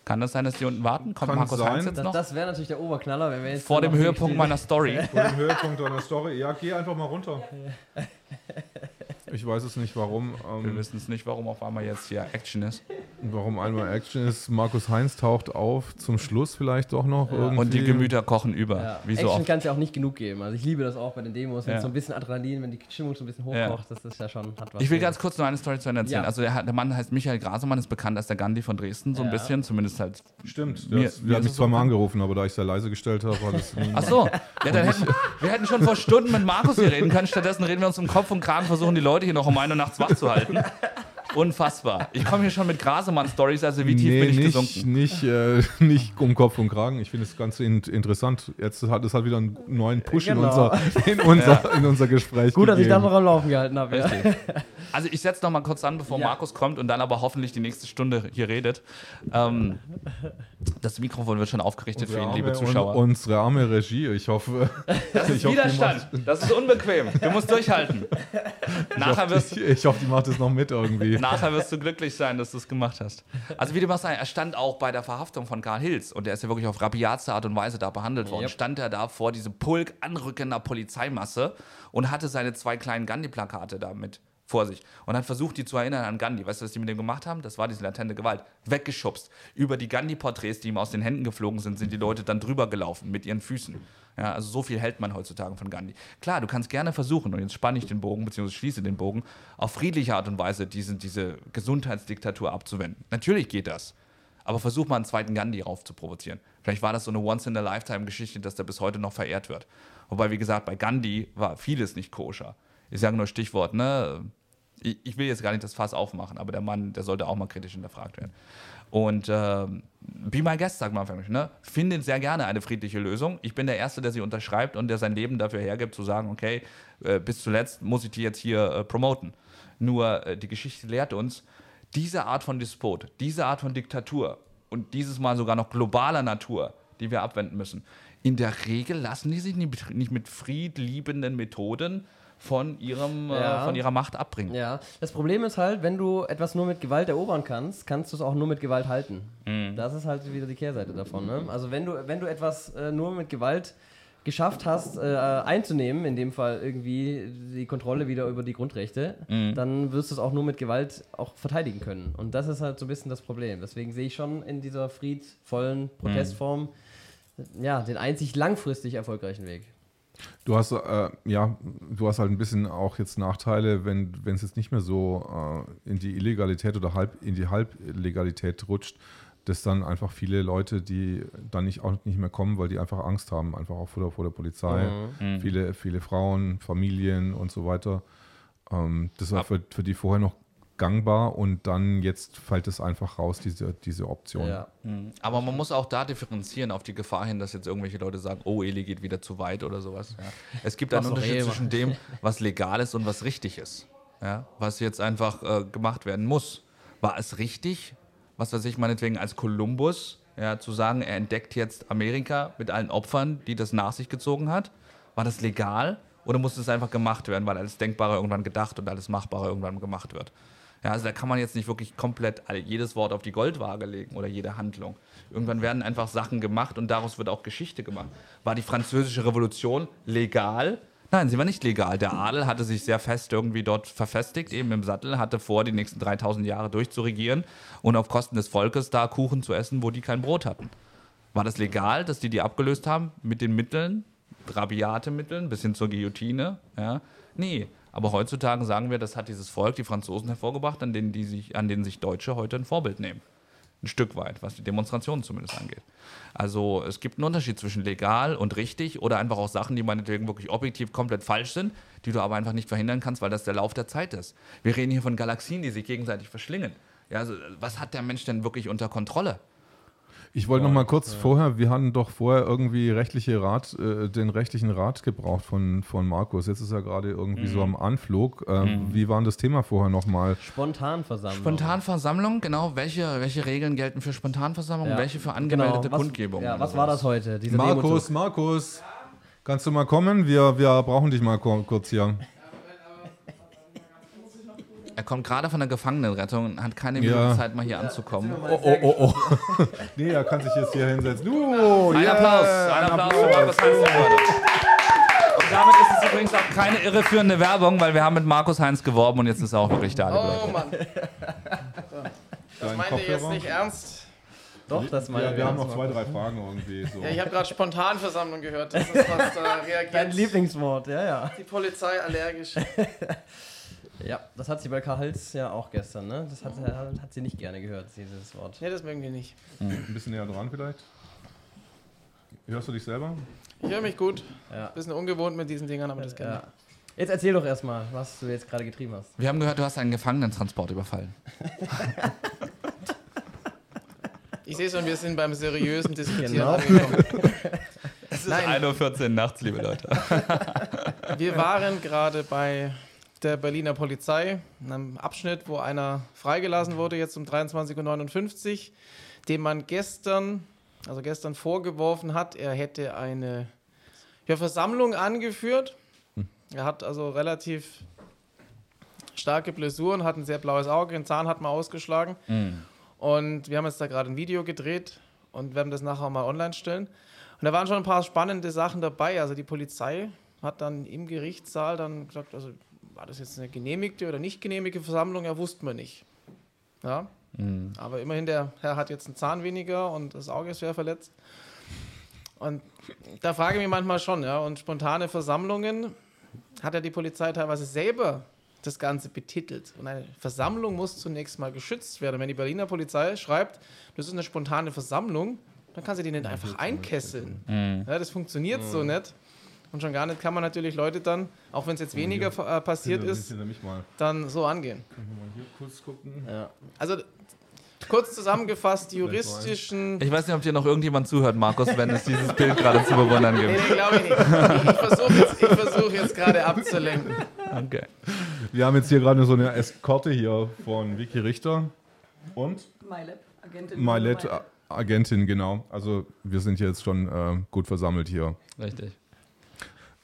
Kann das sein, dass die unten warten? Kommt Kann Markus sein. Heinz jetzt noch? Das, das wäre natürlich der Oberknaller, wenn wir jetzt. Vor dem Höhepunkt meiner Story. Vor dem Höhepunkt deiner Story. Ja, geh einfach mal runter. *laughs* Ich weiß es nicht, warum. Ähm, Wir wissen es nicht, warum auf einmal jetzt hier Action ist. Warum einmal Action ist. Markus Heinz taucht auf, zum Schluss vielleicht doch noch. Ja. Irgendwie. Und die Gemüter kochen über. Ja. Wie Action so kann es ja auch nicht genug geben. Also ich liebe das auch bei den Demos, wenn ja. so ein bisschen Adrenalin, wenn die Stimmung so ein bisschen hochkocht, das ist ja schon hat was. Ich will ganz kurz noch eine Story zu Ende erzählen. Also der, der, Mann heißt Michael Grasemann, ist bekannt als der Gandhi von Dresden, so ein bisschen, zumindest halt. Stimmt, mir, der hat mich zweimal angerufen, aber da ich sehr leise gestellt habe, war das. *laughs* Ach so, ja, dann hätten, wir hätten schon vor Stunden mit Markus hier reden können, stattdessen reden wir uns um Kopf und Kragen, versuchen die Leute hier noch um eine Nacht wach zu halten. *laughs* Unfassbar. Ich komme hier schon mit Grasemann-Stories, also wie tief nee, bin ich nicht, gesunken? Nicht, äh, nicht um Kopf und Kragen. Ich finde es ganz in interessant. Jetzt hat es halt wieder einen neuen Push genau. in, unser, in, unser, ja. in unser Gespräch. Gut, gegeben. dass ich das noch am Laufen gehalten habe. Ja. Also ich setze noch mal kurz an, bevor ja. Markus kommt und dann aber hoffentlich die nächste Stunde hier redet. Ähm, das Mikrofon wird schon aufgerichtet für ihn, liebe Zuschauer. Un unsere arme Regie, ich hoffe. Das ist Widerstand. Das ist unbequem. Du musst durchhalten. Nachher ich, wirst, ich, ich hoffe, die macht es noch mit irgendwie. *laughs* Nachher wirst du *laughs* glücklich sein, dass du es gemacht hast. Also wie du machst, er stand auch bei der Verhaftung von Karl Hills und der ist ja wirklich auf rabiatste Art und Weise da behandelt worden. Yep. Stand er da vor diesem Pulk anrückender Polizeimasse und hatte seine zwei kleinen Gandhi-Plakate damit vor sich und hat versucht, die zu erinnern an Gandhi. Weißt du, was die mit dem gemacht haben? Das war diese latente Gewalt. Weggeschubst. Über die Gandhi-Porträts, die ihm aus den Händen geflogen sind, sind die Leute dann drüber gelaufen mit ihren Füßen. Ja, also so viel hält man heutzutage von Gandhi. Klar, du kannst gerne versuchen, und jetzt spanne ich den Bogen, beziehungsweise schließe den Bogen, auf friedliche Art und Weise diese, diese Gesundheitsdiktatur abzuwenden. Natürlich geht das. Aber versuch mal einen zweiten Gandhi rauf zu provozieren. Vielleicht war das so eine Once-in-a-Lifetime-Geschichte, dass der bis heute noch verehrt wird. Wobei, wie gesagt, bei Gandhi war vieles nicht koscher. Ich sage nur Stichwort, ne? ich, will jetzt gar nicht das Fass aufmachen, aber der Mann, der sollte auch mal kritisch hinterfragt werden. Und äh, be my guest, sagt man für mich, ne? Findet sehr gerne eine friedliche Lösung. Ich bin der Erste, der sie unterschreibt und der sein Leben dafür hergibt, zu sagen, okay, äh, bis zuletzt muss ich die jetzt hier äh, promoten. Nur äh, die Geschichte lehrt uns, diese Art von Despot, diese Art von Diktatur und dieses Mal sogar noch globaler Natur, die wir abwenden müssen, in der Regel lassen die sich nicht, nicht mit friedliebenden Methoden von, ihrem, äh, ja. äh, von ihrer Macht abbringen. Ja, das Problem ist halt, wenn du etwas nur mit Gewalt erobern kannst, kannst du es auch nur mit Gewalt halten. Mhm. Das ist halt wieder die Kehrseite davon. Ne? Also wenn du, wenn du etwas äh, nur mit Gewalt geschafft hast, äh, einzunehmen, in dem Fall irgendwie die Kontrolle wieder über die Grundrechte, mhm. dann wirst du es auch nur mit Gewalt auch verteidigen können. Und das ist halt so ein bisschen das Problem. Deswegen sehe ich schon in dieser friedvollen Protestform mhm ja, den einzig langfristig erfolgreichen Weg. Du hast äh, ja, du hast halt ein bisschen auch jetzt Nachteile, wenn wenn es jetzt nicht mehr so äh, in die Illegalität oder halb in die Halblegalität rutscht, dass dann einfach viele Leute, die dann nicht auch nicht mehr kommen, weil die einfach Angst haben, einfach auch vor der, vor der Polizei, mhm. viele viele Frauen, Familien und so weiter. Ähm, das war für, für die vorher noch gangbar und dann jetzt fällt es einfach raus, diese, diese Option. Ja. Mhm. Aber man muss auch da differenzieren auf die Gefahr hin, dass jetzt irgendwelche Leute sagen, oh, Eli geht wieder zu weit oder sowas. Ja. Es gibt einen Unterschied zwischen dem, was legal ist und was richtig ist. Ja. Was jetzt einfach äh, gemacht werden muss. War es richtig, was weiß ich, meinetwegen als Kolumbus, ja, zu sagen, er entdeckt jetzt Amerika mit allen Opfern, die das nach sich gezogen hat? War das legal? Oder muss es einfach gemacht werden, weil alles Denkbare irgendwann gedacht und alles Machbare irgendwann gemacht wird? Ja, also da kann man jetzt nicht wirklich komplett jedes Wort auf die Goldwaage legen oder jede Handlung. Irgendwann werden einfach Sachen gemacht und daraus wird auch Geschichte gemacht. War die französische Revolution legal? Nein, sie war nicht legal. Der Adel hatte sich sehr fest irgendwie dort verfestigt, eben im Sattel, hatte vor, die nächsten 3000 Jahre durchzuregieren und auf Kosten des Volkes da Kuchen zu essen, wo die kein Brot hatten. War das legal, dass die die abgelöst haben mit den Mitteln, rabiate Mitteln, bis hin zur Guillotine? Ja? Nee, aber heutzutage sagen wir, das hat dieses Volk, die Franzosen, hervorgebracht, an denen, die sich, an denen sich Deutsche heute ein Vorbild nehmen. Ein Stück weit, was die Demonstrationen zumindest angeht. Also es gibt einen Unterschied zwischen legal und richtig oder einfach auch Sachen, die meinetwegen wirklich objektiv komplett falsch sind, die du aber einfach nicht verhindern kannst, weil das der Lauf der Zeit ist. Wir reden hier von Galaxien, die sich gegenseitig verschlingen. Ja, also was hat der Mensch denn wirklich unter Kontrolle? Ich wollte noch mal kurz ja. vorher, wir hatten doch vorher irgendwie rechtliche Rat, äh, den rechtlichen Rat gebraucht von, von Markus. Jetzt ist er gerade irgendwie mhm. so am Anflug. Ähm, mhm. Wie war denn das Thema vorher nochmal? Spontanversammlung. Spontanversammlung, genau. Welche, welche Regeln gelten für Spontanversammlung, ja. welche für angemeldete genau. Kundgebung? Ja, was war das heute? Markus, Markus, kannst du mal kommen? Wir, wir brauchen dich mal kurz hier. Er kommt gerade von der Gefangenenrettung und hat keine ja. Zeit, mal hier anzukommen. Oh, oh, oh, oh. *laughs* nee, er kann sich jetzt hier hinsetzen. Uh, ein yeah. Applaus, ein Applaus für Markus Heinz, Leute. Und damit ist es übrigens auch keine irreführende Werbung, weil wir haben mit Markus Heinz geworben und jetzt ist er auch wirklich da. Oh Mann. *laughs* Das meint ihr jetzt nicht ernst? Doch, das meint ja, wir haben noch zwei, drei Fragen irgendwie. So. Ja, ich habe gerade Spontanversammlung gehört. Das ist was da *laughs* reagiert. Dein Lieblingswort, ja, ja. Die Polizei allergisch. Ja, das hat sie bei Karl Hals ja auch gestern, ne? Das hat, hat sie nicht gerne gehört, dieses Wort. Ne, das mögen wir nicht. Mhm. Ein bisschen näher dran vielleicht. Hörst du dich selber? Ich höre mich gut. Ja. Bisschen ungewohnt mit diesen Dingern, aber das gerne. Ja. Jetzt erzähl doch erstmal, was du jetzt gerade getrieben hast. Wir haben gehört, du hast einen Gefangenentransport überfallen. ich sehe schon, wir sind beim seriösen Diskutieren genau. angekommen. Es ist 1.14 Uhr nachts, liebe Leute. wir waren gerade bei der Berliner Polizei, in einem Abschnitt, wo einer freigelassen wurde, jetzt um 23.59 Uhr, dem man gestern, also gestern vorgeworfen hat, er hätte eine ja, Versammlung angeführt. Hm. Er hat also relativ starke Blessuren, hat ein sehr blaues Auge, den Zahn hat man ausgeschlagen. Mhm. Und wir haben jetzt da gerade ein Video gedreht und werden das nachher mal online stellen. Und da waren schon ein paar spannende Sachen dabei. Also die Polizei hat dann im Gerichtssaal dann gesagt, also war das jetzt eine genehmigte oder nicht genehmigte Versammlung? Ja, wussten wir nicht. Ja? Mhm. Aber immerhin, der Herr hat jetzt einen Zahn weniger und das Auge ist schwer verletzt. Und da frage ich mich manchmal schon, ja, und spontane Versammlungen hat ja die Polizei teilweise selber das Ganze betitelt. Und eine Versammlung muss zunächst mal geschützt werden. Wenn die Berliner Polizei schreibt, das ist eine spontane Versammlung, dann kann sie die nicht einfach einkesseln. Mhm. Ja, das funktioniert mhm. so nicht. Und schon gar nicht kann man natürlich Leute dann, auch wenn es jetzt weniger äh, passiert ist, dann so angehen. Können wir mal hier kurz gucken? Ja. Also kurz zusammengefasst, die juristischen. Ich weiß nicht, ob dir noch irgendjemand zuhört, Markus, wenn es dieses Bild gerade zu bewundern gibt. Nee, nee glaube ich nicht. Ich, ich versuche jetzt, versuch jetzt gerade abzulenken. Okay. Wir haben jetzt hier gerade so eine Eskorte hier von Vicky Richter und MyLab, Agentin. MyLab, Agentin, genau. Also wir sind jetzt schon äh, gut versammelt hier. Richtig.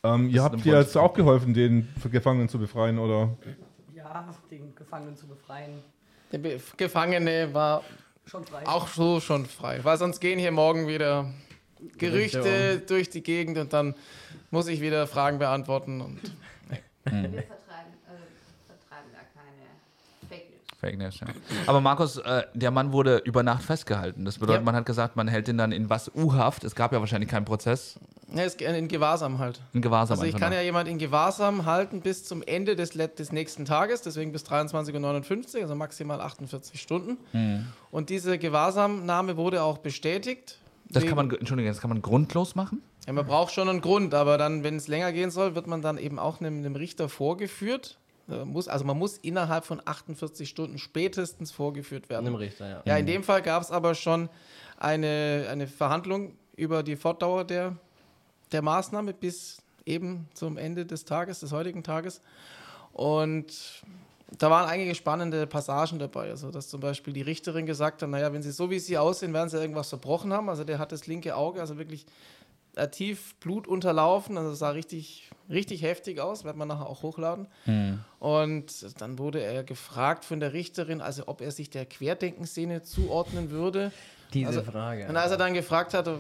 Ähm, ihr habt dir jetzt auch geholfen, den Gefangenen zu befreien, oder? Ja, den Gefangenen zu befreien. Der Be Gefangene war auch so schon frei. Weil sonst gehen hier morgen wieder Gerüchte durch die Gegend und dann muss ich wieder Fragen beantworten. Und, nee. Wir vertreiben, also vertreiben da keine Fake News. Ja. Aber Markus, äh, der Mann wurde über Nacht festgehalten. Das bedeutet, Ja. man hat gesagt, man hält ihn dann in was U-Haft. Es gab ja wahrscheinlich keinen Prozess. Ja, ist in Gewahrsam halt. In Gewahrsam Also ich kann noch. ja jemand in Gewahrsam halten bis zum Ende des, des nächsten Tages, deswegen bis 23.59 Uhr, also maximal 48 Stunden. Mhm. Und diese Gewahrsamnahme wurde auch bestätigt. Das kann man, Entschuldigung, das kann man grundlos machen? Ja, man braucht schon einen Grund, aber dann, wenn es länger gehen soll, wird man dann eben auch einem, einem Richter vorgeführt. Äh, Muss, also man muss innerhalb von 48 Stunden spätestens vorgeführt werden. Einem Richter, ja. Ja, in dem Fall gab es aber schon eine, eine Verhandlung über die Fortdauer der, der Maßnahme bis eben zum Ende des Tages, des heutigen Tages. Und da waren einige spannende Passagen dabei. Also, dass zum Beispiel die Richterin gesagt hat: Naja, wenn sie so wie sie aussehen, werden sie irgendwas verbrochen haben. Also, der hat das linke Auge, also wirklich äh, tief Blut unterlaufen. Also, es sah richtig, richtig heftig aus. Wird man nachher auch hochladen. Und dann wurde er gefragt von der Richterin, also ob er sich der Querdenkenszene zuordnen würde. Diese Also- Frage. Und als er dann gefragt hatte,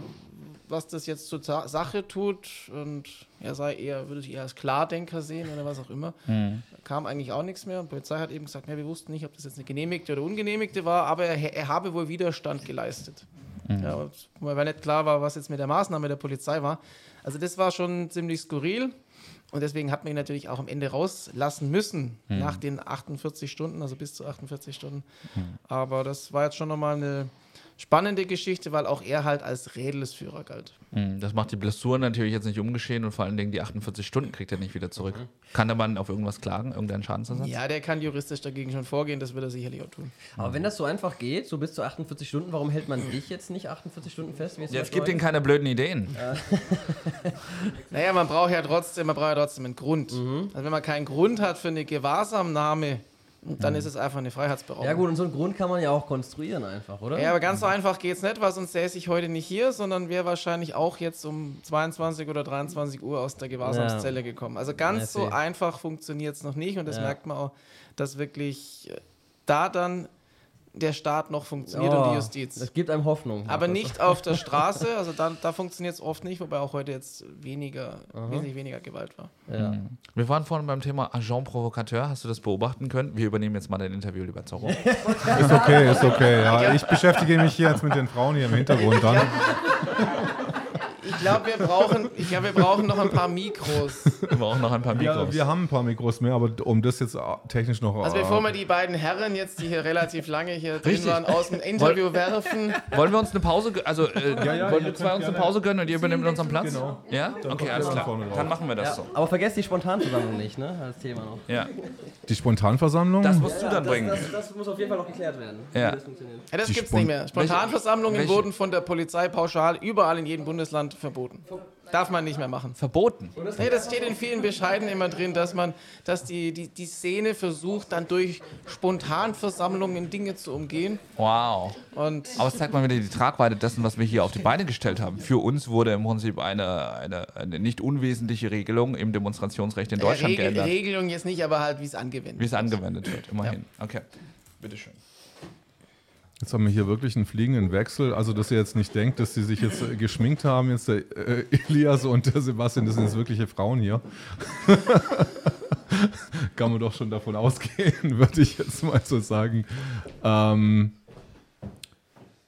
was das jetzt zur Sache tut, und er sei eher, würde sich eher als Klardenker sehen oder was auch immer, kam eigentlich auch nichts mehr. Und die Polizei hat eben gesagt, ja, wir wussten nicht, ob das jetzt eine genehmigte oder ungenehmigte war, aber er, er habe wohl Widerstand geleistet. Ja, und weil nicht klar war, was jetzt mit der Maßnahme der Polizei war. Also das war schon ziemlich skurril. Und deswegen hat man ihn natürlich auch am Ende rauslassen müssen, nach den 48 Stunden, also bis zu 48 Stunden. Aber das war jetzt schon nochmal eine spannende Geschichte, weil auch er halt als Rädelsführer galt. Hm, Das macht die Blessur natürlich jetzt nicht umgeschehen und vor allen Dingen die 48 Stunden kriegt er nicht wieder zurück. Kann der Mann auf irgendwas klagen, irgendeinen Schadensersatz? Ja, der kann juristisch dagegen schon vorgehen, das wird er sicherlich auch tun. Aber wenn das so einfach geht, so bis zu 48 Stunden, warum hält man dich jetzt nicht 48 Stunden fest? Jetzt zum gibt ihm Beispiel keine blöden Ideen. *laughs* Naja, man braucht ja trotzdem, man braucht ja trotzdem einen Grund. Also wenn man keinen Grund hat für eine Gewahrsamnahme, dann ist es einfach eine Freiheitsberaubung. Ja gut, und so einen Grund kann man ja auch konstruieren einfach, oder? Ja, aber ganz so einfach geht's nicht, weil sonst säße ich heute nicht hier, sondern wäre wahrscheinlich auch jetzt um 22 oder 23 Uhr aus der Gewahrsamszelle gekommen. Also ganz so einfach funktioniert es noch nicht und das merkt man auch, dass wirklich äh, da dann der Staat noch funktioniert und Oh, die Justiz. Das gibt einem Hoffnung. Aber nicht auf der *laughs* Straße, also da, da funktioniert es oft nicht, wobei auch heute jetzt weniger, wesentlich weniger Gewalt war. Ja. Wir waren vorhin beim Thema Agent Provocateur. Hast du das beobachten können? Wir übernehmen jetzt mal dein Interview, lieber Zorro. *laughs* Ist okay, ist okay. Ja, ich beschäftige mich hier jetzt mit den Frauen hier im Hintergrund dann. *laughs* Ich glaube, wir brauchen, ich glaub, wir brauchen noch ein paar Mikros. Wir brauchen noch ein paar Mikros. Ja, wir haben ein paar Mikros mehr, aber um das jetzt äh, technisch noch. Also äh, bevor wir die beiden Herren jetzt, die hier relativ lange hier drin Richtig. waren, aus dem Interview werfen. Wollen wir uns eine Pause, gö- also äh, ja, wollen ihr wir zwei uns eine Pause gönnen und ihr übernimmt unseren Platz? Genau. Ja? Okay, alles klar. Dann machen wir das Ja, so. aber vergesst die Spontanversammlung nicht, ne? Als Thema noch. Ja. Die Spontanversammlung? Das musst du dann bringen. Das, das muss auf jeden Fall noch geklärt werden. Ja. Wie das funktioniert. Ja, das gibt's Spon- nicht mehr. Spontanversammlungen Welche- wurden von der Polizei pauschal überall in jedem Bundesland verboten. Darf man nicht mehr machen. Verboten. Nee, das steht in vielen Bescheiden immer drin, dass man, dass die, die, die Szene versucht, dann durch Spontanversammlungen Dinge zu umgehen. Wow. Und Aber es zeigt mal wieder die Tragweite dessen, was wir hier auf die Beine gestellt haben. Für uns wurde im Prinzip eine, eine, eine nicht unwesentliche Regelung im Demonstrationsrecht in Deutschland Regel, geändert. Regelung jetzt nicht, aber halt, wie es angewendet Wie es angewendet wird, immerhin. Okay. Bitteschön. Jetzt haben wir hier wirklich einen fliegenden Wechsel. Also, dass ihr jetzt nicht denkt, dass sie sich jetzt äh, geschminkt haben, jetzt der äh, Elias und der Sebastian, das sind jetzt wirkliche Frauen hier. *laughs* Kann man doch schon davon ausgehen, *laughs* würde ich jetzt mal so sagen. Ähm,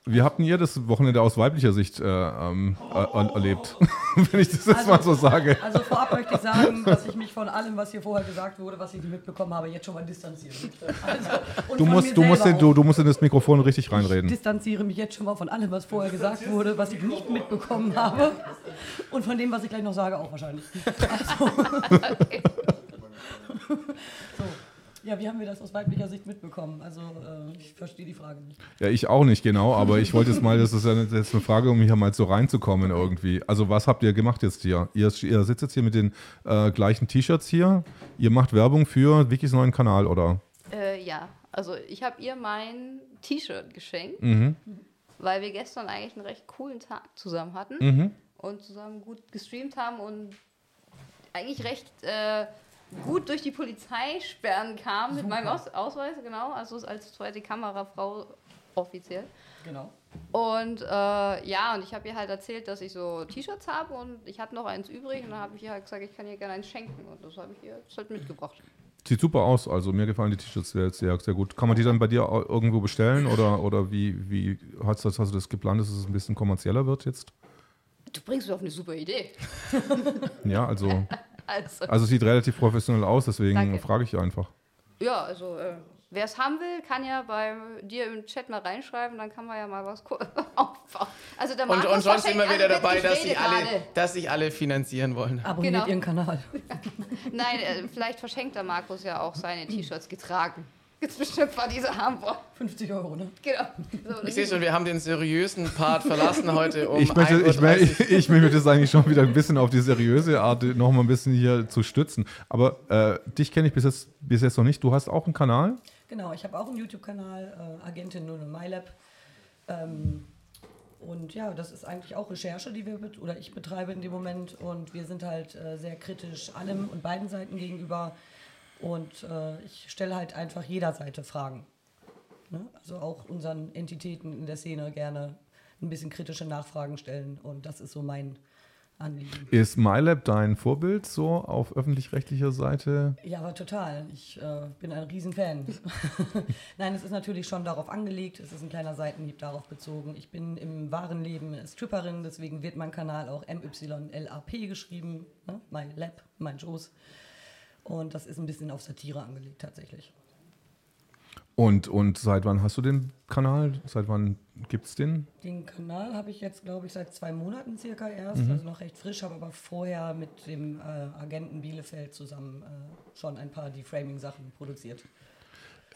wie habt ihr das Wochenende aus weiblicher Sicht äh, ähm, er erlebt? *laughs* Wenn ich das jetzt mal so sage. Also vorab möchte ich sagen, dass ich mich von allem, was hier vorher gesagt wurde, was ich nicht mitbekommen habe, jetzt schon mal distanziere. Also, und Du musst, du, musst in, du, du musst in das Mikrofon richtig Ich reinreden. distanziere mich jetzt schon mal von allem, was vorher gesagt wurde, was ich nicht mitbekommen habe. Und von dem, was ich gleich noch sage, auch wahrscheinlich. Also. *laughs* so. Ja, wie haben wir das aus weiblicher Sicht mitbekommen? Also, äh, ich verstehe die Frage nicht. Ja, ich auch nicht genau, aber ich wollte jetzt mal, das ist ja ist eine Frage, um hier mal so reinzukommen irgendwie. Also was habt ihr gemacht jetzt hier? Ihr, ihr sitzt jetzt hier mit den äh, gleichen T-Shirts hier. Ihr macht Werbung für Wikis neuen Kanal, oder? Äh, ja, also ich habe ihr mein T-Shirt geschenkt, Mhm. weil wir gestern eigentlich einen recht coolen Tag zusammen hatten Mhm. und zusammen gut gestreamt haben und eigentlich recht äh, gut durch die Polizeisperren kam mit meinem Aus Ausweis, genau, also als zweite Kamerafrau offiziell. Genau. Und äh, ja, und ich habe ihr halt erzählt, dass ich so T-Shirts habe und ich hatte noch eins übrig und dann habe ich ihr halt gesagt, ich kann ihr gerne eins schenken und das habe ich ihr jetzt halt mitgebracht. Sieht super aus, also mir gefallen die T-Shirts sehr, sehr, sehr gut. Kann man die dann bei dir irgendwo bestellen oder, oder wie, wie hast, du das, hast du das geplant, dass es ein bisschen kommerzieller wird jetzt? Du bringst mich auf eine super Idee. *laughs* Ja, also, Also, also es sieht relativ professionell aus, deswegen Danke. frage ich einfach. ja, also äh, wer es haben will, kann ja bei dir im Chat mal reinschreiben, dann kann man ja mal was *laughs* aufbauen. Also der Und, Markus und sonst verschenkt- immer wieder dabei, dass sich, alle, gerade. dass sich alle finanzieren wollen. Abonniert Genau. ihren Kanal. *laughs* Nein, äh, vielleicht verschenkt der Markus ja auch seine T-Shirts getragen. Bei dieser Hamburg. 50 Euro, ne? Genau. So, Ich sehe schon, wir haben den seriösen Part verlassen heute um ich, möchte, 1:30 *laughs* ich, möchte, ich möchte das eigentlich schon wieder ein bisschen auf die seriöse Art noch mal ein bisschen hier zu stützen. Aber äh, dich kenne ich bis jetzt, bis jetzt noch nicht. Du hast auch einen Kanal? Genau, ich habe auch einen YouTube-Kanal, äh, Agentin 00 MyLab. Ähm, und ja, das ist eigentlich auch Recherche, die wir oder ich betreibe in dem Moment. Und wir sind halt äh, sehr kritisch allem und beiden Seiten gegenüber. Und äh, ich stelle halt einfach jeder Seite Fragen. Ne? Also auch unseren Entitäten in der Szene gerne ein bisschen kritische Nachfragen stellen. Und das ist so mein Anliegen. Ist MyLab dein Vorbild so auf öffentlich-rechtlicher Seite? Ja, aber total. Ich äh, bin ein Riesenfan. *laughs* Nein, es ist natürlich schon darauf angelegt. Es ist ein kleiner Seitenhieb darauf bezogen. Ich bin im wahren Leben Stripperin, deswegen wird mein Kanal auch MYLAP geschrieben. Ne? Mein Lab, mein Joes. Und das ist ein bisschen auf Satire angelegt tatsächlich. Und, und seit wann hast du den Kanal? Seit wann gibt es den? Den Kanal habe ich jetzt, glaube ich, seit zwei Monaten circa erst, also noch recht frisch, habe aber vorher mit dem äh, Agenten Bielefeld zusammen äh, schon ein paar Deframing-Sachen produziert.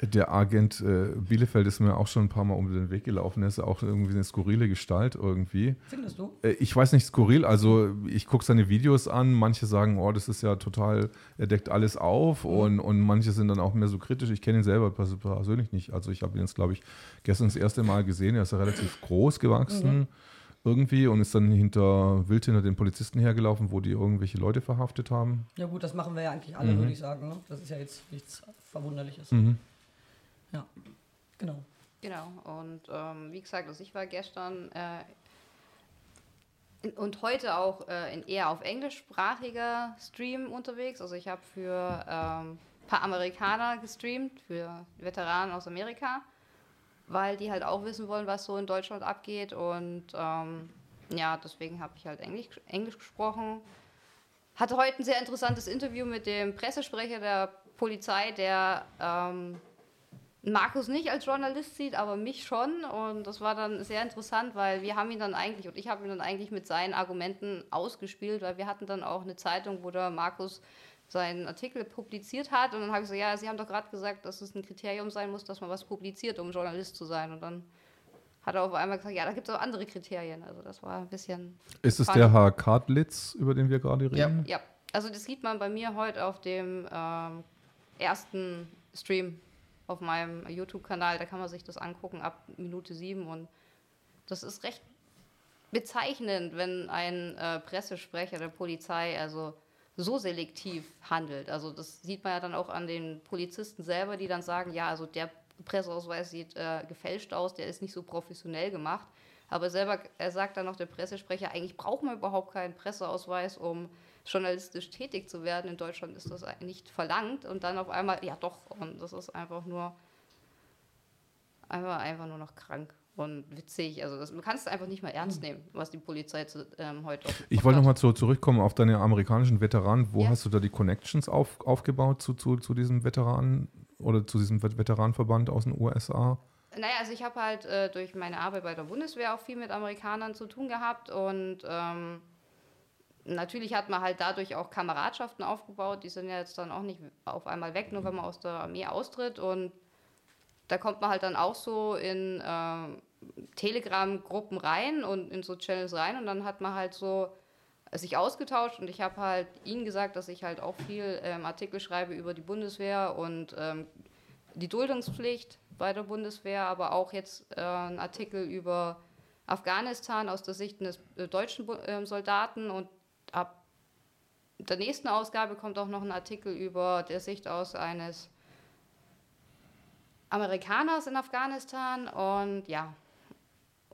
Der Agent äh, Bielefeld ist mir auch schon ein paar Mal um den Weg gelaufen. Er ist auch irgendwie eine skurrile Gestalt irgendwie. Findest du? Äh, Ich weiß nicht skurril, also ich gucke seine Videos an, manche sagen, oh, das ist ja total, er deckt alles auf und, und manche sind dann auch mehr so kritisch. Ich kenne ihn selber pers- persönlich nicht. Also ich habe ihn jetzt, glaube ich, gestern das erste Mal gesehen. Er ist ja relativ groß gewachsen irgendwie und ist dann hinter wild hinter den Polizisten hergelaufen, wo die irgendwelche Leute verhaftet haben. Ja gut, das machen wir ja eigentlich alle, würde ich sagen. Ne? Das ist ja jetzt nichts Verwunderliches. Mhm. Ja, genau. Genau, und ähm, wie gesagt, also ich war gestern äh, und heute auch äh, in eher auf englischsprachiger Stream unterwegs. Also ich habe für ähm, ein paar Amerikaner gestreamt, für Veteranen aus Amerika, weil die halt auch wissen wollen, was so in Deutschland abgeht. Und ähm, ja, deswegen habe ich halt Englisch, Englisch gesprochen. Hatte heute ein sehr interessantes Interview mit dem Pressesprecher der Polizei, der ähm, Markus nicht als Journalist sieht, aber mich schon. Und das war dann sehr interessant, weil wir haben ihn dann eigentlich, und ich habe ihn dann eigentlich mit seinen Argumenten ausgespielt, weil wir hatten dann auch eine Zeitung, wo der Markus seinen Artikel publiziert hat. Und dann habe ich so, ja, Sie haben doch gerade gesagt, dass es ein Kriterium sein muss, dass man was publiziert, um Journalist zu sein. Und dann hat er auf einmal gesagt, ja, da gibt es auch andere Kriterien. Also das war ein bisschen Ist es Funny. der Herr Kartlitz, über den wir gerade reden? ja, also das sieht man bei mir heute auf dem ähm, ersten Stream auf meinem YouTube-Kanal. Da kann man sich das angucken ab Minute sieben und das ist recht bezeichnend, wenn ein äh, Pressesprecher der Polizei also so selektiv handelt. Also das sieht man ja dann auch an den Polizisten selber, die dann sagen, ja, also der Presseausweis sieht äh, gefälscht aus, der ist nicht so professionell gemacht. Aber selber, er sagt dann noch der Pressesprecher, eigentlich braucht man überhaupt keinen Presseausweis, um journalistisch tätig zu werden. In Deutschland ist das nicht verlangt und dann auf einmal, ja doch, und das ist einfach nur, einfach, einfach nur noch krank und witzig. Also das, du kannst es einfach nicht mehr ernst nehmen, was die Polizei zu, ähm, heute Ich wollte nochmal zu, zurückkommen auf deine amerikanischen Veteranen. Wo Ja. hast du da die Connections auf, aufgebaut zu, zu, zu diesem Veteranen oder zu diesem Vet- Veteranenverband aus den USA? Naja, also ich habe halt äh, durch meine Arbeit bei der Bundeswehr auch viel mit Amerikanern zu tun gehabt und ähm, natürlich hat man halt dadurch auch Kameradschaften aufgebaut. Die sind ja jetzt dann auch nicht auf einmal weg, nur wenn man aus der Armee austritt. Und da kommt man halt dann auch so in ähm, Telegram-Gruppen rein und in so Channels rein. Und dann hat man halt so sich ausgetauscht. Und ich habe halt ihnen gesagt, dass ich halt auch viel ähm, Artikel schreibe über die Bundeswehr und ähm, die Duldungspflicht bei der Bundeswehr, aber auch jetzt äh, ein Artikel über Afghanistan aus der Sicht eines äh, deutschen Bu- ähm, Soldaten. Und ab der nächsten Ausgabe kommt auch noch ein Artikel über der Sicht aus eines Amerikaners in Afghanistan und ja,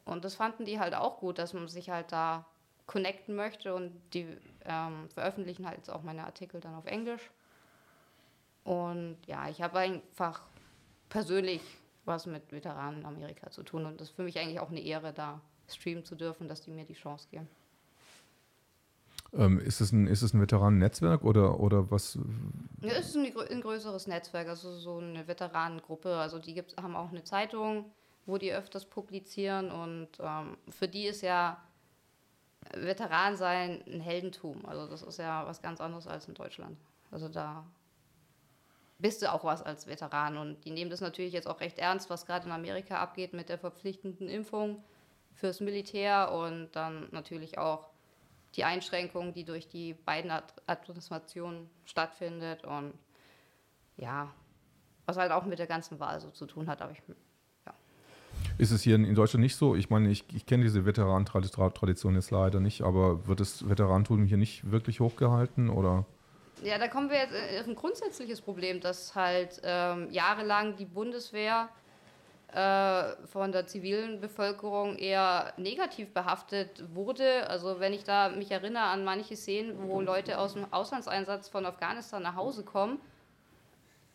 und das fanden die halt auch gut, dass man sich halt da connecten möchte und die ähm, veröffentlichen halt jetzt auch meine Artikel dann auf Englisch. Und ja, ich habe einfach persönlich was mit Veteranen in Amerika zu tun. Und das ist für mich eigentlich auch eine Ehre, da streamen zu dürfen, dass die mir die Chance geben. Ähm, ist es ein, ist es ein Veteranennetzwerk oder, oder was? Ja, es ist ein, ein, größeres Netzwerk, also so eine Veteranengruppe. Also die gibt, haben auch eine Zeitung, wo die öfters publizieren und ähm, für die ist ja Veteran sein ein Heldentum. Also das ist ja was ganz anderes als in Deutschland. Also da bist du auch was als Veteran und die nehmen das natürlich jetzt auch recht ernst, was gerade in Amerika abgeht mit der verpflichtenden Impfung fürs Militär und dann natürlich auch die Einschränkungen, die durch die beiden Administrationen stattfindet und ja, was halt auch mit der ganzen Wahl so zu tun hat, aber ich ja. Ist es hier in, Deutschland nicht so? Ich meine, ich, ich kenne diese Veteran-Tradition jetzt leider nicht, aber wird das Veterantum hier nicht wirklich hochgehalten oder? Ja, da kommen wir jetzt auf ein grundsätzliches Problem, dass halt ähm, jahrelang die Bundeswehr äh, von der zivilen Bevölkerung eher negativ behaftet wurde. Also wenn ich da mich erinnere an manche Szenen, wo Leute aus dem Auslandseinsatz von Afghanistan nach Hause kommen,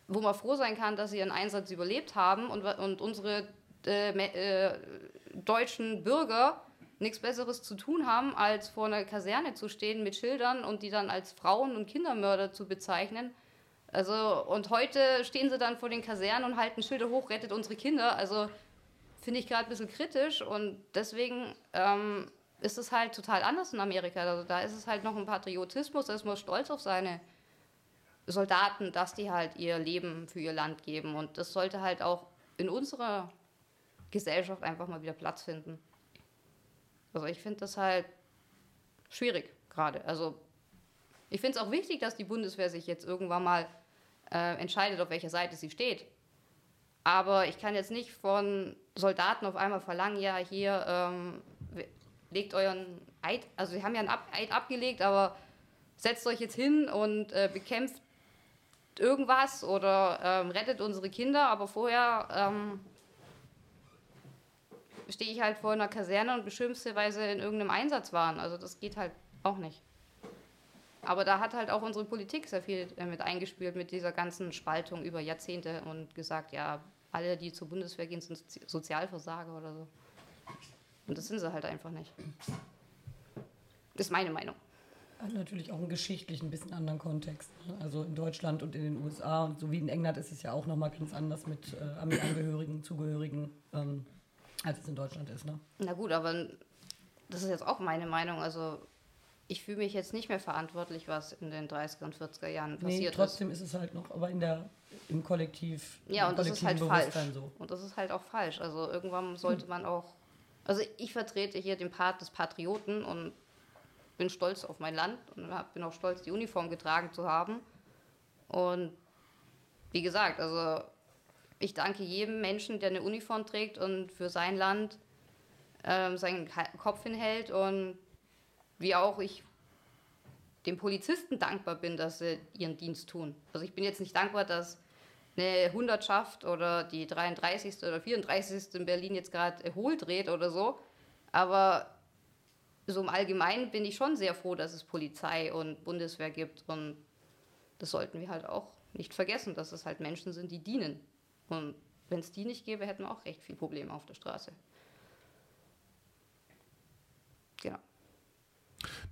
wo man froh sein kann, dass sie ihren Einsatz überlebt haben und, und unsere äh, äh, deutschen Bürger nichts Besseres zu tun haben, als vor einer Kaserne zu stehen mit Schildern und die dann als Frauen- und Kindermörder zu bezeichnen also, und heute stehen sie dann vor den Kasernen und halten Schilder hoch, rettet unsere Kinder. Also, finde ich gerade ein bisschen kritisch und deswegen ähm, ist es halt total anders in Amerika. Also, da ist es halt noch ein Patriotismus, da ist man stolz auf seine Soldaten, dass die halt ihr Leben für ihr Land geben. Und das sollte halt auch in unserer Gesellschaft einfach mal wieder Platz finden. Also, ich finde das halt schwierig gerade. Also, ich finde es auch wichtig, dass die Bundeswehr sich jetzt irgendwann mal äh, entscheidet, auf welcher Seite sie steht. Aber ich kann jetzt nicht von Soldaten auf einmal verlangen, ja, hier ähm, legt euren Eid, also sie haben ja einen Ab Eid abgelegt, aber setzt euch jetzt hin und äh, bekämpft irgendwas oder ähm, rettet unsere Kinder, aber vorher ähm, stehe ich halt vor einer Kaserne und beschimpfe, weil sie in irgendeinem Einsatz waren. Also das geht halt auch nicht. Aber da hat halt auch unsere Politik sehr viel äh, mit eingespielt, mit dieser ganzen Spaltung über Jahrzehnte und gesagt, ja, alle, die zur Bundeswehr gehen, sind Sozialversager oder so. Und das sind sie halt einfach nicht. Das ist meine Meinung. Hat natürlich auch einen geschichtlichen, ein bisschen anderen Kontext. Ne? Also in Deutschland und in den USA und so wie in England ist es ja auch nochmal ganz anders mit äh, Armeeangehörigen, Zugehörigen, ähm, als es in Deutschland ist. Ne? Na gut, aber das ist jetzt auch meine Meinung. Also ich fühle mich jetzt nicht mehr verantwortlich, was in den 30er und 40er Jahren passiert nee, trotzdem ist. ist es halt noch, aber in der, im Kollektiv. Ja, und das ist halt falsch. So. Und das ist halt auch falsch. Also irgendwann sollte man auch. Also ich vertrete hier den Part des Patrioten und bin stolz auf mein Land und bin auch stolz, die Uniform getragen zu haben. Und wie gesagt, also ich danke jedem Menschen, der eine Uniform trägt und für sein Land ähm, seinen Kopf hinhält und wie auch ich den Polizisten dankbar bin, dass sie ihren Dienst tun. Also ich bin jetzt nicht dankbar, dass eine Hundertschaft oder die 33. oder 34. in Berlin jetzt gerade hohl dreht oder so, aber so im Allgemeinen bin ich schon sehr froh, dass es Polizei und Bundeswehr gibt und das sollten wir halt auch nicht vergessen, dass es halt Menschen sind, die dienen. Und wenn es die nicht gäbe, hätten wir auch recht viel Probleme auf der Straße. Genau.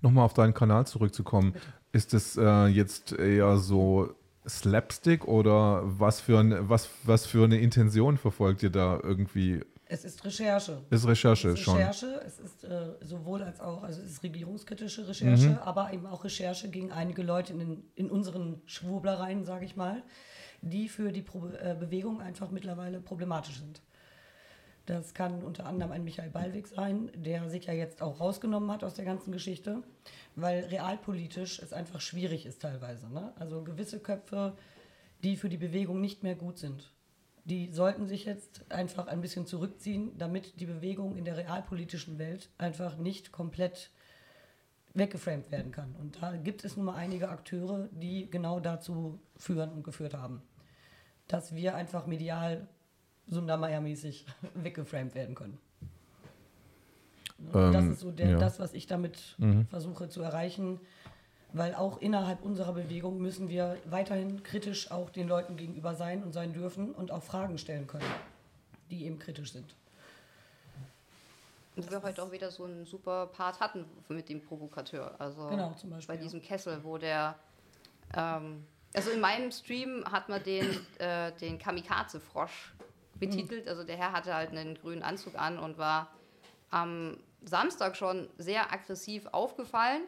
Nochmal auf deinen Kanal zurückzukommen. Ist es äh, jetzt eher so Slapstick oder was für, ein, was, was für eine Intention verfolgt ihr da irgendwie? Es ist Recherche. Ist Recherche es ist schon. Recherche, es ist äh, sowohl als auch, also es ist regierungskritische Recherche, mhm. aber eben auch Recherche gegen einige Leute in, den, in unseren Schwurblereien, sage ich mal, die für die Pro äh, Bewegung einfach mittlerweile problematisch sind. Das kann unter anderem ein Michael Ballweg sein, der sich ja jetzt auch rausgenommen hat aus der ganzen Geschichte, weil realpolitisch es einfach schwierig ist teilweise. Ne? Also gewisse Köpfe, die für die Bewegung nicht mehr gut sind, die sollten sich jetzt einfach ein bisschen zurückziehen, damit die Bewegung in der realpolitischen Welt einfach nicht komplett weggeframed werden kann. Und da gibt es nun mal einige Akteure, die genau dazu führen und geführt haben, dass wir einfach medial Sundermeier-mäßig *laughs* weggeframed werden können. Ähm, das ist so der, ja. das, was ich damit mhm. versuche zu erreichen. Weil auch innerhalb unserer Bewegung müssen wir weiterhin kritisch auch den Leuten gegenüber sein und sein dürfen und auch Fragen stellen können, die eben kritisch sind. Wo wir heute auch wieder so einen super Part hatten mit dem Provokateur. Also Genau, zum Beispiel, bei ja. diesem Kessel, wo der. Ähm, also in meinem Stream hat man den, äh, den Kamikaze-Frosch betitelt. Also der Herr hatte halt einen grünen Anzug an und war am Samstag schon sehr aggressiv aufgefallen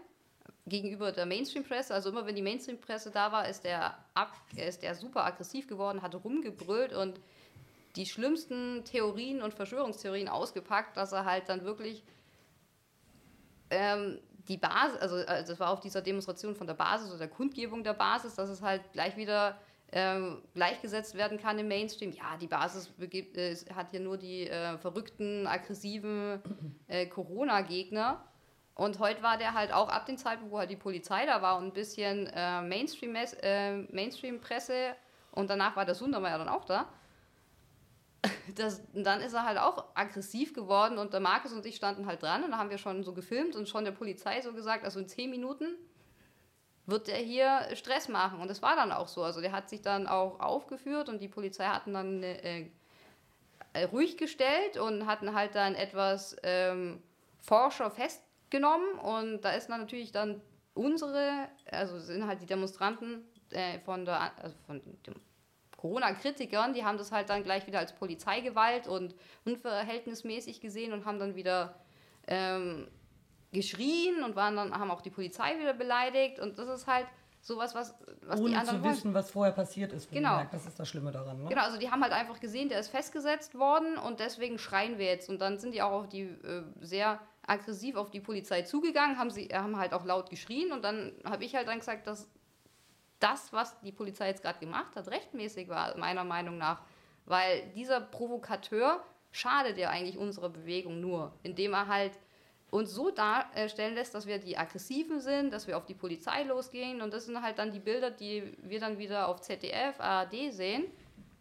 gegenüber der Mainstream-Presse. Also immer wenn die Mainstream-Presse da war, ist der, ab, ist der super aggressiv geworden, hat rumgebrüllt und die schlimmsten Theorien und Verschwörungstheorien ausgepackt, dass er halt dann wirklich ähm, die Basis, also äh, das war auf dieser Demonstration von der Basis oder der Kundgebung der Basis, dass es halt gleich wieder ähm, gleichgesetzt werden kann im Mainstream. Ja, die Basis begibt, äh, hat hier nur die äh, verrückten, aggressiven äh, Corona-Gegner. Und heute war der halt auch ab dem Zeitpunkt, wo halt die Polizei da war und ein bisschen äh, Mainstream-Presse äh, Mainstream und danach war der Sundermeier dann auch da. *laughs* Das, dann ist er halt auch aggressiv geworden und der Markus und ich standen halt dran und da haben wir schon so gefilmt und schon der Polizei so gesagt, also in zehn Minuten wird der hier Stress machen. Und das war dann auch so. Also der hat sich dann auch aufgeführt und die Polizei hatten dann äh, äh, ruhig gestellt und hatten halt dann etwas ähm, Forscher festgenommen und da ist dann natürlich dann unsere, also sind halt die Demonstranten äh, von der, also von dem Corona-Kritikern, die haben das halt dann gleich wieder als Polizeigewalt und unverhältnismäßig gesehen und haben dann wieder ähm, geschrien und waren dann, haben auch die Polizei wieder beleidigt und das ist halt sowas, was, was die Ohne anderen zu wollen. wissen, was vorher passiert ist. Genau. wohlgemerkt. Das ist das Schlimme daran. Ne? Genau, also die haben halt einfach gesehen, der ist festgesetzt worden und deswegen schreien wir jetzt. Und dann sind die auch auf die äh, sehr aggressiv auf die Polizei zugegangen, haben sie haben halt auch laut geschrien und dann habe ich halt dann gesagt, dass das, was die Polizei jetzt gerade gemacht hat, rechtmäßig war, meiner Meinung nach. Weil dieser Provokateur schadet ja eigentlich unserer Bewegung nur, indem er halt uns so darstellen lässt, dass wir die Aggressiven sind, dass wir auf die Polizei losgehen. Und das sind halt dann die Bilder, die wir dann wieder auf ZDF, ARD sehen,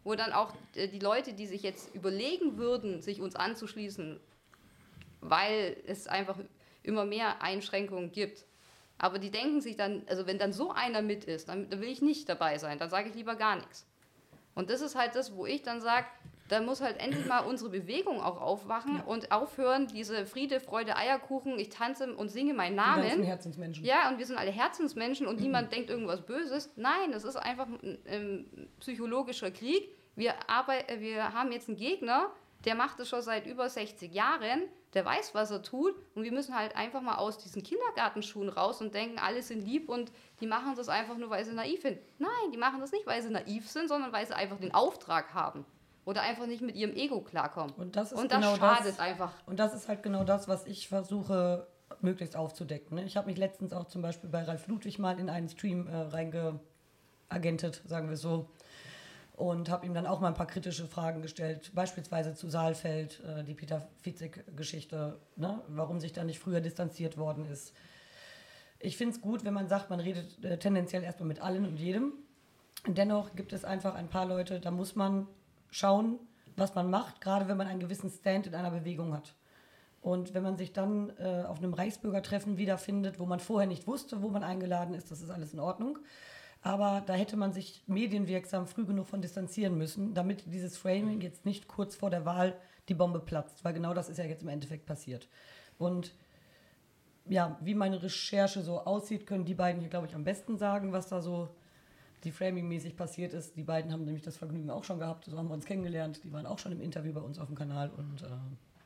wo dann auch äh, die Leute, die sich jetzt überlegen würden, sich uns anzuschließen, weil es einfach immer mehr Einschränkungen gibt. Aber die denken sich dann, also wenn dann so einer mit ist, dann, dann will ich nicht dabei sein, dann sage ich lieber gar nichts. Und das ist halt das, wo ich dann sage, da muss halt endlich mal unsere Bewegung auch aufwachen und aufhören, diese Friede, Freude, Eierkuchen, ich tanze und singe meinen Die ganzen Namen. Herzensmenschen. Ja, und wir sind alle Herzensmenschen und niemand *clears throat* denkt irgendwas Böses. Nein, das ist einfach ein ähm, psychologischer Krieg. Wir, arbeit, äh, wir haben jetzt einen Gegner, der macht es schon seit über 60 Jahren, der weiß, was er tut und wir müssen halt einfach mal aus diesen Kindergartenschuhen raus und denken, alle sind lieb und die machen das einfach nur, weil sie naiv sind. Nein, die machen das nicht, weil sie naiv sind, sondern weil sie einfach den Auftrag haben oder einfach nicht mit ihrem Ego klarkommen. Und das ist und das genau schadet das. einfach. Und das ist halt genau das, was ich versuche möglichst aufzudecken. Ne? Ich habe mich letztens auch zum Beispiel bei Ralf Ludwig mal in einen Stream äh, reingeagentet, sagen wir so. Und habe ihm dann auch mal ein paar kritische Fragen gestellt, beispielsweise zu Saalfeld, äh, die Peter Fitzek-Geschichte, ne? warum sich da nicht früher distanziert worden ist. Ich finde es gut, wenn man sagt, man redet äh, tendenziell erstmal mit allen und jedem. Dennoch gibt es einfach ein paar Leute, da muss man schauen, was man macht, gerade wenn man einen gewissen Stand in einer Bewegung hat. Und wenn man sich dann äh, auf einem Reichsbürgertreffen wiederfindet, wo man vorher nicht wusste, wo man eingeladen ist, das ist alles in Ordnung. Aber da hätte man sich medienwirksam früh genug von distanzieren müssen, damit dieses Framing jetzt nicht kurz vor der Wahl die Bombe platzt, weil genau das ist ja jetzt im Endeffekt passiert. Und ja, wie meine Recherche so aussieht, können die beiden hier, glaube ich, am besten sagen, was da so die Framing-mäßig passiert ist. Die beiden haben nämlich das Vergnügen auch schon gehabt, so haben wir uns kennengelernt. Die waren auch schon im Interview bei uns auf dem Kanal und äh,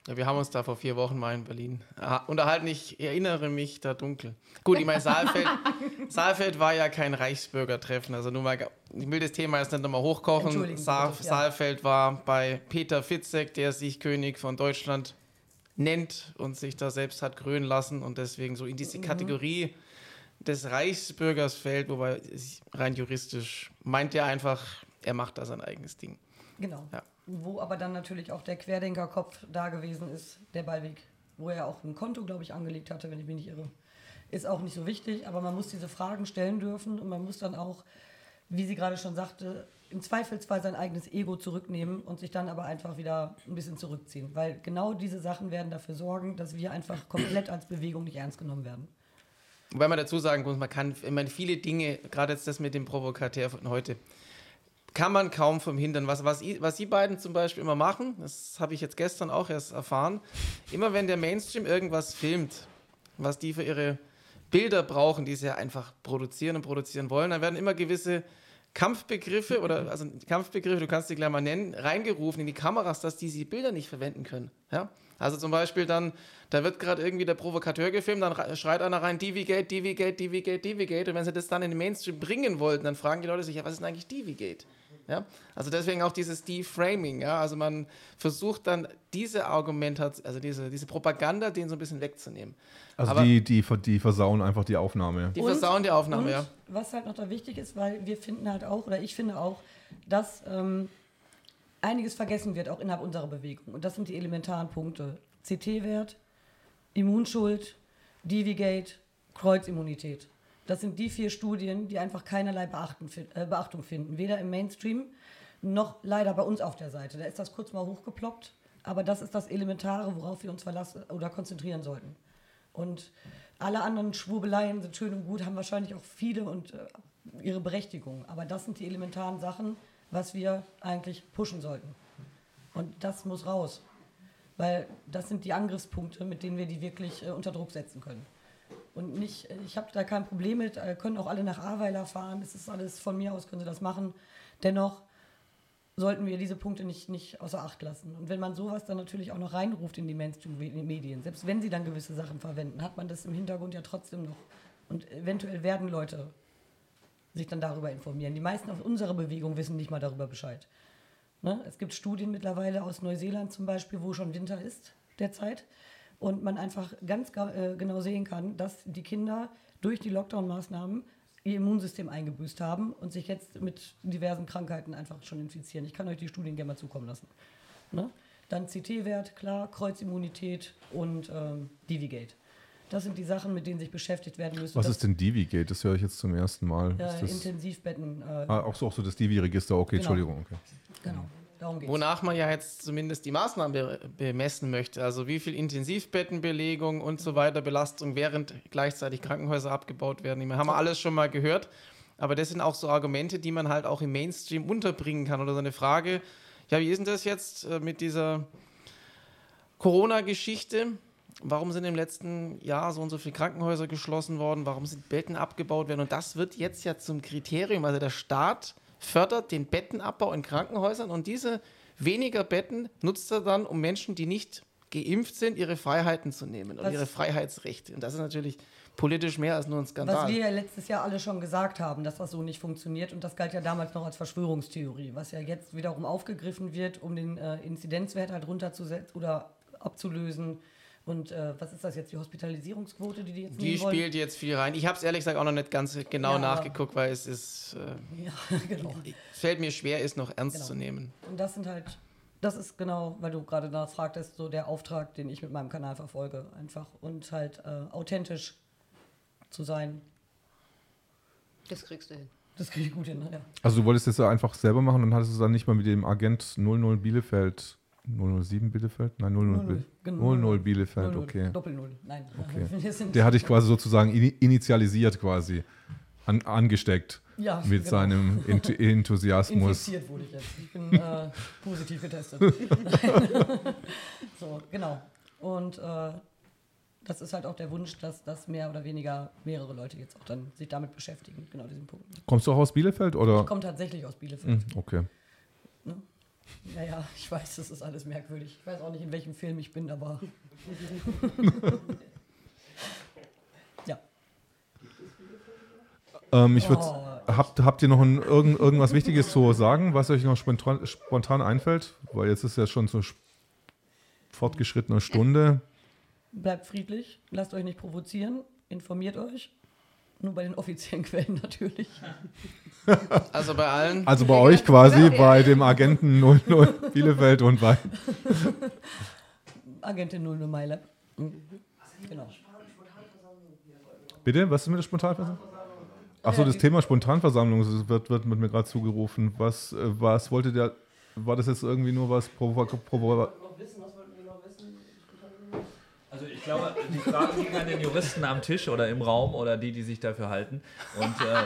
Ja, wir haben uns da vor vier Wochen mal in Berlin ah, unterhalten. Ich erinnere mich da dunkel. Gut, ich meine, Saalfeld, *laughs* Saalfeld war ja kein Reichsbürgertreffen. Also nur mal, ich will das Thema jetzt nicht nochmal hochkochen. Entschuldigen Sie Sa bitte, ja. Saalfeld war bei Peter Fitzek, der sich König von Deutschland nennt und sich da selbst hat krönen lassen und deswegen so in Mhm. diese Kategorie des Reichsbürgers fällt, wobei rein juristisch meint er einfach, er macht da sein eigenes Ding. Genau. Ja. Wo aber dann natürlich auch der Querdenkerkopf da gewesen ist, der Ballweg, wo er auch ein Konto, glaube ich, angelegt hatte, wenn ich mich nicht irre. Ist auch nicht so wichtig, aber man muss diese Fragen stellen dürfen und man muss dann auch, wie sie gerade schon sagte, im Zweifelsfall sein eigenes Ego zurücknehmen und sich dann aber einfach wieder ein bisschen zurückziehen. Weil genau diese Sachen werden dafür sorgen, dass wir einfach komplett als Bewegung nicht ernst genommen werden. Wobei man dazu sagen muss, man kann, ich meine, viele Dinge, gerade jetzt das mit dem Provokatär von heute, kann man kaum verhindern. Was, was, was Sie beiden zum Beispiel immer machen, das habe ich jetzt gestern auch erst erfahren, immer wenn der Mainstream irgendwas filmt, was die für ihre Bilder brauchen, die sie ja einfach produzieren und produzieren wollen, dann werden immer gewisse Kampfbegriffe oder also Kampfbegriffe, du kannst die gleich mal nennen, reingerufen in die Kameras, dass die diese Bilder nicht verwenden können. Ja? Also zum Beispiel dann, da wird gerade irgendwie der Provokateur gefilmt, dann schreit einer rein, Divigate, Divigate, Divigate, Divigate. Und wenn sie das dann in den Mainstream bringen wollten, dann fragen die Leute sich, ja, was ist denn eigentlich Divigate? Ja? Also deswegen auch dieses Deframing. Ja? Also man versucht dann diese Argumentation, also diese, diese Propaganda, den so ein bisschen wegzunehmen. Also Aber die, die, die versauen einfach die Aufnahme. Die und, versauen die Aufnahme, und, ja. Was halt noch da wichtig ist, weil wir finden halt auch, oder ich finde auch, dass ähm, einiges vergessen wird, auch innerhalb unserer Bewegung. Und das sind die elementaren Punkte. CT-Wert, Immunschuld, Divigate, Kreuzimmunität. Das sind die vier Studien, die einfach keinerlei äh, Beachtung finden. Weder im Mainstream noch leider bei uns auf der Seite. Da ist das kurz mal hochgeploppt. Aber das ist das Elementare, worauf wir uns verlassen oder konzentrieren sollten. Und alle anderen Schwurbeleien sind schön und gut, haben wahrscheinlich auch viele und äh, ihre Berechtigung. Aber das sind die elementaren Sachen, was wir eigentlich pushen sollten. Und das muss raus. Weil das sind die Angriffspunkte, mit denen wir die wirklich äh, unter Druck setzen können. Und nicht, ich habe da kein Problem mit, äh, können auch alle nach Ahrweiler fahren, das ist alles von mir aus, können sie das machen. Dennoch sollten wir diese Punkte nicht, nicht außer Acht lassen. Und wenn man sowas dann natürlich auch noch reinruft in die Mainstream-Medien, selbst wenn sie dann gewisse Sachen verwenden, hat man das im Hintergrund ja trotzdem noch. Und eventuell werden Leute sich dann darüber informieren. Die meisten aus unserer Bewegung wissen nicht mal darüber Bescheid. Ne? Es gibt Studien mittlerweile aus Neuseeland zum Beispiel, wo schon Winter ist derzeit und man einfach ganz äh, genau sehen kann, dass die Kinder durch die Lockdown-Maßnahmen ihr Immunsystem eingebüßt haben und sich jetzt mit diversen Krankheiten einfach schon infizieren. Ich kann euch die Studien gerne mal zukommen lassen. Ne? Dann CT-Wert, klar, Kreuzimmunität und ähm, Divigate. Das sind die Sachen, mit denen sich beschäftigt werden müssen. Was ist denn Divigate? Das höre ich jetzt zum ersten Mal. Äh, Intensivbetten. Äh, ah, auch so, auch so das Divi-Register, okay, genau. Entschuldigung. Okay. Genau. Wonach man ja jetzt zumindest die Maßnahmen be bemessen möchte. Also wie viel Intensivbettenbelegung und so weiter, Belastung, während gleichzeitig Krankenhäuser abgebaut werden. haben wir alles schon mal gehört. Aber das sind auch so Argumente, die man halt auch im Mainstream unterbringen kann. Oder so eine Frage, ja, wie ist denn das jetzt äh, mit dieser Corona-Geschichte? Warum sind im letzten Jahr so und so viele Krankenhäuser geschlossen worden? Warum sind Betten abgebaut worden? Und das wird jetzt ja zum Kriterium. Also der Staat fördert den Bettenabbau in Krankenhäusern und diese weniger Betten nutzt er dann, um Menschen, die nicht geimpft sind, ihre Freiheiten zu nehmen und ihre Freiheitsrechte. Und das ist natürlich politisch mehr als nur ein Skandal. Was wir ja letztes Jahr alle schon gesagt haben, dass das so nicht funktioniert und das galt ja damals noch als Verschwörungstheorie, was ja jetzt wiederum aufgegriffen wird, um den äh, Inzidenzwert halt runterzusetzen oder abzulösen und äh, was ist das jetzt, die Hospitalisierungsquote, die die jetzt Die spielt jetzt viel rein. Ich habe es ehrlich gesagt auch noch nicht ganz genau ja, nachgeguckt, weil es ist. Äh, ja, *laughs* genau. Es fällt mir schwer, ist noch ernst genau. zu nehmen. Und das sind halt, das ist genau, weil du gerade danach fragtest, so der Auftrag, den ich mit meinem Kanal verfolge, einfach. Und halt äh, authentisch zu sein. Das kriegst du hin. Das kriege ich gut hin, ja. Also du wolltest das ja einfach selber machen und hattest es dann nicht mal mit dem Agent 00 Bielefeld 007 Bielefeld? Nein, 00, 00, genau. 00 Bielefeld, 00, okay. Doppel-Null, nein. Okay. *laughs* Der hatte ich *laughs* quasi sozusagen initialisiert quasi, an, angesteckt ja, mit genau. seinem Ent *laughs* Enthusiasmus. Infiziert wurde ich jetzt. Ich bin äh, positiv getestet. so, genau. Und äh, das ist halt auch der Wunsch, dass, dass mehr oder weniger mehrere Leute jetzt auch dann sich damit beschäftigen, genau diesen Punkt. Kommst du auch aus Bielefeld? Oder? Ich komme tatsächlich aus Bielefeld. Hm, okay. Ne? Naja, ich weiß, das ist alles merkwürdig. Ich weiß auch nicht, in welchem Film ich bin, aber. *laughs* ja. Ähm, ich würde. Oh, habt, habt ihr noch ein, irgend, irgendwas Wichtiges zu sagen, was euch noch spontan, spontan einfällt? Weil jetzt ist ja schon so fortgeschrittene Stunde. Bleibt friedlich, lasst euch nicht provozieren, informiert euch. Nur bei den offiziellen Quellen natürlich. *laughs* Also bei allen. Also bei euch quasi, ja, bei dem Agenten 00 Bielefeld und bei. Agentin 00 MyLab. Mhm. Genau. Bitte, was ist mit der Spontanversammlung? Achso, das Thema Spontanversammlung wird, wird mit mir gerade zugerufen. Was, äh, was wollte der. War das jetzt irgendwie nur was provo provo glaube, die Frage ging an den Juristen am Tisch oder im Raum oder die, die sich dafür halten. Und äh,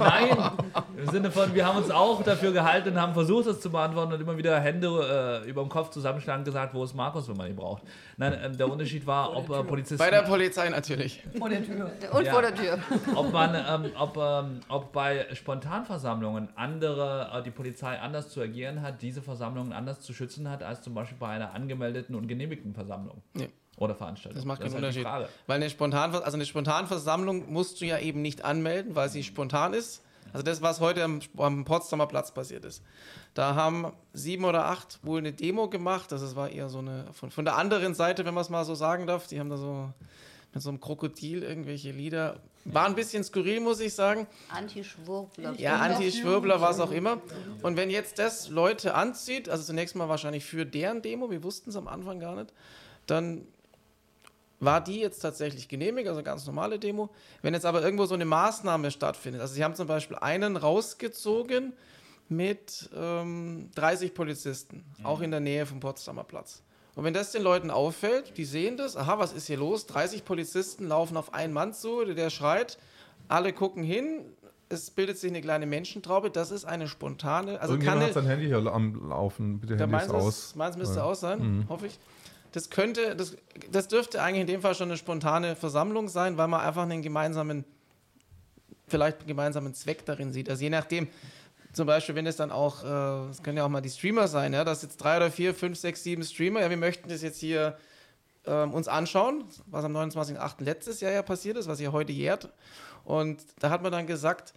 *laughs* nein, im Sinne von, wir haben uns auch dafür gehalten und haben versucht, das zu beantworten und immer wieder Hände äh, über dem Kopf zusammenschlagen gesagt, wo ist Markus, wenn man ihn braucht. Nein, äh, der Unterschied war, ob äh, Polizisten. Bei der Polizei natürlich. Vor der Tür. Und Ja. vor der Tür. ob man, ähm, ob, ähm, ob bei Spontanversammlungen andere, äh, die Polizei anders zu agieren hat, diese Versammlungen anders zu schützen hat, als zum Beispiel bei einer angemeldeten und genehmigten Versammlung. Nee. Oder Veranstaltung. Das macht keinen ist halt die Unterschied. Frage. Weil eine, Spontanver also eine Spontanversammlung musst du ja eben nicht anmelden, weil sie spontan ist. Also das, was heute am, am Potsdamer Platz passiert ist. Da haben sieben oder acht wohl eine Demo gemacht. Das war eher so eine, von, von der anderen Seite, wenn man es mal so sagen darf. Die haben da so mit so einem Krokodil irgendwelche Lieder. War ein bisschen skurril, muss ich sagen. Anti-Schwurbler. Ja, Anti-Schwurbler, was auch immer. Und wenn jetzt das Leute anzieht, also zunächst mal wahrscheinlich für deren Demo, wir wussten es am Anfang gar nicht, dann war die jetzt tatsächlich genehmigt, also ganz normale Demo. Wenn jetzt aber irgendwo so eine Maßnahme stattfindet, also sie haben zum Beispiel einen rausgezogen mit ähm, 30 Polizisten, auch in der Nähe vom Potsdamer Platz. Und wenn das den Leuten auffällt, die sehen das, aha, was ist hier los? 30 Polizisten laufen auf einen Mann zu, der schreit, alle gucken hin, es bildet sich eine kleine Menschentraube, das ist eine spontane, also kann hat sein Handy hier am Laufen. Bitte Handys meins, aus. meins müsste Ja. aus sein, hoffe ich. Das könnte, das, das dürfte eigentlich in dem Fall schon eine spontane Versammlung sein, weil man einfach einen gemeinsamen, vielleicht gemeinsamen Zweck darin sieht. Also je nachdem, zum Beispiel, wenn es dann auch, äh, es können ja auch mal die Streamer sein, ja, dass jetzt drei oder vier, fünf, sechs, sieben Streamer, ja, wir möchten das jetzt hier ähm, uns anschauen, was am 29.08. letztes Jahr ja passiert ist, was ja heute jährt. Und da hat man dann gesagt,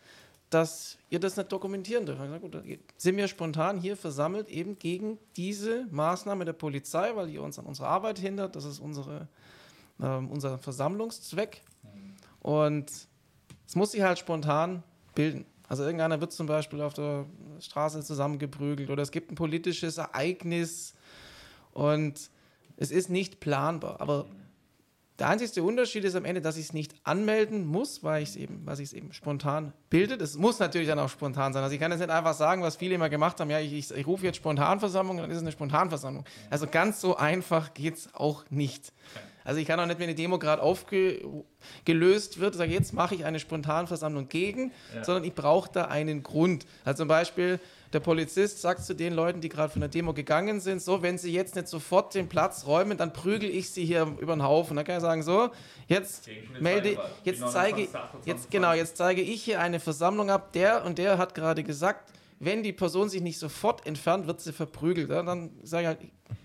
dass ihr das nicht dokumentieren dürft. Gesagt, gut, sind wir spontan hier versammelt, eben gegen diese Maßnahme der Polizei, weil die uns an unserer Arbeit hindert. Das ist unsere, ähm, unser Versammlungszweck. Und es muss sich halt spontan bilden. Also irgendeiner wird zum Beispiel auf der Straße zusammengeprügelt oder es gibt ein politisches Ereignis und es ist nicht planbar. Aber der einzige Unterschied ist am Ende, dass ich es nicht anmelden muss, weil ich es eben, was ich es eben spontan bildet. Es muss natürlich dann auch spontan sein. Also ich kann jetzt nicht einfach sagen, was viele immer gemacht haben, ja, ich, ich, ich rufe jetzt Spontanversammlung, dann ist es eine Spontanversammlung. Also ganz so einfach geht es auch nicht. Also ich kann auch nicht, wenn eine Demo gerade aufgelöst wird, sage jetzt mache ich eine Spontanversammlung gegen, sondern ich brauche da einen Grund. Also zum Beispiel der Polizist sagt zu den Leuten, die gerade von der Demo gegangen sind, so, wenn sie jetzt nicht sofort den Platz räumen, dann prügel ich sie hier über den Haufen. Dann kann ich sagen, so, jetzt melde, jetzt zeige, jetzt genau, jetzt zeige ich hier eine Versammlung ab. Der und der hat gerade gesagt, wenn die Person sich nicht sofort entfernt, wird sie verprügelt. Dann sage ich halt,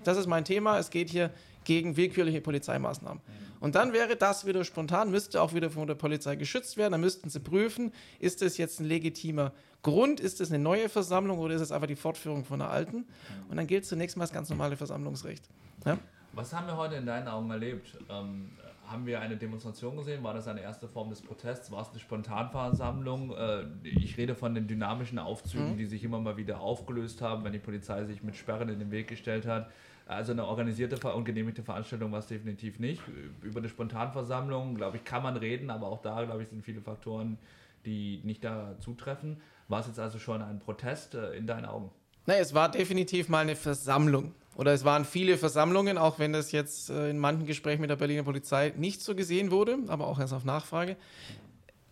das ist mein Thema, es geht hier gegen willkürliche Polizeimaßnahmen. Und dann wäre das wieder spontan, müsste auch wieder von der Polizei geschützt werden. Dann müssten sie prüfen, ist das jetzt ein legitimer Grund, ist es eine neue Versammlung oder ist es einfach die Fortführung von einer alten? Und dann gilt zunächst mal das ganz normale Versammlungsrecht. Ja? Was haben wir heute in deinen Augen erlebt? Ähm, haben wir eine Demonstration gesehen? War das eine erste Form des Protests? War es eine Spontanversammlung? Äh, ich rede von den dynamischen Aufzügen, die sich immer mal wieder aufgelöst haben, wenn die Polizei sich mit Sperren in den Weg gestellt hat. Also eine organisierte und genehmigte Veranstaltung war es definitiv nicht. Über eine Spontanversammlung, glaube ich, kann man reden, aber auch da, glaube ich, sind viele Faktoren, die nicht da zutreffen. War es jetzt also schon ein Protest äh, in deinen Augen? Nee, es war definitiv mal eine Versammlung. Oder es waren viele Versammlungen, auch wenn das jetzt äh, in manchen Gesprächen mit der Berliner Polizei nicht so gesehen wurde, aber auch erst auf Nachfrage.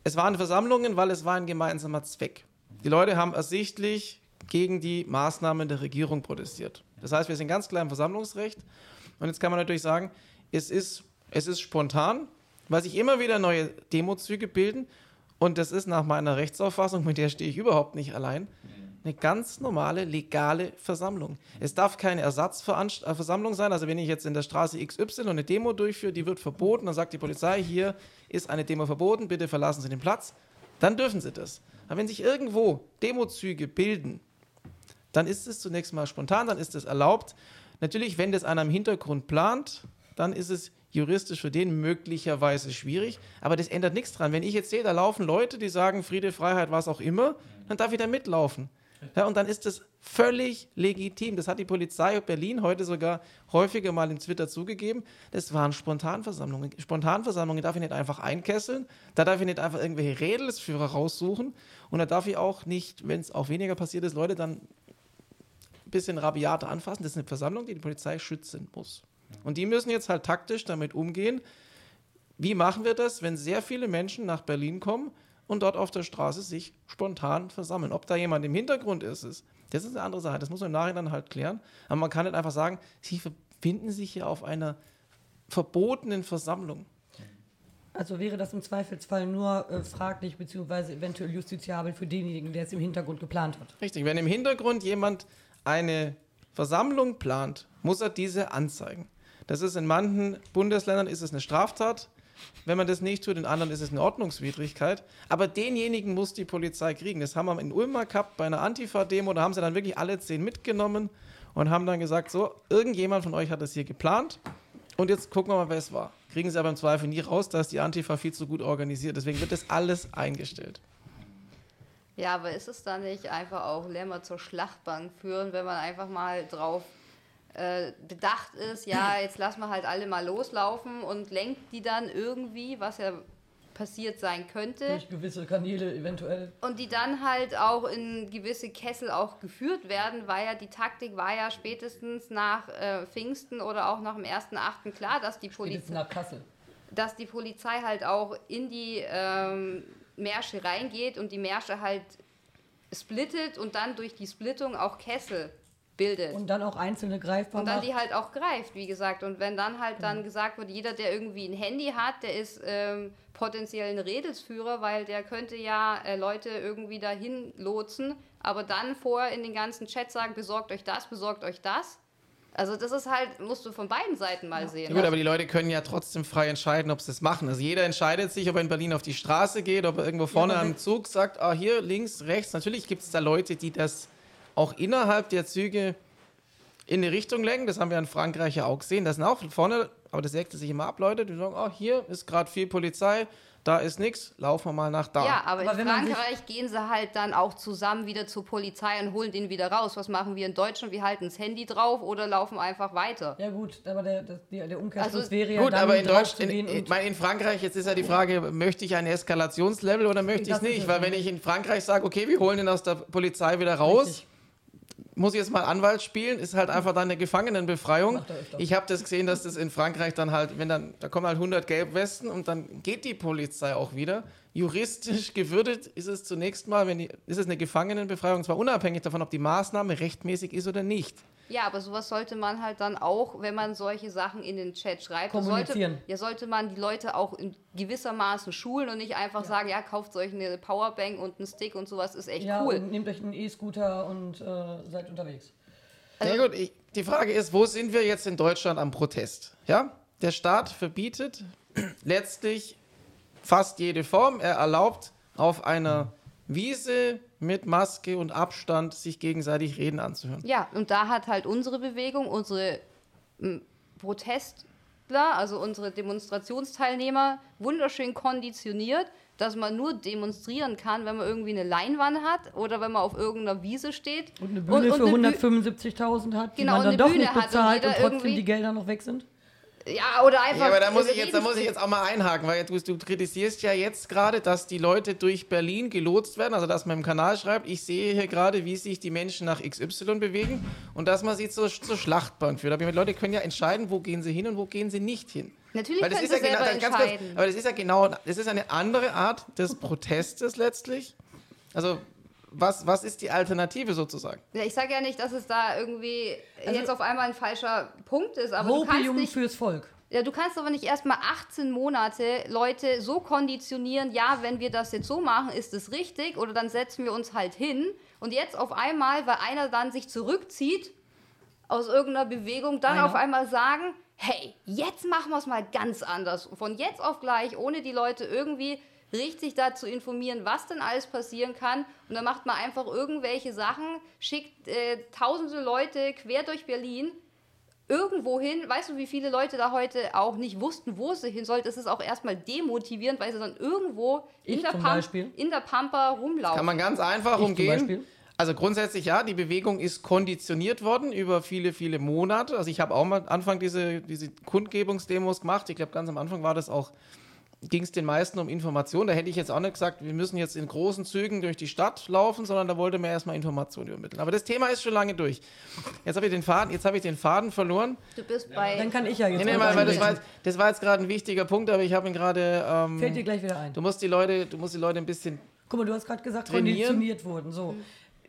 Es waren Versammlungen, weil es war ein gemeinsamer Zweck. Die Leute haben ersichtlich gegen die Maßnahmen der Regierung protestiert. Das heißt, wir sind ganz klar im Versammlungsrecht. Und jetzt kann man natürlich sagen, es ist, es ist spontan, weil sich immer wieder neue Demozüge bilden. Und das ist nach meiner Rechtsauffassung, mit der stehe ich überhaupt nicht allein, eine ganz normale, legale Versammlung. Es darf keine Ersatzversammlung sein. Also wenn ich jetzt in der Straße XY eine Demo durchführe, die wird verboten, dann sagt die Polizei, hier ist eine Demo verboten, bitte verlassen Sie den Platz, dann dürfen Sie das. Aber wenn sich irgendwo Demozüge bilden, dann ist es zunächst mal spontan, dann ist es erlaubt. Natürlich, wenn das einer im Hintergrund plant, dann ist es juristisch für den möglicherweise schwierig, aber das ändert nichts dran. Wenn ich jetzt sehe, da laufen Leute, die sagen Friede, Freiheit, was auch immer, dann darf ich da mitlaufen. Ja, und dann ist das völlig legitim. Das hat die Polizei Berlin heute sogar häufiger mal in Twitter zugegeben. Das waren Spontanversammlungen. Spontanversammlungen darf ich nicht einfach einkesseln. Da darf ich nicht einfach irgendwelche Rädelsführer raussuchen. Und da darf ich auch nicht, wenn es auch weniger passiert ist, Leute dann bisschen rabiater anfassen. Das ist eine Versammlung, die die Polizei schützen muss. Und die müssen jetzt halt taktisch damit umgehen. Wie machen wir das, wenn sehr viele Menschen nach Berlin kommen und dort auf der Straße sich spontan versammeln? Ob da jemand im Hintergrund ist, ist das ist eine andere Sache. Das muss man im Nachhinein halt klären. Aber man kann nicht einfach sagen, sie befinden sich hier auf einer verbotenen Versammlung. Also wäre das im Zweifelsfall nur äh, fraglich bzw. eventuell justiziabel für denjenigen, der es im Hintergrund geplant hat. Richtig, wenn im Hintergrund jemand eine Versammlung plant, muss er diese anzeigen. Das ist in manchen Bundesländern ist es eine Straftat. Wenn man das nicht tut, in anderen ist es eine Ordnungswidrigkeit. Aber denjenigen muss die Polizei kriegen. Das haben wir in Ulm gehabt bei einer Antifa-Demo. Da haben sie dann wirklich alle zehn mitgenommen und haben dann gesagt: So, irgendjemand von euch hat das hier geplant. Und jetzt gucken wir mal, wer es war. Kriegen sie aber im Zweifel nie raus, dass die Antifa viel zu gut organisiert. Deswegen wird das alles eingestellt. Ja, aber ist es dann nicht einfach auch Lämmer zur Schlachtbank führen, wenn man einfach mal drauf äh, bedacht ist, ja, *clears throat* jetzt lassen wir halt alle mal loslaufen und lenkt die dann irgendwie, was ja passiert sein könnte. Durch gewisse Kanäle eventuell. Und die dann halt auch in gewisse Kessel auch geführt werden, weil ja die Taktik war ja spätestens nach äh, Pfingsten oder auch nach dem 1.8. klar, dass die Polizei. nach Kassel. Dass die Polizei halt auch in die ähm, Märsche reingeht und die Märsche halt splittet und dann durch die Splittung auch Kessel bildet. Und dann auch einzelne greifbar Und dann die halt auch greift, wie gesagt. Und wenn dann halt dann gesagt wird, jeder, der irgendwie ein Handy hat, der ist ähm, potenziell ein Redelsführer, weil der könnte ja äh, Leute irgendwie dahin lotsen, aber dann vorher in den ganzen Chat sagen, besorgt euch das, besorgt euch das. Also das ist halt, musst du von beiden Seiten mal sehen. Ja, gut, aber die Leute können ja trotzdem frei entscheiden, ob sie das machen. Also jeder entscheidet sich, ob er in Berlin auf die Straße geht, ob er irgendwo vorne ja, am Zug sagt, ah, hier links, rechts. Natürlich gibt es da Leute, die das auch innerhalb der Züge in eine Richtung lenken. Das haben wir in Frankreich ja auch gesehen. Das sind auch vorne, aber das sägte sich immer ab, Leute, die sagen, oh, hier ist gerade viel Polizei, da ist nichts, laufen wir mal nach da. Ja, aber, aber in Frankreich gehen sie halt dann auch zusammen wieder zur Polizei und holen den wieder raus. Was machen wir in Deutschland? Wir halten das Handy drauf oder laufen einfach weiter. Ja gut, aber der, der, der Umkehrschluss also, wäre ja Gut, aber in Deutschland, in, in, in, Frankreich, jetzt ist ja die Frage, möchte ich ein Eskalationslevel oder möchte ich es nicht? Weil wenn ich in Frankreich sage, okay, wir holen ihn aus der Polizei wieder raus, Richtig muss ich jetzt mal Anwalt spielen, ist halt einfach dann eine Gefangenenbefreiung. Ich habe das gesehen, dass das in Frankreich dann halt, wenn dann, da kommen halt 100 Gelbwesten und dann geht die Polizei auch wieder. Juristisch *laughs* gewürdet ist es zunächst mal, wenn die, ist es eine Gefangenenbefreiung, zwar unabhängig davon, ob die Maßnahme rechtmäßig ist oder nicht. Ja, aber sowas sollte man halt dann auch, wenn man solche Sachen in den Chat schreibt, sollte, ja, sollte man die Leute auch in gewissermaßen schulen und nicht einfach ja. sagen, ja, kauft euch eine Powerbank und einen Stick und sowas, ist echt ja, cool. Und nehmt euch einen E-Scooter und äh, seid unterwegs. Also, ja gut, ich, die Frage ist, wo sind wir jetzt in Deutschland am Protest? Ja, der Staat verbietet *clears throat* letztlich fast jede Form. Er erlaubt auf einer Wiese mit Maske und Abstand sich gegenseitig reden anzuhören. Ja, und da hat halt unsere Bewegung, unsere m, Protestler, also unsere Demonstrationsteilnehmer, wunderschön konditioniert, dass man nur demonstrieren kann, wenn man irgendwie eine Leinwand hat oder wenn man auf irgendeiner Wiese steht. Und eine Bühne und, und für 175.000 hat, die genau, man dann doch Bühne nicht bezahlt und, und trotzdem die Gelder noch weg sind. Ja, oder einfach. Ja, aber da muss, ich jetzt, da muss ich jetzt auch mal einhaken, weil du, du kritisierst ja jetzt gerade, dass die Leute durch Berlin gelotst werden, also dass man im Kanal schreibt, ich sehe hier gerade, wie sich die Menschen nach XY bewegen und dass man sie zur, zur Schlachtbank führt. Aber die Leute können ja entscheiden, wo gehen sie hin und wo gehen sie nicht hin. Natürlich weil das können ist sie ja genau, entscheiden. Kurz, aber das ist ja genau, das ist eine andere Art des Protestes letztlich. Also was, was ist die Alternative sozusagen? Ja, ich sage ja nicht, dass es da irgendwie also jetzt auf einmal ein falscher Punkt ist, aber Hopium du kannst nicht fürs Volk. Ja, du kannst aber nicht erstmal 18 Monate Leute so konditionieren, ja, wenn wir das jetzt so machen, ist es richtig oder dann setzen wir uns halt hin und jetzt auf einmal, weil einer dann sich zurückzieht aus irgendeiner Bewegung, dann einer. auf einmal sagen, hey, jetzt machen wir es mal ganz anders. Von jetzt auf gleich, ohne die Leute irgendwie richtig dazu informieren, was denn alles passieren kann. Und dann macht man einfach irgendwelche Sachen, schickt äh, tausende Leute quer durch Berlin irgendwo hin. Weißt du, wie viele Leute da heute auch nicht wussten, wo sie hin sollten? Das ist auch erstmal demotivierend, weil sie dann irgendwo in der, Pamp, in der, Pampa rumlaufen. Kann man ganz einfach ich umgehen. Also grundsätzlich ja, die Bewegung ist konditioniert worden über viele, viele Monate. Also ich habe auch mal am Anfang diese, diese Kundgebungsdemos gemacht. Ich glaube, ganz am Anfang war das auch ging es den meisten um Informationen. Da hätte ich jetzt auch nicht gesagt, wir müssen jetzt in großen Zügen durch die Stadt laufen, sondern da wollte man erstmal Informationen übermitteln. Aber das Thema ist schon lange durch. Jetzt habe ich den Faden, jetzt habe ich den Faden verloren. Du bist bei. Dann kann ich ja jetzt. Nee, nee, mal weil, das, war jetzt, das war jetzt gerade ein wichtiger Punkt, aber ich habe ihn gerade. Ähm, Fällt dir gleich wieder ein. du musst die Leute, du musst die Leute ein bisschen. Guck mal, du hast gerade gesagt, konditioniert wurden. So,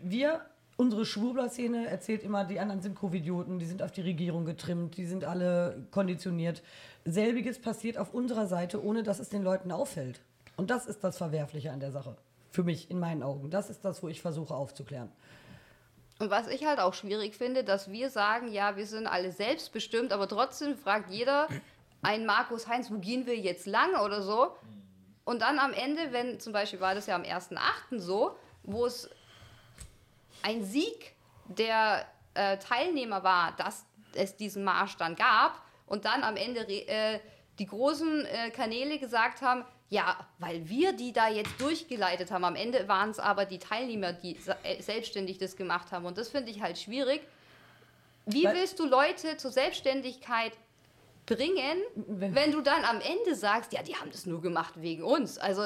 wir, unsere Schwurbler-Szene erzählt immer, die anderen sind Covidioten, die sind auf die Regierung getrimmt, die sind alle konditioniert. Selbiges passiert auf unserer Seite, ohne dass es den Leuten auffällt. Und das ist das Verwerfliche an der Sache. Für mich, in meinen Augen. Das ist das, wo ich versuche aufzuklären. Und was ich halt auch schwierig finde, dass wir sagen, ja, wir sind alle selbstbestimmt, aber trotzdem fragt jeder einen Markus Heinz, wo gehen wir jetzt lang oder so. Und dann am Ende, wenn zum Beispiel war das ja am 1.8. so, wo es ein Sieg der äh, Teilnehmer war, dass es diesen Marsch dann gab und dann am Ende äh, die großen äh, Kanäle gesagt haben, ja, weil wir die da jetzt durchgeleitet haben. Am Ende waren es aber die Teilnehmer, die äh, selbstständig das gemacht haben. Und das finde ich halt schwierig. Wie Weil- willst du Leute zur Selbstständigkeit bringen, Wenn- wenn du dann am Ende sagst, ja, die haben das nur gemacht wegen uns. Also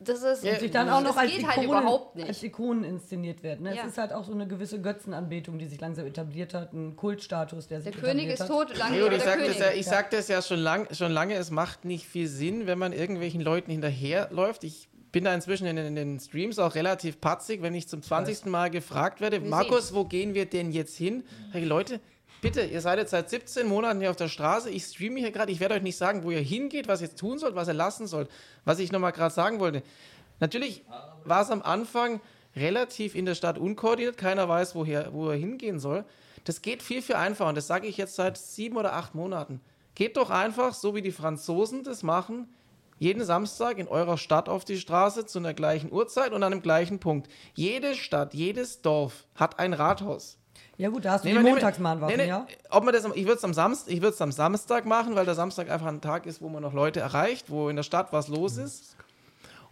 das ist Ja, sich dann auch noch als geht Ikonen, halt überhaupt als nicht. Ikonen inszeniert werden. Ne? Ja. Es ist halt auch so eine gewisse Götzenanbetung, die sich langsam etabliert hat, ein Kultstatus, der sich Der König etabliert ist hat. tot, lange lebe ich der sage das, König. ja, ich sag das ja schon, lang, schon lange, es macht nicht viel Sinn, wenn man irgendwelchen Leuten hinterherläuft. Ich bin da inzwischen in, den- in den Streams auch relativ patzig, wenn ich zum 20. Mal gefragt werde, Wir Markus, wo gehen wir denn jetzt hin? Ich, Leute, bitte, ihr seid jetzt seit 17 Monaten hier auf der Straße, ich streame hier gerade, ich werde euch nicht sagen, wo ihr hingeht, was ihr jetzt tun sollt, was ihr lassen sollt. Was ich nochmal gerade sagen wollte. Natürlich war es am Anfang relativ in der Stadt unkoordiniert, keiner weiß, woher, wo er hingehen soll. Das geht viel, viel einfacher und das sage ich jetzt seit sieben oder acht Monaten. Geht doch einfach, so wie die Franzosen das machen, jeden Samstag in eurer Stadt auf die Straße zu einer gleichen Uhrzeit und an einem gleichen Punkt. Jede Stadt, jedes Dorf hat ein Rathaus. Ja gut, da hast du Nee, die nee, Montagsmahnwaffen, nee, nee, ja? Ob man das, ich würde es am, Samst, ich am Samstag machen, weil der Samstag einfach ein Tag ist, wo man noch Leute erreicht, wo in der Stadt was los ist.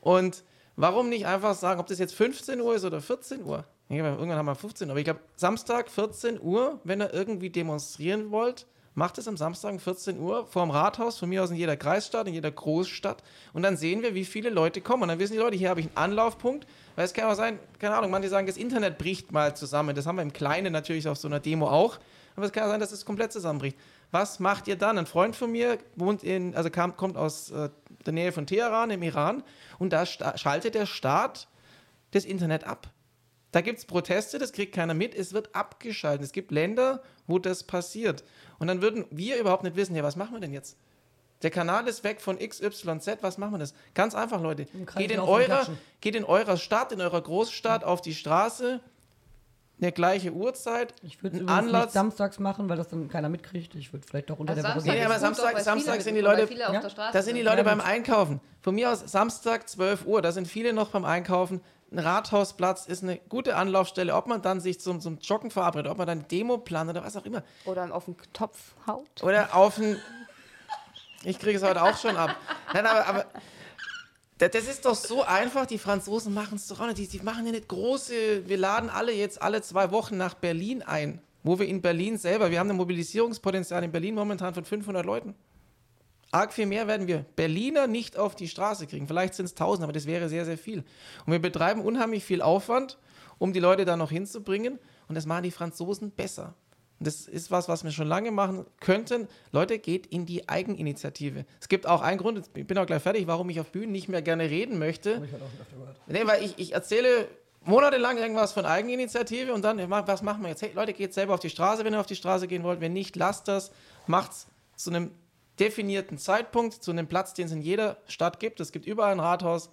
Und warum nicht einfach sagen, ob das jetzt 15 Uhr ist oder 14 Uhr? Ja, irgendwann haben wir 15 Uhr. Aber ich glaube, Samstag 14 Uhr, wenn ihr irgendwie demonstrieren wollt, macht es am Samstag um 14 Uhr vor dem Rathaus, von mir aus in jeder Kreisstadt, in jeder Großstadt. Und dann sehen wir, wie viele Leute kommen. Und dann wissen die Leute, hier habe ich einen Anlaufpunkt. Weil es kann auch sein, keine Ahnung, manche sagen, das Internet bricht mal zusammen. Das haben wir im Kleinen natürlich auf so einer Demo auch. Aber es kann auch sein, dass es komplett zusammenbricht. Was macht ihr dann? Ein Freund von mir wohnt in, also kam, kommt aus äh, der Nähe von Teheran im Iran und da schaltet der Staat das Internet ab. Da gibt es Proteste, das kriegt keiner mit, es wird abgeschaltet. Es gibt Länder, wo das passiert. Und dann würden wir überhaupt nicht wissen, ja, was machen wir denn jetzt? Der Kanal ist weg von XYZ, was machen wir das? Ganz einfach, Leute. Geht in, eurer, geht in eurer Stadt, in eurer Großstadt auf die Straße, eine gleiche Uhrzeit, Ich würde es ein übrigens nicht Anlass. samstags machen, weil das dann keiner mitkriegt. Ich würde vielleicht auch unter Also der Woche Samstag Nee, aber Samstag- doch, Samstag sind die Leute- weil viele auf Ja, der Straße Da sind die. Leute Ja, beim. Einkaufen. Von mir aus Samstag 12 Uhr, da sind viele noch beim Einkaufen. Ein Rathausplatz ist eine gute Anlaufstelle, ob man dann sich zum, zum Joggen verabredet, ob man dann Demo plant oder was auch immer. Oder auf den Topf haut. Oder auf ein. Ich kriege es heute auch schon ab. Nein, aber, aber da- das ist doch so einfach. Die Franzosen machen es doch auch nicht. Die, die machen ja nicht große. Wir laden alle jetzt alle zwei Wochen nach Berlin ein. Wo wir in Berlin selber, wir haben ein Mobilisierungspotenzial in Berlin momentan von 500 Leuten. Arg viel mehr werden wir Berliner nicht auf die Straße kriegen. Vielleicht sind es 1000, aber das wäre sehr, sehr viel. Und wir betreiben unheimlich viel Aufwand, um die Leute da noch hinzubringen. Und das machen die Franzosen besser. Und das ist was, was wir schon lange machen könnten. Leute, geht in die Eigeninitiative. Es gibt auch einen Grund, ich bin auch gleich fertig, warum ich auf Bühnen nicht mehr gerne reden möchte. Nee, weil ich, ich erzähle monatelang irgendwas von Eigeninitiative und dann, was machen wir jetzt? Hey, Leute, geht selber auf die Straße, wenn ihr auf die Straße gehen wollt. Wenn nicht, lasst das. Macht's zu einem definierten Zeitpunkt, zu einem Platz, den es in jeder Stadt gibt. Es gibt überall ein Rathaus.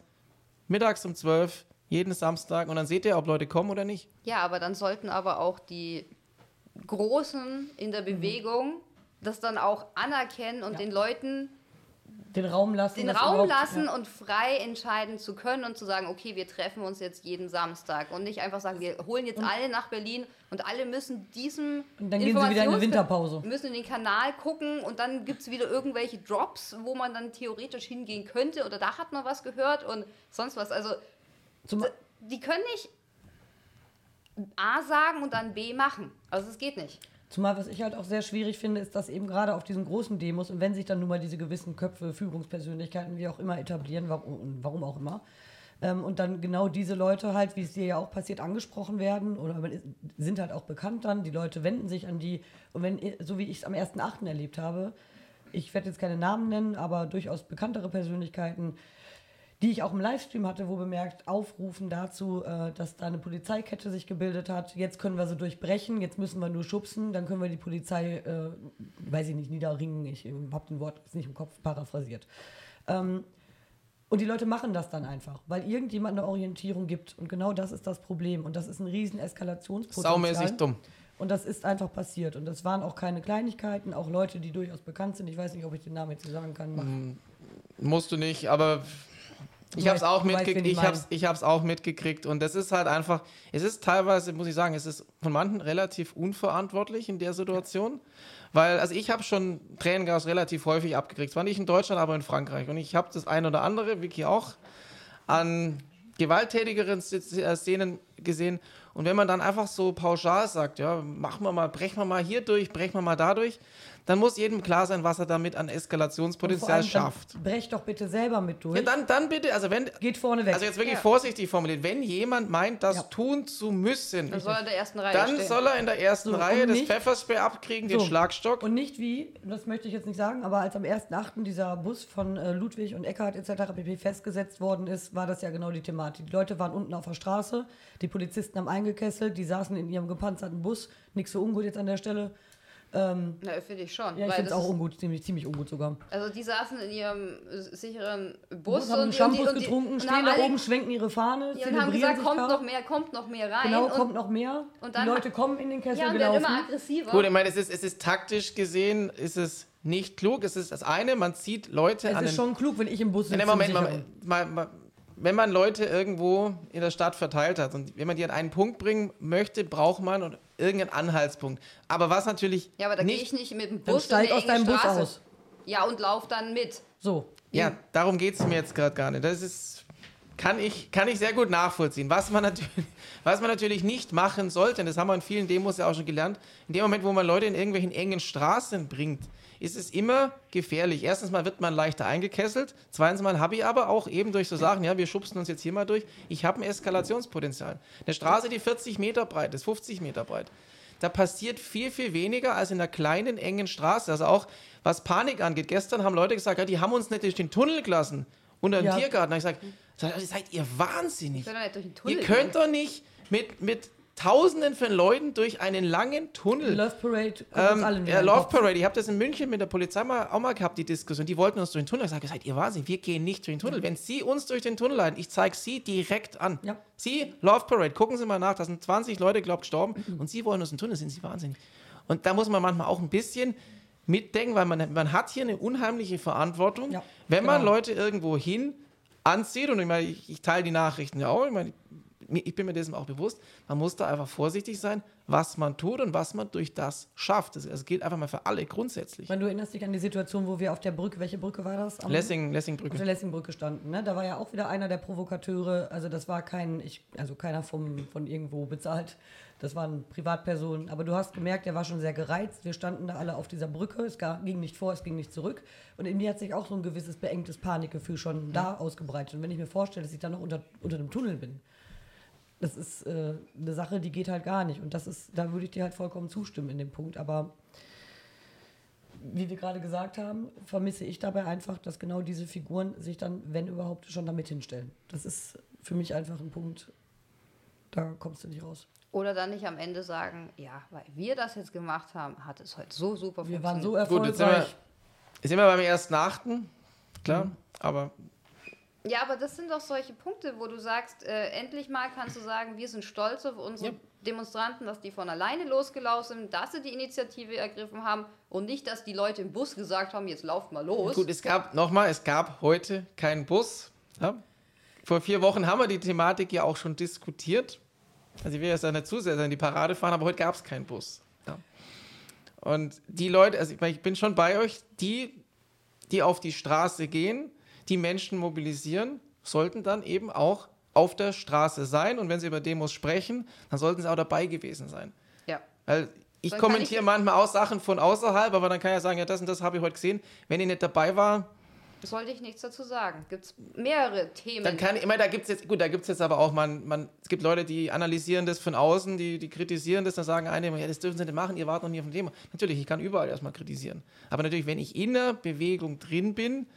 Mittags um 12, jeden Samstag. Und dann seht ihr, ob Leute kommen oder nicht. Ja, aber dann sollten aber auch die Großen in der Bewegung das dann auch anerkennen und den Leuten Den Raum lassen. den Raum lassen ja. und frei entscheiden zu können und zu sagen, okay, wir treffen uns jetzt jeden Samstag und nicht einfach sagen, wir holen jetzt alle nach Berlin und alle müssen diesem Und dann gehen sie wieder in eine Informations- Winterpause. müssen in den Kanal gucken und dann gibt es wieder irgendwelche Drops, wo man dann theoretisch hingehen könnte oder da hat man was gehört und sonst was. Also Zum, die können nicht A sagen und dann B machen. Also es geht nicht. Zumal, was ich halt auch sehr schwierig finde, ist, dass eben gerade auf diesen großen Demos und wenn sich dann nun mal diese gewissen Köpfe, Führungspersönlichkeiten, wie auch immer etablieren, warum, warum auch immer, ähm, und dann genau diese Leute halt, wie es dir ja auch passiert, angesprochen werden oder sind halt auch bekannt dann, die Leute wenden sich an die und wenn, so wie ich es am 1.8. erlebt habe, ich werde jetzt keine Namen nennen, aber durchaus bekanntere Persönlichkeiten, die ich auch im Livestream hatte, wo bemerkt, aufrufen dazu, äh, dass da eine Polizeikette sich gebildet hat. Jetzt können wir sie durchbrechen, jetzt müssen wir nur schubsen, dann können wir die Polizei, äh, weiß ich nicht, niederringen, ich habe den Wort jetzt nicht im Kopf paraphrasiert. Ähm, und die Leute machen das dann einfach, weil irgendjemand eine Orientierung gibt. Und genau das ist das Problem. Und das ist ein riesen Eskalationspotenzial. Saumäßig dumm. Und das ist einfach passiert. Und das waren auch keine Kleinigkeiten, auch Leute, die durchaus bekannt sind. Ich weiß nicht, ob ich den Namen jetzt sagen kann. Mach. Musst du nicht, aber ich habe es auch mitgekriegt. Ich ich hab's auch mitgekriegt und das ist halt einfach. Es ist teilweise, muss ich sagen, es ist von manchen relativ unverantwortlich in der Situation, weil also ich habe schon Tränengas relativ häufig abgekriegt. Zwar nicht in Deutschland, aber in Frankreich und ich habe das ein oder andere, Vicky auch, an gewalttätigeren Szenen gesehen. Und wenn man dann einfach so pauschal sagt, ja, machen wir mal, brechen wir mal hier durch, brechen wir mal dadurch, dann muss jedem klar sein, was er damit an Eskalationspotenzial schafft. Brech doch bitte selber mit durch. Ja, dann, dann bitte, also wenn. Geht vorne weg. Also jetzt wirklich ja. vorsichtig formuliert. Wenn jemand meint, das ja. tun zu müssen, dann soll er in der ersten Reihe Dann stehen. soll er in der ersten so, Reihe das Pfefferspray abkriegen, so. den Schlagstock. Und nicht wie, das möchte ich jetzt nicht sagen, aber als am 1.8. dieser Bus von äh, Ludwig und Eckhardt etc. pp. festgesetzt worden ist, war das ja genau die Thematik. Die Leute waren unten auf der Straße, die Polizisten haben eingekesselt, die saßen in ihrem gepanzerten Bus, nichts so ungut jetzt an der Stelle ähm, Na, finde ich schon. Ja, ich finde es auch ungut, ziemlich, ziemlich ungut sogar. Also die saßen in ihrem sicheren Bus und haben Shampoos und die, getrunken, und stehen da oben, schwenken ihre Fahne, ja, und haben gesagt, kommt noch mehr, kommt noch mehr rein. Genau, kommt noch mehr. Und dann die Leute kommen in den Kessel ja, und gelaufen. immer aggressiver. Gut, ich meine, es ist, es ist taktisch gesehen, ist es nicht klug. Es ist das eine, man zieht Leute es an. Es ist schon klug, wenn ich im Bus sitze. Moment, mal, mal, mal, wenn man Leute irgendwo in der Stadt verteilt hat und wenn man die an einen Punkt bringen möchte, braucht man irgendeinen Anhaltspunkt. Aber was natürlich. Ja, aber da gehe ich nicht mit dem Bus steig aus deinem Bus aus. Ja, und lauf dann mit. So. Ja, darum geht es mir jetzt gerade gar nicht. Das ist. Kann ich, kann ich sehr gut nachvollziehen. Was man, natürlich, *laughs* was man natürlich nicht machen sollte, und das haben wir in vielen Demos ja auch schon gelernt, in dem Moment, wo man Leute in irgendwelchen engen Straßen bringt, ist es immer gefährlich. Erstens mal wird man leichter eingekesselt. Zweitens mal habe ich aber auch eben durch so Sachen, ja, wir schubsen uns jetzt hier mal durch, ich habe ein Eskalationspotenzial. Eine Straße, die 40 Meter breit ist, 50 Meter breit. Da passiert viel, viel weniger als in einer kleinen, engen Straße. Also auch was Panik angeht. Gestern haben Leute gesagt, ja, die haben uns nicht durch den Tunnel gelassen. Unter dem ja. Tiergarten. Da habe ich gesagt, seid ihr wahnsinnig. Ihr könnt doch nicht mit, mit Tausenden von Leuten durch einen langen Tunnel. Love Parade. Ähm, ja, Love Parade. Ich habe das in München mit der Polizei mal, auch mal gehabt, die Diskussion. Die wollten uns durch den Tunnel. Ich habe gesagt, ihr Wahnsinn, wir gehen nicht durch den Tunnel. Wenn Sie uns durch den Tunnel leiten, ich zeige Sie direkt an. Ja. Sie, Love Parade, gucken Sie mal nach, da sind 20 Leute, glaube gestorben mhm. und Sie wollen uns in den Tunnel, sind Sie wahnsinnig. Und da muss man manchmal auch ein bisschen mitdenken, weil man, man hat hier eine unheimliche Verantwortung. Ja, wenn man genau. Leute irgendwo hin anzieht, und ich meine, ich, ich teile die Nachrichten ja auch, ich meine, ich bin mir dessen auch bewusst, man muss da einfach vorsichtig sein, was man tut und was man durch das schafft. Das, das gilt einfach mal für alle grundsätzlich. Wenn du erinnerst dich an die Situation, wo wir auf der Brücke, welche Brücke war das? Am, Lessing, Lessingbrücke. Auf der Lessingbrücke standen. Ne? Da war ja auch wieder einer der Provokateure, also das war kein, ich, also keiner vom, von irgendwo bezahlt, das waren Privatpersonen. Aber du hast gemerkt, er war schon sehr gereizt. Wir standen da alle auf dieser Brücke. Es ging nicht vor, es ging nicht zurück. Und in mir hat sich auch so ein gewisses beengtes Panikgefühl schon mhm. da ausgebreitet. Und wenn ich mir vorstelle, dass ich dann noch unter, unter dem Tunnel bin, das ist äh, eine Sache, die geht halt gar nicht. Und das ist, da würde ich dir halt vollkommen zustimmen in dem Punkt. Aber wie wir gerade gesagt haben, vermisse ich dabei einfach, dass genau diese Figuren sich dann, wenn überhaupt, schon damit hinstellen. Das ist für mich einfach ein Punkt, da kommst du nicht raus. Oder dann nicht am Ende sagen, ja, weil wir das jetzt gemacht haben, hat es heute so super wir funktioniert. Wir waren so erfolgreich. Gut, jetzt sind wir, sind wir beim ersten Achten, klar, mhm. aber ja, aber das sind doch solche Punkte, wo du sagst, äh, endlich mal kannst du sagen, wir sind stolz auf unsere ja. Demonstranten, dass die von alleine losgelaufen sind, dass sie die Initiative ergriffen haben und nicht, dass die Leute im Bus gesagt haben, jetzt lauft mal los. Gut, es gab nochmal, es gab heute keinen Bus. Ja? Vor vier Wochen haben wir die Thematik ja auch schon diskutiert. Also ich will jetzt nicht zu sehr in die Parade fahren, aber heute gab es keinen Bus. Ja. Und die Leute, also ich, ich bin schon bei euch, die, die auf die Straße gehen, die Menschen mobilisieren, sollten dann eben auch auf der Straße sein. Und wenn sie über Demos sprechen, dann sollten sie auch dabei gewesen sein. Ja. Weil ich Dann kommentiere ich- manchmal auch Sachen von außerhalb, aber dann kann ich ja sagen, ja, das und das habe ich heute gesehen. Wenn ich nicht dabei war, Sollte ich nichts dazu sagen. Gibt es mehrere Themen. dann kann ich immer, da gibt es jetzt, gut, da gibt es jetzt aber auch, man, man, es gibt Leute, die analysieren das von außen, die, die kritisieren das, dann sagen einige, ja, das dürfen sie nicht machen, ihr wart noch nie auf dem Thema. Natürlich, ich kann überall erstmal kritisieren. Aber natürlich, wenn ich in der Bewegung drin bin,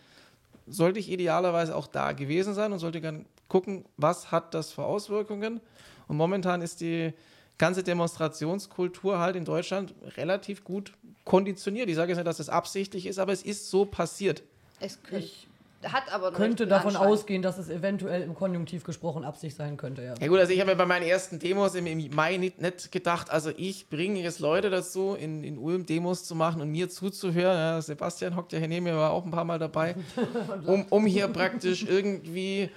sollte ich idealerweise auch da gewesen sein und sollte dann gucken, was hat das für Auswirkungen. Und momentan ist die ganze Demonstrationskultur halt in Deutschland relativ gut konditioniert. Ich sage jetzt nicht, dass das absichtlich ist, aber es ist so passiert. es kö- hat aber Könnte davon Anschein. ausgehen, dass es eventuell im Konjunktiv gesprochen Absicht sein könnte, ja. Ja gut, also ich habe mir bei meinen ersten Demos im, im Mai nicht, nicht gedacht, also ich bringe jetzt Leute dazu, in, in Ulm Demos zu machen und mir zuzuhören. Ja, Sebastian hockt ja hier neben mir, war auch ein paar Mal dabei, *laughs* um, um hier praktisch irgendwie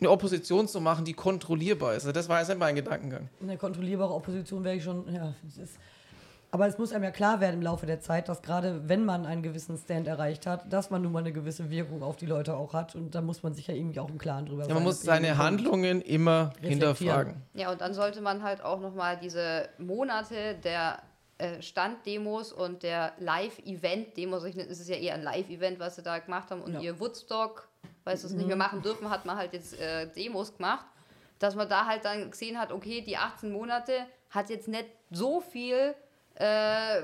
eine Opposition zu machen, die kontrollierbar ist. Also das war jetzt nicht mein Gedankengang. Eine kontrollierbare Opposition wäre ich schon, ja, es ist. Aber es muss einem ja klar werden im Laufe der Zeit, dass gerade wenn man einen gewissen Stand erreicht hat, dass man nun mal eine gewisse Wirkung auf die Leute auch hat. Und da muss man sich ja irgendwie auch im Klaren drüber Ja, sein. man muss seine Handlungen immer hinterfragen. Ja, und dann sollte man halt auch nochmal diese Monate der äh, Standdemos und der Live-Event-Demos, ich- es ist ja eher ein Live-Event, was sie da gemacht haben, und Ja. ihr Woodstock, weil sie es nicht mehr machen dürfen, hat man halt jetzt äh, Demos gemacht, dass man da halt dann gesehen hat, okay, die 18 Monate hat jetzt nicht so viel äh,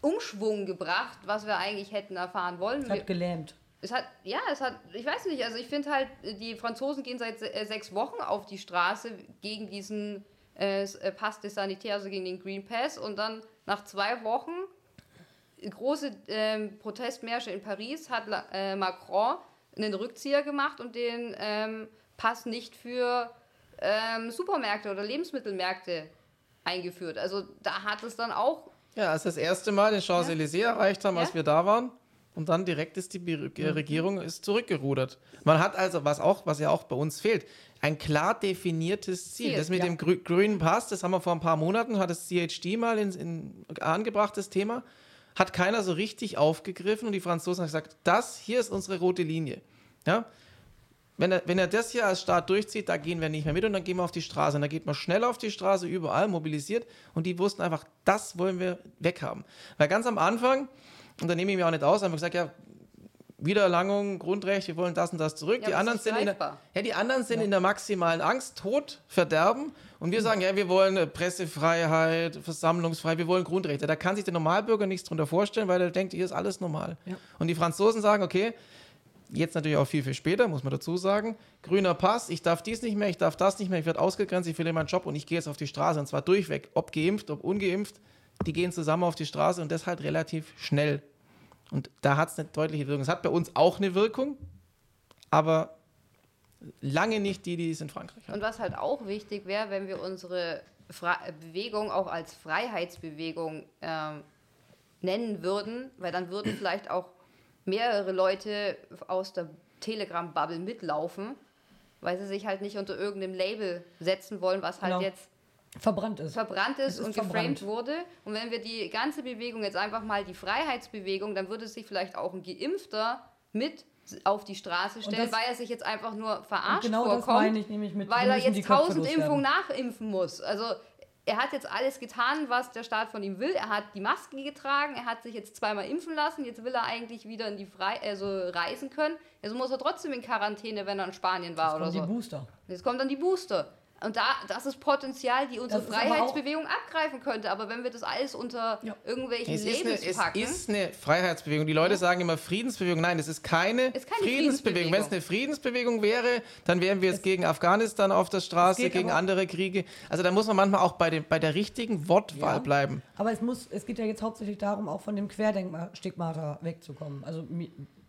Umschwung gebracht, was wir eigentlich hätten erfahren wollen. Es hat gelähmt. es hat, ja, es hat, ich weiß nicht, also ich finde halt, die Franzosen gehen seit se- äh, sechs Wochen auf die Straße gegen diesen äh, äh, Pass des Sanitaire, also gegen den Green Pass und dann nach zwei Wochen große ähm, Protestmärsche in Paris hat äh, Macron einen Rückzieher gemacht und den ähm, Pass nicht für ähm, Supermärkte oder Lebensmittelmärkte eingeführt. Also da hat es dann auch Ja, als das erste Mal den Champs-Élysées erreicht haben, als Ja. wir da waren. Und dann direkt ist die äh, Regierung ist zurückgerudert. Man hat also, was auch, was ja auch bei uns fehlt, ein klar definiertes Ziel. Ziel, das mit ja. dem grü grünen Pass, das haben wir vor ein paar Monaten, hat das CHD mal in, in angebracht, das Thema. Hat keiner so richtig aufgegriffen und die Franzosen haben gesagt, das hier ist unsere rote Linie. Ja? Wenn er, wenn er das hier als Staat durchzieht, da gehen wir nicht mehr mit und dann gehen wir auf die Straße. Und dann geht man schnell auf die Straße, überall mobilisiert und die wussten einfach, das wollen wir weghaben. Weil ganz am Anfang, und da nehme ich mir auch nicht aus, haben wir gesagt, ja, Wiedererlangung, Grundrecht, wir wollen das und das zurück. Ja, die, anderen sind in der, ja, die anderen sind in der maximalen Angst, Tod, Verderben. Und wir sagen, ja, wir wollen Pressefreiheit, Versammlungsfreiheit, wir wollen Grundrechte. Da kann sich der Normalbürger nichts drunter vorstellen, weil er denkt, hier ist alles normal. Ja. Und die Franzosen sagen, okay, jetzt natürlich auch viel, viel später, muss man dazu sagen, grüner Pass, ich darf dies nicht mehr, ich darf das nicht mehr, ich werde ausgegrenzt, ich verliere meinen Job und ich gehe jetzt auf die Straße und zwar durchweg, ob geimpft, ob ungeimpft, die gehen zusammen auf die Straße und das halt relativ schnell. Und da hat es eine deutliche Wirkung. Es hat bei uns auch eine Wirkung, aber lange nicht die, die es in Frankreich haben. Und was halt auch wichtig wäre, wenn wir unsere Fra Bewegung auch als Freiheitsbewegung ähm, nennen würden, weil dann würden vielleicht auch mehrere Leute aus der Telegram-Bubble mitlaufen, weil sie sich halt nicht unter irgendeinem Label setzen wollen, was halt Genau. jetzt Verbrannt ist. verbrannt ist, ist und verbrannt. geframed wurde. Und wenn wir die ganze Bewegung jetzt einfach mal die Freiheitsbewegung, dann würde sich vielleicht auch ein Geimpfter mit auf die Straße stellen, das- weil er sich jetzt einfach nur verarscht genau das vorkommt, meine ich nämlich mit, weil er jetzt Köpfe 1000 loswerden. Impfungen nachimpfen muss. Also er hat jetzt alles getan, was der Staat von ihm will. Er hat die Maske getragen, er hat sich jetzt zweimal impfen lassen, jetzt will er eigentlich wieder in die Frei also reisen können. Also muss er trotzdem in Quarantäne, wenn er in Spanien war oder Und die. Booster. Jetzt kommt dann die Booster. Und da, das ist Potenzial, die unsere Freiheitsbewegung abgreifen könnte. Aber wenn wir das alles unter Ja. irgendwelchen Es ist, eine, Labels es packen, ist eine Freiheitsbewegung. Die Leute sagen immer Friedensbewegung. Nein, es ist keine, Ist keine Friedensbewegung. Wenn es eine Friedensbewegung wäre, dann wären wir jetzt gegen Afghanistan auf der Straße, gegen aber- andere Kriege. Also da muss man manchmal auch bei, dem, bei der richtigen Wortwahl Ja. bleiben. Aber es muss, es geht ja jetzt hauptsächlich darum, auch von dem Querdenkstigmata wegzukommen. Also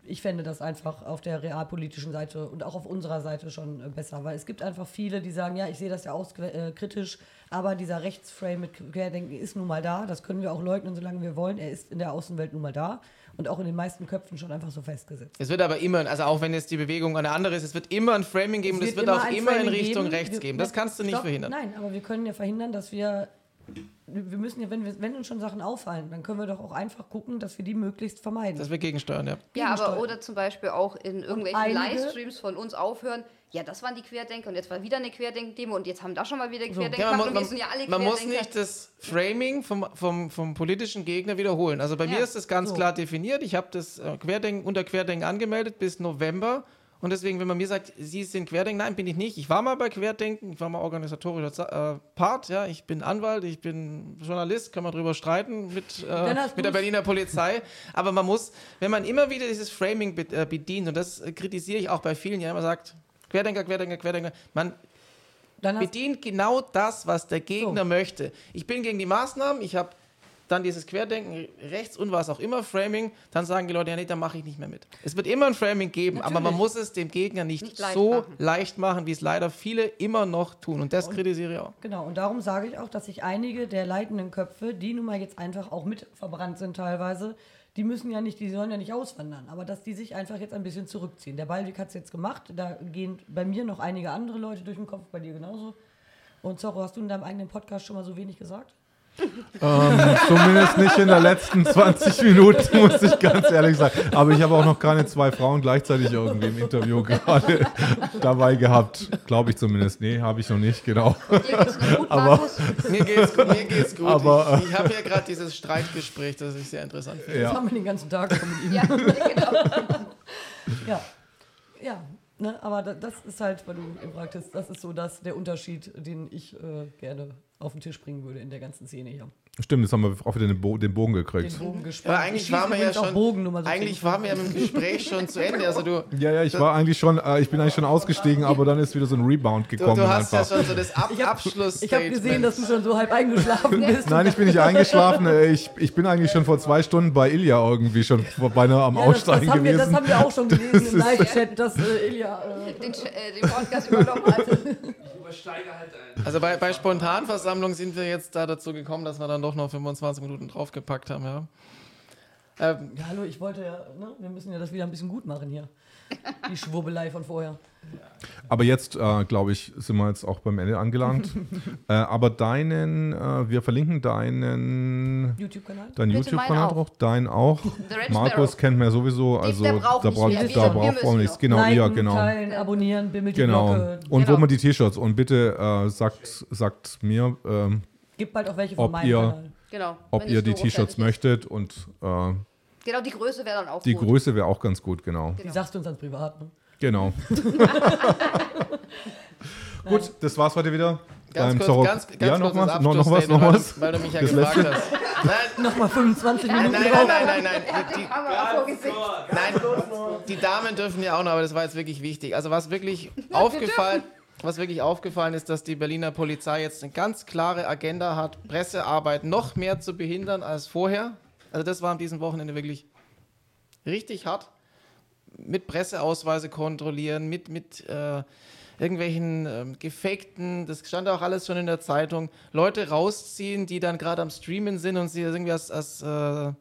ich fände das einfach auf der realpolitischen Seite und auch auf unserer Seite schon äh, besser, weil es gibt einfach viele, die sagen, ja, ich sehe das ja auch äh, kritisch, aber dieser Rechtsframe mit Querdenken ist nun mal da. Das können wir auch leugnen, solange wir wollen. Er ist in der Außenwelt nun mal da und auch in den meisten Köpfen schon einfach so festgesetzt. Es wird aber immer, also auch wenn jetzt die Bewegung eine andere ist, es wird immer ein Framing geben und es wird auch ein immer in Framing Richtung geben. rechts geben. Das kannst du nicht Stopp. verhindern. Nein, aber wir können ja verhindern, dass wir wir müssen ja, wenn, wir, wenn uns schon Sachen auffallen, dann können wir doch auch einfach gucken, dass wir die möglichst vermeiden. Dass wir gegensteuern, ja. Ja, aber oder zum Beispiel auch in irgendwelchen einige- Livestreams von uns aufhören. Ja, das waren die Querdenker und jetzt war wieder eine Querdenk-Demo und jetzt haben da schon mal wieder Querdenker Ja, man, gemacht und man, wir sind ja alle man muss nicht das Framing vom, vom, vom politischen Gegner wiederholen. Also bei Ja. mir ist das ganz So. klar definiert. Ich habe das äh, Querdenken, unter Querdenken angemeldet bis November. Und deswegen, wenn man mir sagt, Sie sind Querdenken, nein, bin ich nicht. Ich war mal bei Querdenken, ich war mal organisatorischer äh, Part, ja. Ich bin Anwalt, ich bin Journalist, kann man drüber streiten mit, äh, mit der. Berliner Polizei. Aber man muss, wenn man immer wieder dieses Framing äh, bedient, und das äh, kritisiere ich auch bei vielen, ja immer sagt, Querdenker, Querdenker, Querdenker, man bedient genau das, was der Gegner So. möchte. Ich bin gegen die Maßnahmen, ich habe dann dieses Querdenken rechts und was auch immer, Framing, dann sagen die Leute, ja nee, da mache ich nicht mehr mit. Es wird immer ein Framing geben, aber man Natürlich. muss es dem Gegner nicht, Nicht leicht so machen. leicht machen, wie es leider viele immer noch tun. Und das kritisiere ich auch. Genau, und darum sage ich auch, dass sich einige der leitenden Köpfe, die nun mal jetzt einfach auch mit verbrannt sind teilweise, die müssen ja nicht, die sollen ja nicht auswandern, aber dass die sich einfach jetzt ein bisschen zurückziehen. Der Ballweg hat es jetzt gemacht, da gehen bei mir noch einige andere Leute durch den Kopf, bei dir genauso. Und Zorro, hast du in deinem eigenen Podcast schon mal so wenig gesagt? Ähm, zumindest nicht in der letzten 20 Minuten, *laughs* muss ich ganz ehrlich sagen. Aber ich habe auch noch keine zwei Frauen gleichzeitig irgendwie im Interview gerade dabei gehabt. Glaube ich zumindest. Nee, habe ich noch nicht, genau. Gut, *laughs* Aber-? Mir geht's, gut, mir geht's gut. Aber, ich ich habe ja gerade dieses Streitgespräch, das ich sehr interessant finde. Das Ja. haben wir den ganzen Tag schon mit ihm. Ja, *laughs* genau. Ja, ja. Ne, aber da, das ist halt, weil du gefragt hast, das ist so das, der Unterschied, den ich äh, gerne auf den Tisch bringen würde in der ganzen Szene hier. Stimmt, jetzt haben wir auch wieder den, Bo den Bogen Den gekriegt. Bogen gespannt. Aber eigentlich Ich waren wir ja schon, Bogen, nur mal so eigentlich waren wir ja mit dem Gespräch schon zu Ende. Also du, Ja, ja, ich war eigentlich schon, äh, ich bin eigentlich schon ausgestiegen, aber dann ist wieder so ein Rebound du, gekommen. du hast einfach. ja schon so das Ab Ich hab- Abschluss. Ich habe gesehen, dass du schon so halb eingeschlafen *laughs* bist. Nein, ich bin nicht eingeschlafen. Äh, Ich, ich bin eigentlich schon vor zwei Stunden bei Ilja irgendwie schon beinahe am Ja, das, das, Aussteigen haben wir, gewesen. das haben wir auch schon gelesen *laughs* Das im Live-Chat, dass äh, Ilja. Äh, Den, äh, den Podcast übernommen hat. *laughs* Übersteige halt ein. Also bei, bei Spontanversammlungen sind wir jetzt da dazu gekommen, dass wir dann doch noch 25 Minuten draufgepackt haben, ja. Ähm, ja, hallo, ich wollte ja, ne, wir müssen ja das wieder ein bisschen gut machen hier. Die Schwurbelei von vorher. Aber jetzt, äh, glaube ich, sind wir jetzt auch beim Ende angelangt. *laughs* äh, aber deinen, äh, wir verlinken deinen, YouTube-Kanal. deinen YouTube-Kanal auch. drauf, deinen auch. Markus Sparrow. kennt man ja sowieso, also der braucht da braucht da Wir- wir braucht man nichts. Genau, ihr, Liken, genau. teilen, abonnieren, bimmelt die Genau. Glocke. Und Genau. wo man die T-Shirts und bitte äh, sagt, sagt mir, ähm, Gibt bald auch welche von Ob meinem ihr- Kanal. Genau. ob ihr die T-Shirts möchtet und äh, Genau, die Größe wäre dann auch die gut. Größe wäre auch ganz gut, genau. Die sagst du uns ans Privat, ne? Genau. *laughs* *laughs* Gut, das war's heute wieder. ganz Beim kurz, Zorro- ganz, ganz ja, noch was, noch, noch was, noch was. Weil du, mich ja Das gefragt letzte? hast. *laughs* Nein, Nochmal 25 nein, Minuten nein, drauf. nein, nein, nein, nein. Die, vorgesehen. Nein, die Damen dürfen ja auch noch, aber das war jetzt wirklich wichtig. Also was wirklich aufgefallen, was wirklich aufgefallen ist, dass die Berliner Polizei jetzt eine ganz klare Agenda hat, Pressearbeit noch mehr zu behindern als vorher. Also das war an diesem Wochenende wirklich richtig hart. Mit Presseausweise kontrollieren, mit, mit äh, irgendwelchen ähm, gefakten, das stand auch alles schon in der Zeitung, Leute rausziehen, die dann gerade am Streamen sind und sie irgendwie als, als äh,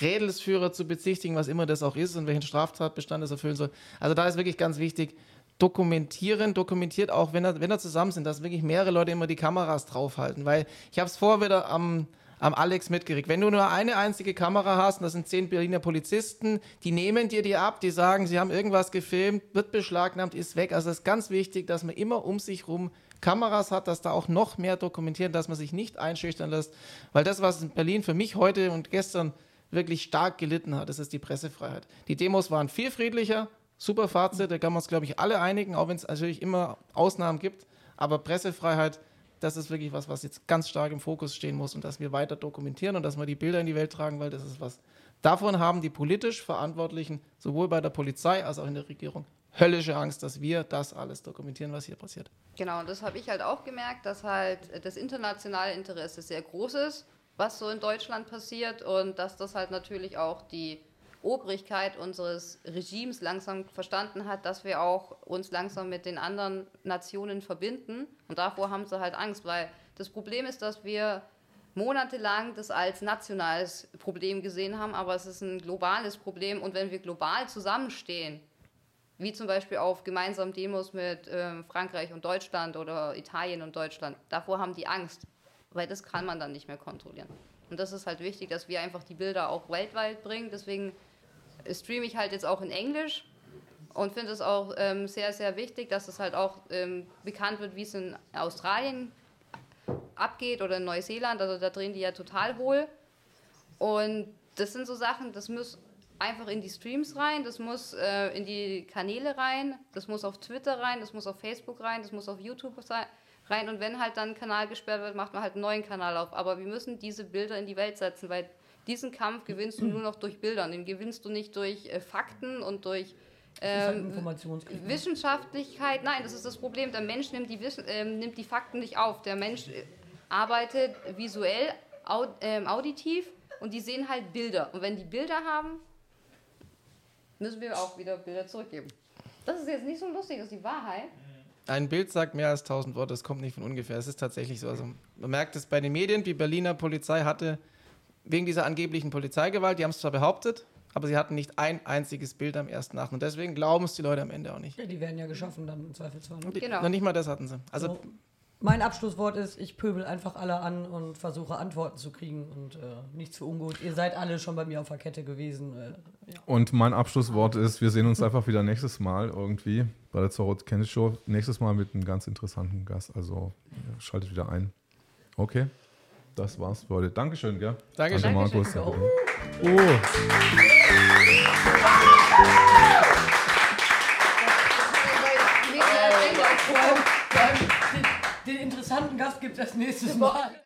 Rädelsführer zu bezichtigen, was immer das auch ist und welchen Straftatbestand es erfüllen soll. Also da ist wirklich ganz wichtig, dokumentieren, dokumentiert auch, wenn er, wenn er zusammen sind, dass wirklich mehrere Leute immer die Kameras draufhalten, weil ich habe es vorher wieder am, am Alex mitgekriegt. Wenn du nur eine einzige Kamera hast, und das sind zehn Berliner Polizisten, die nehmen dir die ab, die sagen, sie haben irgendwas gefilmt, wird beschlagnahmt, ist weg. Also es ist ganz wichtig, dass man immer um sich rum Kameras hat, dass da auch noch mehr dokumentieren, dass man sich nicht einschüchtern lässt, weil das, was in Berlin für mich heute und gestern wirklich stark gelitten hat, das ist die Pressefreiheit. Die Demos waren viel friedlicher, super Fazit, da kann man uns, glaube ich, alle einigen, auch wenn es natürlich immer Ausnahmen gibt, aber Pressefreiheit, das ist wirklich was, was jetzt ganz stark im Fokus stehen muss und dass wir weiter dokumentieren und dass wir die Bilder in die Welt tragen, weil das ist was. Davon haben die politisch Verantwortlichen sowohl bei der Polizei als auch in der Regierung höllische Angst, dass wir das alles dokumentieren, was hier passiert. Genau, und das habe ich halt auch gemerkt, dass halt das internationale Interesse sehr groß ist, was so in Deutschland passiert und dass das halt natürlich auch die Obrigkeit unseres Regimes langsam verstanden hat, dass wir auch uns langsam mit den anderen Nationen verbinden. Und davor haben sie halt Angst, weil das Problem ist, dass wir monatelang das als nationales Problem gesehen haben, aber es ist ein globales Problem. Und wenn wir global zusammenstehen, wie zum Beispiel auf gemeinsamen Demos mit ähm, Frankreich und Deutschland oder Italien und Deutschland, davor haben die Angst, weil das kann man dann nicht mehr kontrollieren. Und das ist halt wichtig, dass wir einfach die Bilder auch weltweit bringen. Deswegen streame ich halt jetzt auch in Englisch und finde es auch ähm, sehr, sehr wichtig, dass es halt auch ähm, bekannt wird, wie es in Australien abgeht oder in Neuseeland. Also da drehen die ja total wohl. Und das sind so Sachen, das muss einfach in die Streams rein, das muss äh, in die Kanäle rein, das muss auf Twitter rein, das muss auf Facebook rein, das muss auf YouTube rein. Und wenn halt dann ein Kanal gesperrt wird, macht man halt einen neuen Kanal auf. Aber wir müssen diese Bilder in die Welt setzen, weil diesen Kampf gewinnst du nur noch durch Bilder. Den gewinnst du nicht durch äh, Fakten und durch Halt ähm, Wissenschaftlichkeit. Nein, das ist das Problem. Der Mensch nimmt die, äh, nimmt die Fakten nicht auf. Der Mensch äh, arbeitet visuell, aud äh, auditiv und die sehen halt Bilder. Und wenn die Bilder haben, müssen wir auch wieder Bilder zurückgeben. Das ist jetzt nicht so lustig, das ist die Wahrheit. Ein Bild sagt mehr als tausend Worte, das kommt nicht von ungefähr. Es ist tatsächlich so. Also man merkt es bei den Medien, die Berliner Polizei hatte wegen dieser angeblichen Polizeigewalt, die haben es zwar behauptet, aber sie hatten nicht ein einziges Bild am ersten Achten. Und deswegen glauben es die Leute am Ende auch nicht. Ja, die werden ja geschaffen dann im Zweifelsfall. Ne? Genau. Noch nicht mal das hatten sie. Also so, mein Abschlusswort ist, ich pöbel einfach alle an und versuche Antworten zu kriegen und äh, nichts für ungut. Ihr seid alle schon bei mir auf der Kette gewesen. Äh, ja. Und mein Abschlusswort ist, wir sehen uns einfach wieder nächstes Mal irgendwie bei der Zorro Kennis Show. Nächstes Mal mit einem ganz interessanten Gast. Also schaltet wieder ein. Okay das war's für heute. Dankeschön, gell? Dankeschön. Danke, Markus. Danke oh. Den interessanten Gast gibt es nächstes Mal.